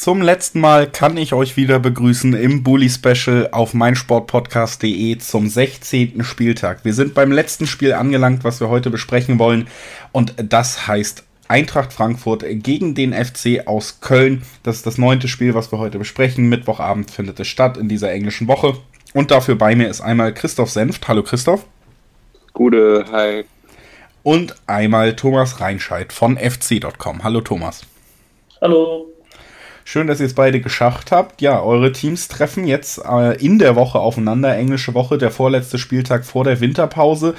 Zum letzten Mal kann ich euch wieder begrüßen im Bully Special auf meinsportpodcast.de zum 16. Spieltag. Wir sind beim letzten Spiel angelangt, was wir heute besprechen wollen. Und das heißt Eintracht Frankfurt gegen den FC aus Köln. Das ist das neunte Spiel, was wir heute besprechen. Mittwochabend findet es statt in dieser englischen Woche. Und dafür bei mir ist einmal Christoph Senft. Hallo Christoph. Gute, hi. Und einmal Thomas Reinscheid von fc.com. Hallo Thomas. Hallo. Schön, dass ihr es beide geschafft habt. Ja, eure Teams treffen jetzt äh, in der Woche aufeinander. Englische Woche, der vorletzte Spieltag vor der Winterpause.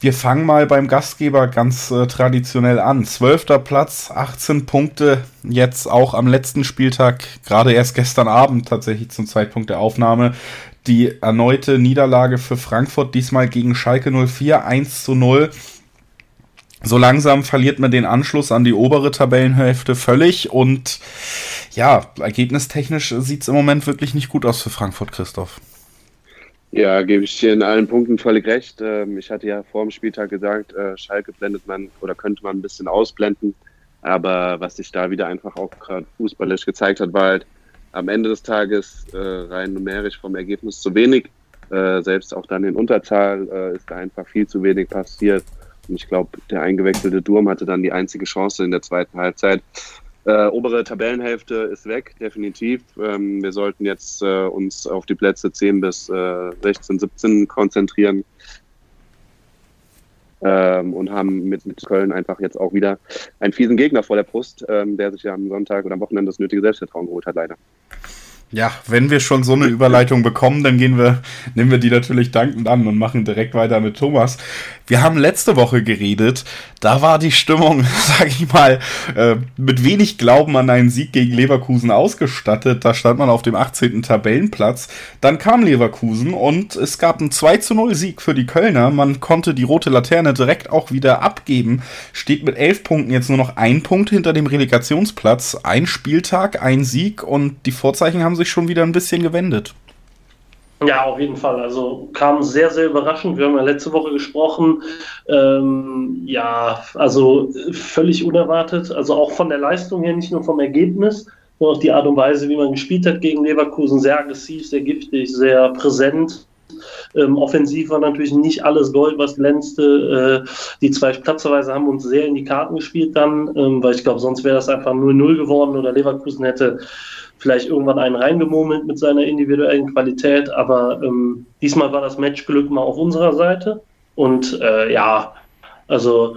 Wir fangen mal beim Gastgeber ganz äh, traditionell an. Zwölfter Platz, 18 Punkte, jetzt auch am letzten Spieltag, gerade erst gestern Abend tatsächlich zum Zeitpunkt der Aufnahme, die erneute Niederlage für Frankfurt, diesmal gegen Schalke 04, 1 zu 0. So langsam verliert man den Anschluss an die obere Tabellenhälfte völlig und ja, ergebnistechnisch sieht es im Moment wirklich nicht gut aus für Frankfurt, Christoph. Ja, gebe ich dir in allen Punkten völlig recht. Ähm, ich hatte ja vor dem Spieltag gesagt, äh, Schalke blendet man oder könnte man ein bisschen ausblenden. Aber was sich da wieder einfach auch gerade fußballisch gezeigt hat, war halt am Ende des Tages äh, rein numerisch vom Ergebnis zu wenig. Äh, selbst auch dann in Unterzahl ist da einfach viel zu wenig passiert. Und ich glaube, der eingewechselte Durm hatte dann die einzige Chance in der zweiten Halbzeit. Äh, obere Tabellenhälfte ist weg, definitiv. Ähm, wir sollten jetzt äh, uns auf die Plätze 10 bis äh, 16, 17 konzentrieren. Ähm, und haben mit, mit Köln einfach jetzt auch wieder einen fiesen Gegner vor der Brust, ähm, der sich ja am Sonntag oder am Wochenende das nötige Selbstvertrauen geholt hat, leider. Ja, wenn wir schon so eine Überleitung bekommen, dann gehen wir, nehmen wir die natürlich dankend an und machen direkt weiter mit Thomas. Wir haben letzte Woche geredet, da war die Stimmung, sag ich mal, äh, mit wenig Glauben an einen Sieg gegen Leverkusen ausgestattet. Da stand man auf dem 18. Tabellenplatz. Dann kam Leverkusen und es gab einen 2 zu 0 Sieg für die Kölner. Man konnte die rote Laterne direkt auch wieder abgeben. Steht mit elf Punkten jetzt nur noch ein Punkt hinter dem Relegationsplatz. Ein Spieltag, ein Sieg und die Vorzeichen haben sich schon wieder ein bisschen gewendet. Ja, auf jeden Fall. Also kam sehr, sehr überraschend. Wir haben ja letzte Woche gesprochen. Ähm, ja, also völlig unerwartet. Also auch von der Leistung her, nicht nur vom Ergebnis, sondern auch die Art und Weise, wie man gespielt hat gegen Leverkusen. Sehr aggressiv, sehr giftig, sehr präsent. Ähm, offensiv war natürlich nicht alles Gold, was glänzte. Äh, die zwei Platzerweise haben uns sehr in die Karten gespielt dann, ähm, weil ich glaube, sonst wäre das einfach 0-0 geworden oder Leverkusen hätte vielleicht irgendwann einen reingemurmelt mit seiner individuellen Qualität, aber ähm, diesmal war das Matchglück mal auf unserer Seite und äh, ja, also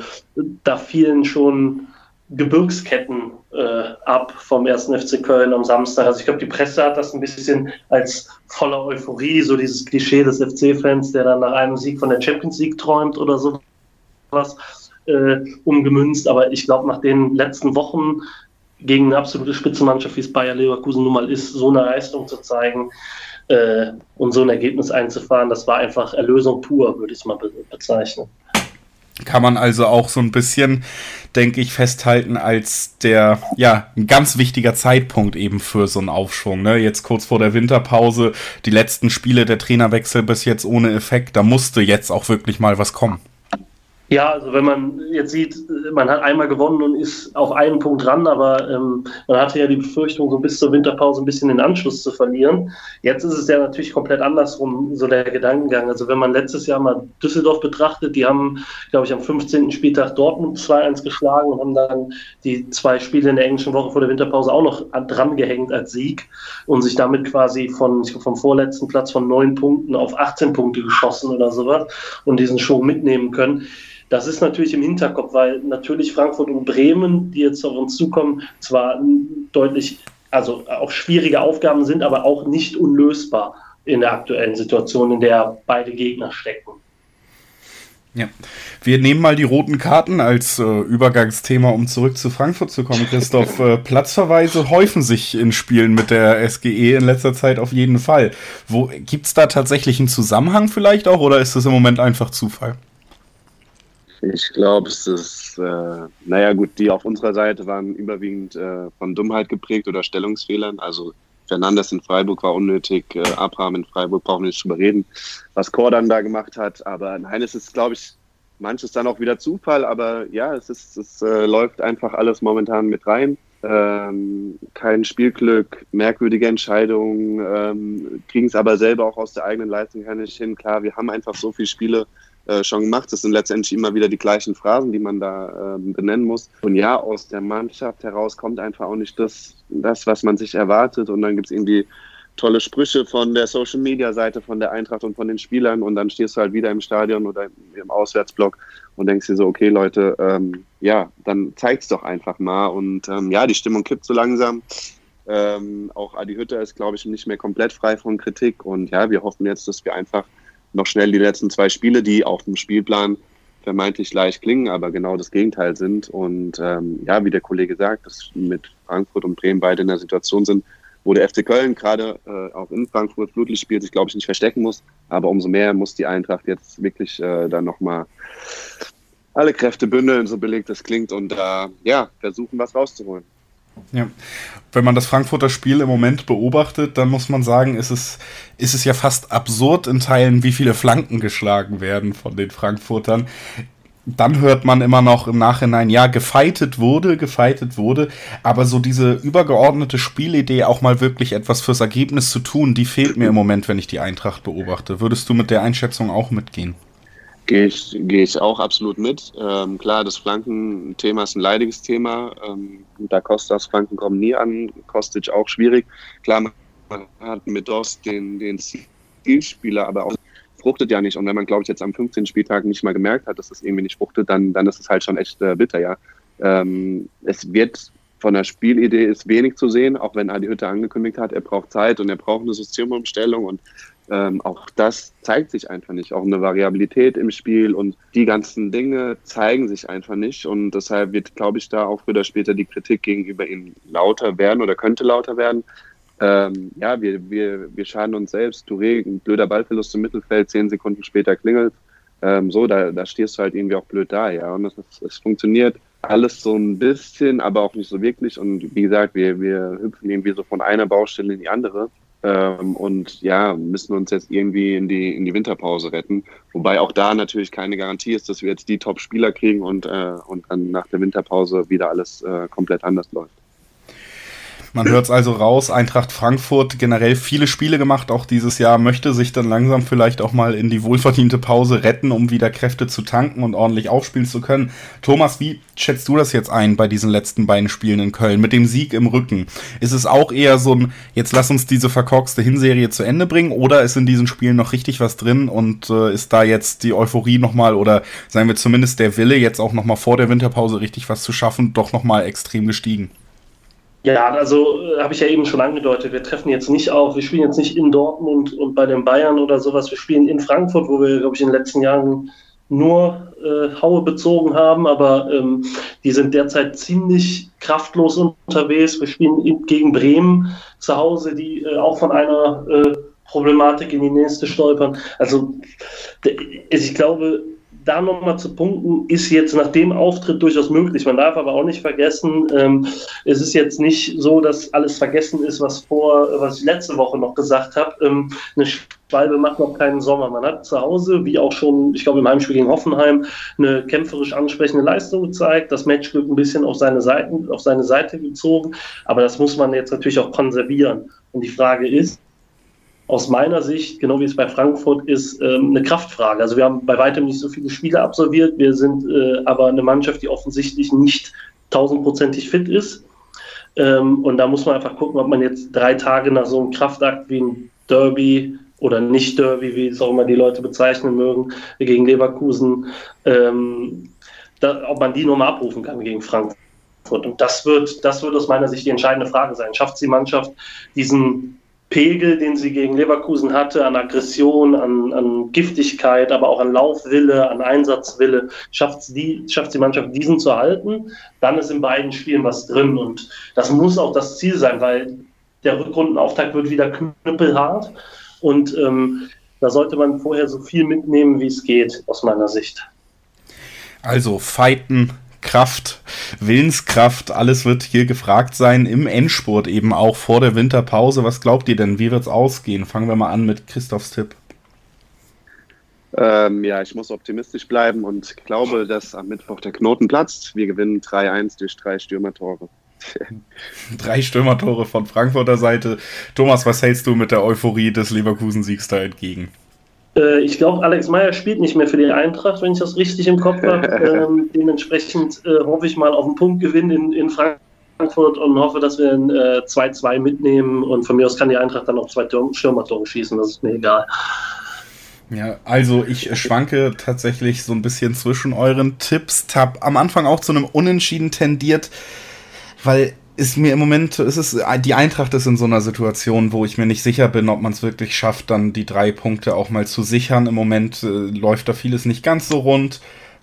da fielen schon Gebirgsketten äh, ab vom 1. FC Köln am Samstag. Also ich glaube, die Presse hat das ein bisschen als voller Euphorie, so dieses Klischee des FC-Fans, der dann nach einem Sieg von der Champions League träumt oder sowas, äh, umgemünzt. Aber ich glaube, nach den letzten Wochen gegen eine absolute Spitzenmannschaft, wie es Bayer Leverkusen nun mal ist, so eine Leistung zu zeigen äh, und so ein Ergebnis einzufahren, das war einfach Erlösung pur, würde ich es mal be bezeichnen. Kann man also auch so ein bisschen, denke ich, festhalten als der, ja, ein ganz wichtiger Zeitpunkt eben für so einen Aufschwung. Ne? Jetzt kurz vor der Winterpause, die letzten Spiele, der Trainerwechsel bis jetzt ohne Effekt, da musste jetzt auch wirklich mal was kommen. Ja, also wenn man jetzt sieht, man hat einmal gewonnen und ist auf einen Punkt dran, aber ähm, man hatte ja die Befürchtung, so bis zur Winterpause ein bisschen den Anschluss zu verlieren. Jetzt ist es ja natürlich komplett andersrum, so der Gedankengang. Also wenn man letztes Jahr mal Düsseldorf betrachtet, die haben, glaube ich, am 15. Spieltag Dortmund 2-1 geschlagen und haben dann die zwei Spiele in der englischen Woche vor der Winterpause auch noch dran gehängt als Sieg und sich damit quasi von, ich glaub, vom vorletzten Platz von neun Punkten auf 18 Punkte geschossen oder sowas und diesen Show mitnehmen können das ist natürlich im Hinterkopf, weil natürlich Frankfurt und Bremen, die jetzt auf uns zukommen, zwar deutlich, also auch schwierige Aufgaben sind, aber auch nicht unlösbar in der aktuellen Situation, in der beide Gegner stecken. Ja, wir nehmen mal die roten Karten als äh, Übergangsthema, um zurück zu Frankfurt zu kommen. Christoph, äh, Platzverweise häufen sich in Spielen mit der SGE in letzter Zeit auf jeden Fall. Gibt es da tatsächlich einen Zusammenhang vielleicht auch oder ist das im Moment einfach Zufall? Ich glaube, es ist, äh, naja gut, die auf unserer Seite waren überwiegend äh, von Dummheit geprägt oder Stellungsfehlern. Also Fernandes in Freiburg war unnötig, äh, Abraham in Freiburg brauchen wir nicht drüber reden, was Kordan da gemacht hat. Aber nein, es ist, glaube ich, manches dann auch wieder Zufall, aber ja, es ist, es äh, läuft einfach alles momentan mit rein. Ähm, kein Spielglück, merkwürdige Entscheidungen, ähm, kriegen es aber selber auch aus der eigenen Leistung her nicht hin. Klar, wir haben einfach so viele Spiele äh, schon gemacht. Das sind letztendlich immer wieder die gleichen Phrasen, die man da äh, benennen muss. Und ja, aus der Mannschaft heraus kommt einfach auch nicht das, das was man sich erwartet. Und dann gibt es irgendwie tolle Sprüche von der Social Media Seite von der Eintracht und von den Spielern und dann stehst du halt wieder im Stadion oder im Auswärtsblock und denkst dir so, okay Leute, ähm, ja, dann zeig's doch einfach mal und ähm, ja, die Stimmung kippt so langsam. Ähm, auch Adi Hütter ist, glaube ich, nicht mehr komplett frei von Kritik und ja, wir hoffen jetzt, dass wir einfach noch schnell die letzten zwei Spiele, die auf dem Spielplan vermeintlich leicht klingen, aber genau das Gegenteil sind. Und ähm, ja, wie der Kollege sagt, dass mit Frankfurt und Bremen beide in der Situation sind, wo der FC Köln gerade äh, auch in Frankfurt Flutlicht spielt, sich, glaube ich, nicht verstecken muss. Aber umso mehr muss die Eintracht jetzt wirklich äh, dann nochmal alle Kräfte bündeln, so belegt das klingt, und äh, ja, versuchen, was rauszuholen. Ja. Wenn man das Frankfurter Spiel im Moment beobachtet, dann muss man sagen, ist es, ist es ja fast absurd in Teilen, wie viele Flanken geschlagen werden von den Frankfurtern dann hört man immer noch im Nachhinein, ja, gefeitet wurde, gefeitet wurde, aber so diese übergeordnete Spielidee, auch mal wirklich etwas fürs Ergebnis zu tun, die fehlt mir im Moment, wenn ich die Eintracht beobachte. Würdest du mit der Einschätzung auch mitgehen? Gehe ich, gehe ich auch absolut mit. Ähm, klar, das Flankenthema ist ein leidiges Thema. Ähm, da Kostas Flanken kommen nie an, Kostic auch schwierig. Klar, man hat mit Dost den, den Zielspieler, aber auch fruchtet ja nicht. Und wenn man, glaube ich, jetzt am 15. Spieltag nicht mal gemerkt hat, dass es irgendwie nicht fruchtet, dann, dann ist es halt schon echt äh, bitter, ja. Ähm, es wird von der Spielidee ist wenig zu sehen, auch wenn Adi Hütte angekündigt hat, er braucht Zeit und er braucht eine Systemumstellung und ähm, auch das zeigt sich einfach nicht. Auch eine Variabilität im Spiel und die ganzen Dinge zeigen sich einfach nicht. Und deshalb wird, glaube ich, da auch früher oder später die Kritik gegenüber ihm lauter werden oder könnte lauter werden. Ähm, ja, wir, wir, wir schaden uns selbst. Touré, ein blöder Ballverlust im Mittelfeld, zehn Sekunden später klingelt. Ähm, so, da, da stehst du halt irgendwie auch blöd da, ja. Und es funktioniert alles so ein bisschen, aber auch nicht so wirklich. Und wie gesagt, wir, wir hüpfen irgendwie so von einer Baustelle in die andere. Ähm, und ja, müssen uns jetzt irgendwie in die, in die Winterpause retten. Wobei auch da natürlich keine Garantie ist, dass wir jetzt die Top-Spieler kriegen und, äh, und dann nach der Winterpause wieder alles äh, komplett anders läuft. Man hört es also raus, Eintracht Frankfurt generell viele Spiele gemacht, auch dieses Jahr möchte sich dann langsam vielleicht auch mal in die wohlverdiente Pause retten, um wieder Kräfte zu tanken und ordentlich aufspielen zu können. Thomas, wie schätzt du das jetzt ein bei diesen letzten beiden Spielen in Köln mit dem Sieg im Rücken? Ist es auch eher so ein, jetzt lass uns diese verkorkste Hinserie zu Ende bringen oder ist in diesen Spielen noch richtig was drin und äh, ist da jetzt die Euphorie nochmal oder sagen wir zumindest der Wille jetzt auch nochmal vor der Winterpause richtig was zu schaffen, doch nochmal extrem gestiegen? Ja, also äh, habe ich ja eben schon angedeutet, wir treffen jetzt nicht auf, wir spielen jetzt nicht in Dortmund und bei den Bayern oder sowas, wir spielen in Frankfurt, wo wir, glaube ich, in den letzten Jahren nur äh, Haue bezogen haben, aber ähm, die sind derzeit ziemlich kraftlos unterwegs. Wir spielen in, gegen Bremen zu Hause, die äh, auch von einer äh, Problematik in die nächste stolpern. Also ich glaube, da nochmal zu punkten, ist jetzt nach dem Auftritt durchaus möglich. Man darf aber auch nicht vergessen, ähm, es ist jetzt nicht so, dass alles vergessen ist, was vor, was ich letzte Woche noch gesagt habe. Ähm, eine Schwalbe macht noch keinen Sommer. Man hat zu Hause, wie auch schon, ich glaube, im Heimspiel gegen Hoffenheim, eine kämpferisch ansprechende Leistung gezeigt, das Matchglück ein bisschen auf seine, Seiten, auf seine Seite gezogen. Aber das muss man jetzt natürlich auch konservieren. Und die Frage ist, aus meiner Sicht, genau wie es bei Frankfurt ist, ähm, eine Kraftfrage. Also wir haben bei weitem nicht so viele Spiele absolviert. Wir sind äh, aber eine Mannschaft, die offensichtlich nicht tausendprozentig fit ist. Ähm, und da muss man einfach gucken, ob man jetzt drei Tage nach so einem Kraftakt wie ein Derby oder nicht Derby, wie es auch immer die Leute bezeichnen mögen, gegen Leverkusen, ähm, ob man die nochmal abrufen kann gegen Frankfurt. Und das wird, das wird aus meiner Sicht die entscheidende Frage sein. Schafft die Mannschaft diesen Pegel, den sie gegen Leverkusen hatte, an Aggression, an, an Giftigkeit, aber auch an Laufwille, an Einsatzwille, schafft die, schafft die Mannschaft diesen zu halten, dann ist in beiden Spielen was drin. Und das muss auch das Ziel sein, weil der Rückrundenauftakt wird wieder knüppelhart. Und ähm, da sollte man vorher so viel mitnehmen, wie es geht, aus meiner Sicht. Also fighten, Kraft, Willenskraft, alles wird hier gefragt sein im Endspurt eben auch vor der Winterpause. Was glaubt ihr denn? Wie wird es ausgehen? Fangen wir mal an mit Christophs Tipp. Ähm, ja, ich muss optimistisch bleiben und glaube, dass am Mittwoch der Knoten platzt. Wir gewinnen 3-1 durch drei Stürmertore. drei Stürmertore von Frankfurter Seite. Thomas, was hältst du mit der Euphorie des Leverkusen-Siegs da entgegen? Äh, ich glaube, Alex Meyer spielt nicht mehr für die Eintracht, wenn ich das richtig im Kopf habe. ähm, dementsprechend äh, hoffe ich mal auf einen Punktgewinn in, in Frankfurt und hoffe, dass wir ein 2-2 äh, mitnehmen. Und von mir aus kann die Eintracht dann auch zwei Stürmertore schießen, das ist mir egal. Ja, also ich schwanke tatsächlich so ein bisschen zwischen euren Tipps. Hab am Anfang auch zu einem Unentschieden tendiert, weil ist mir im Moment, ist es, die Eintracht ist in so einer Situation, wo ich mir nicht sicher bin, ob man es wirklich schafft, dann die drei Punkte auch mal zu sichern. Im Moment äh, läuft da vieles nicht ganz so rund.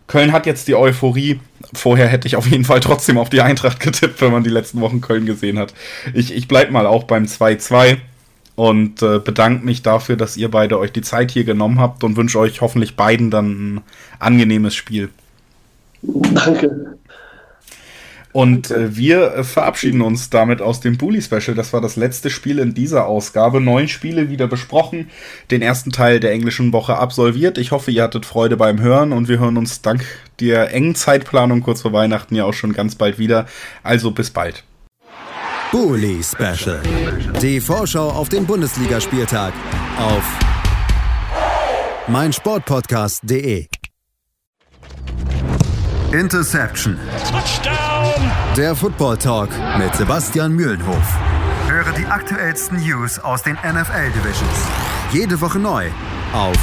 Köln hat jetzt die Euphorie. Vorher hätte ich auf jeden Fall trotzdem auf die Eintracht getippt, wenn man die letzten Wochen Köln gesehen hat. Ich, ich bleib mal auch beim 2-2 und äh, bedanke mich dafür, dass ihr beide euch die Zeit hier genommen habt und wünsche euch hoffentlich beiden dann ein angenehmes Spiel. Danke. Und äh, wir äh, verabschieden uns damit aus dem Bully Special. Das war das letzte Spiel in dieser Ausgabe. Neun Spiele wieder besprochen. Den ersten Teil der englischen Woche absolviert. Ich hoffe, ihr hattet Freude beim Hören und wir hören uns dank der engen Zeitplanung kurz vor Weihnachten ja auch schon ganz bald wieder. Also bis bald. Bully Special. Die Vorschau auf den Bundesligaspieltag auf meinsportpodcast.de. Interception. Touchdown. Der Football Talk mit Sebastian Mühlenhof. Höre die aktuellsten News aus den NFL Divisions. Jede Woche neu auf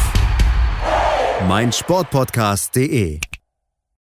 meinsportpodcast.de.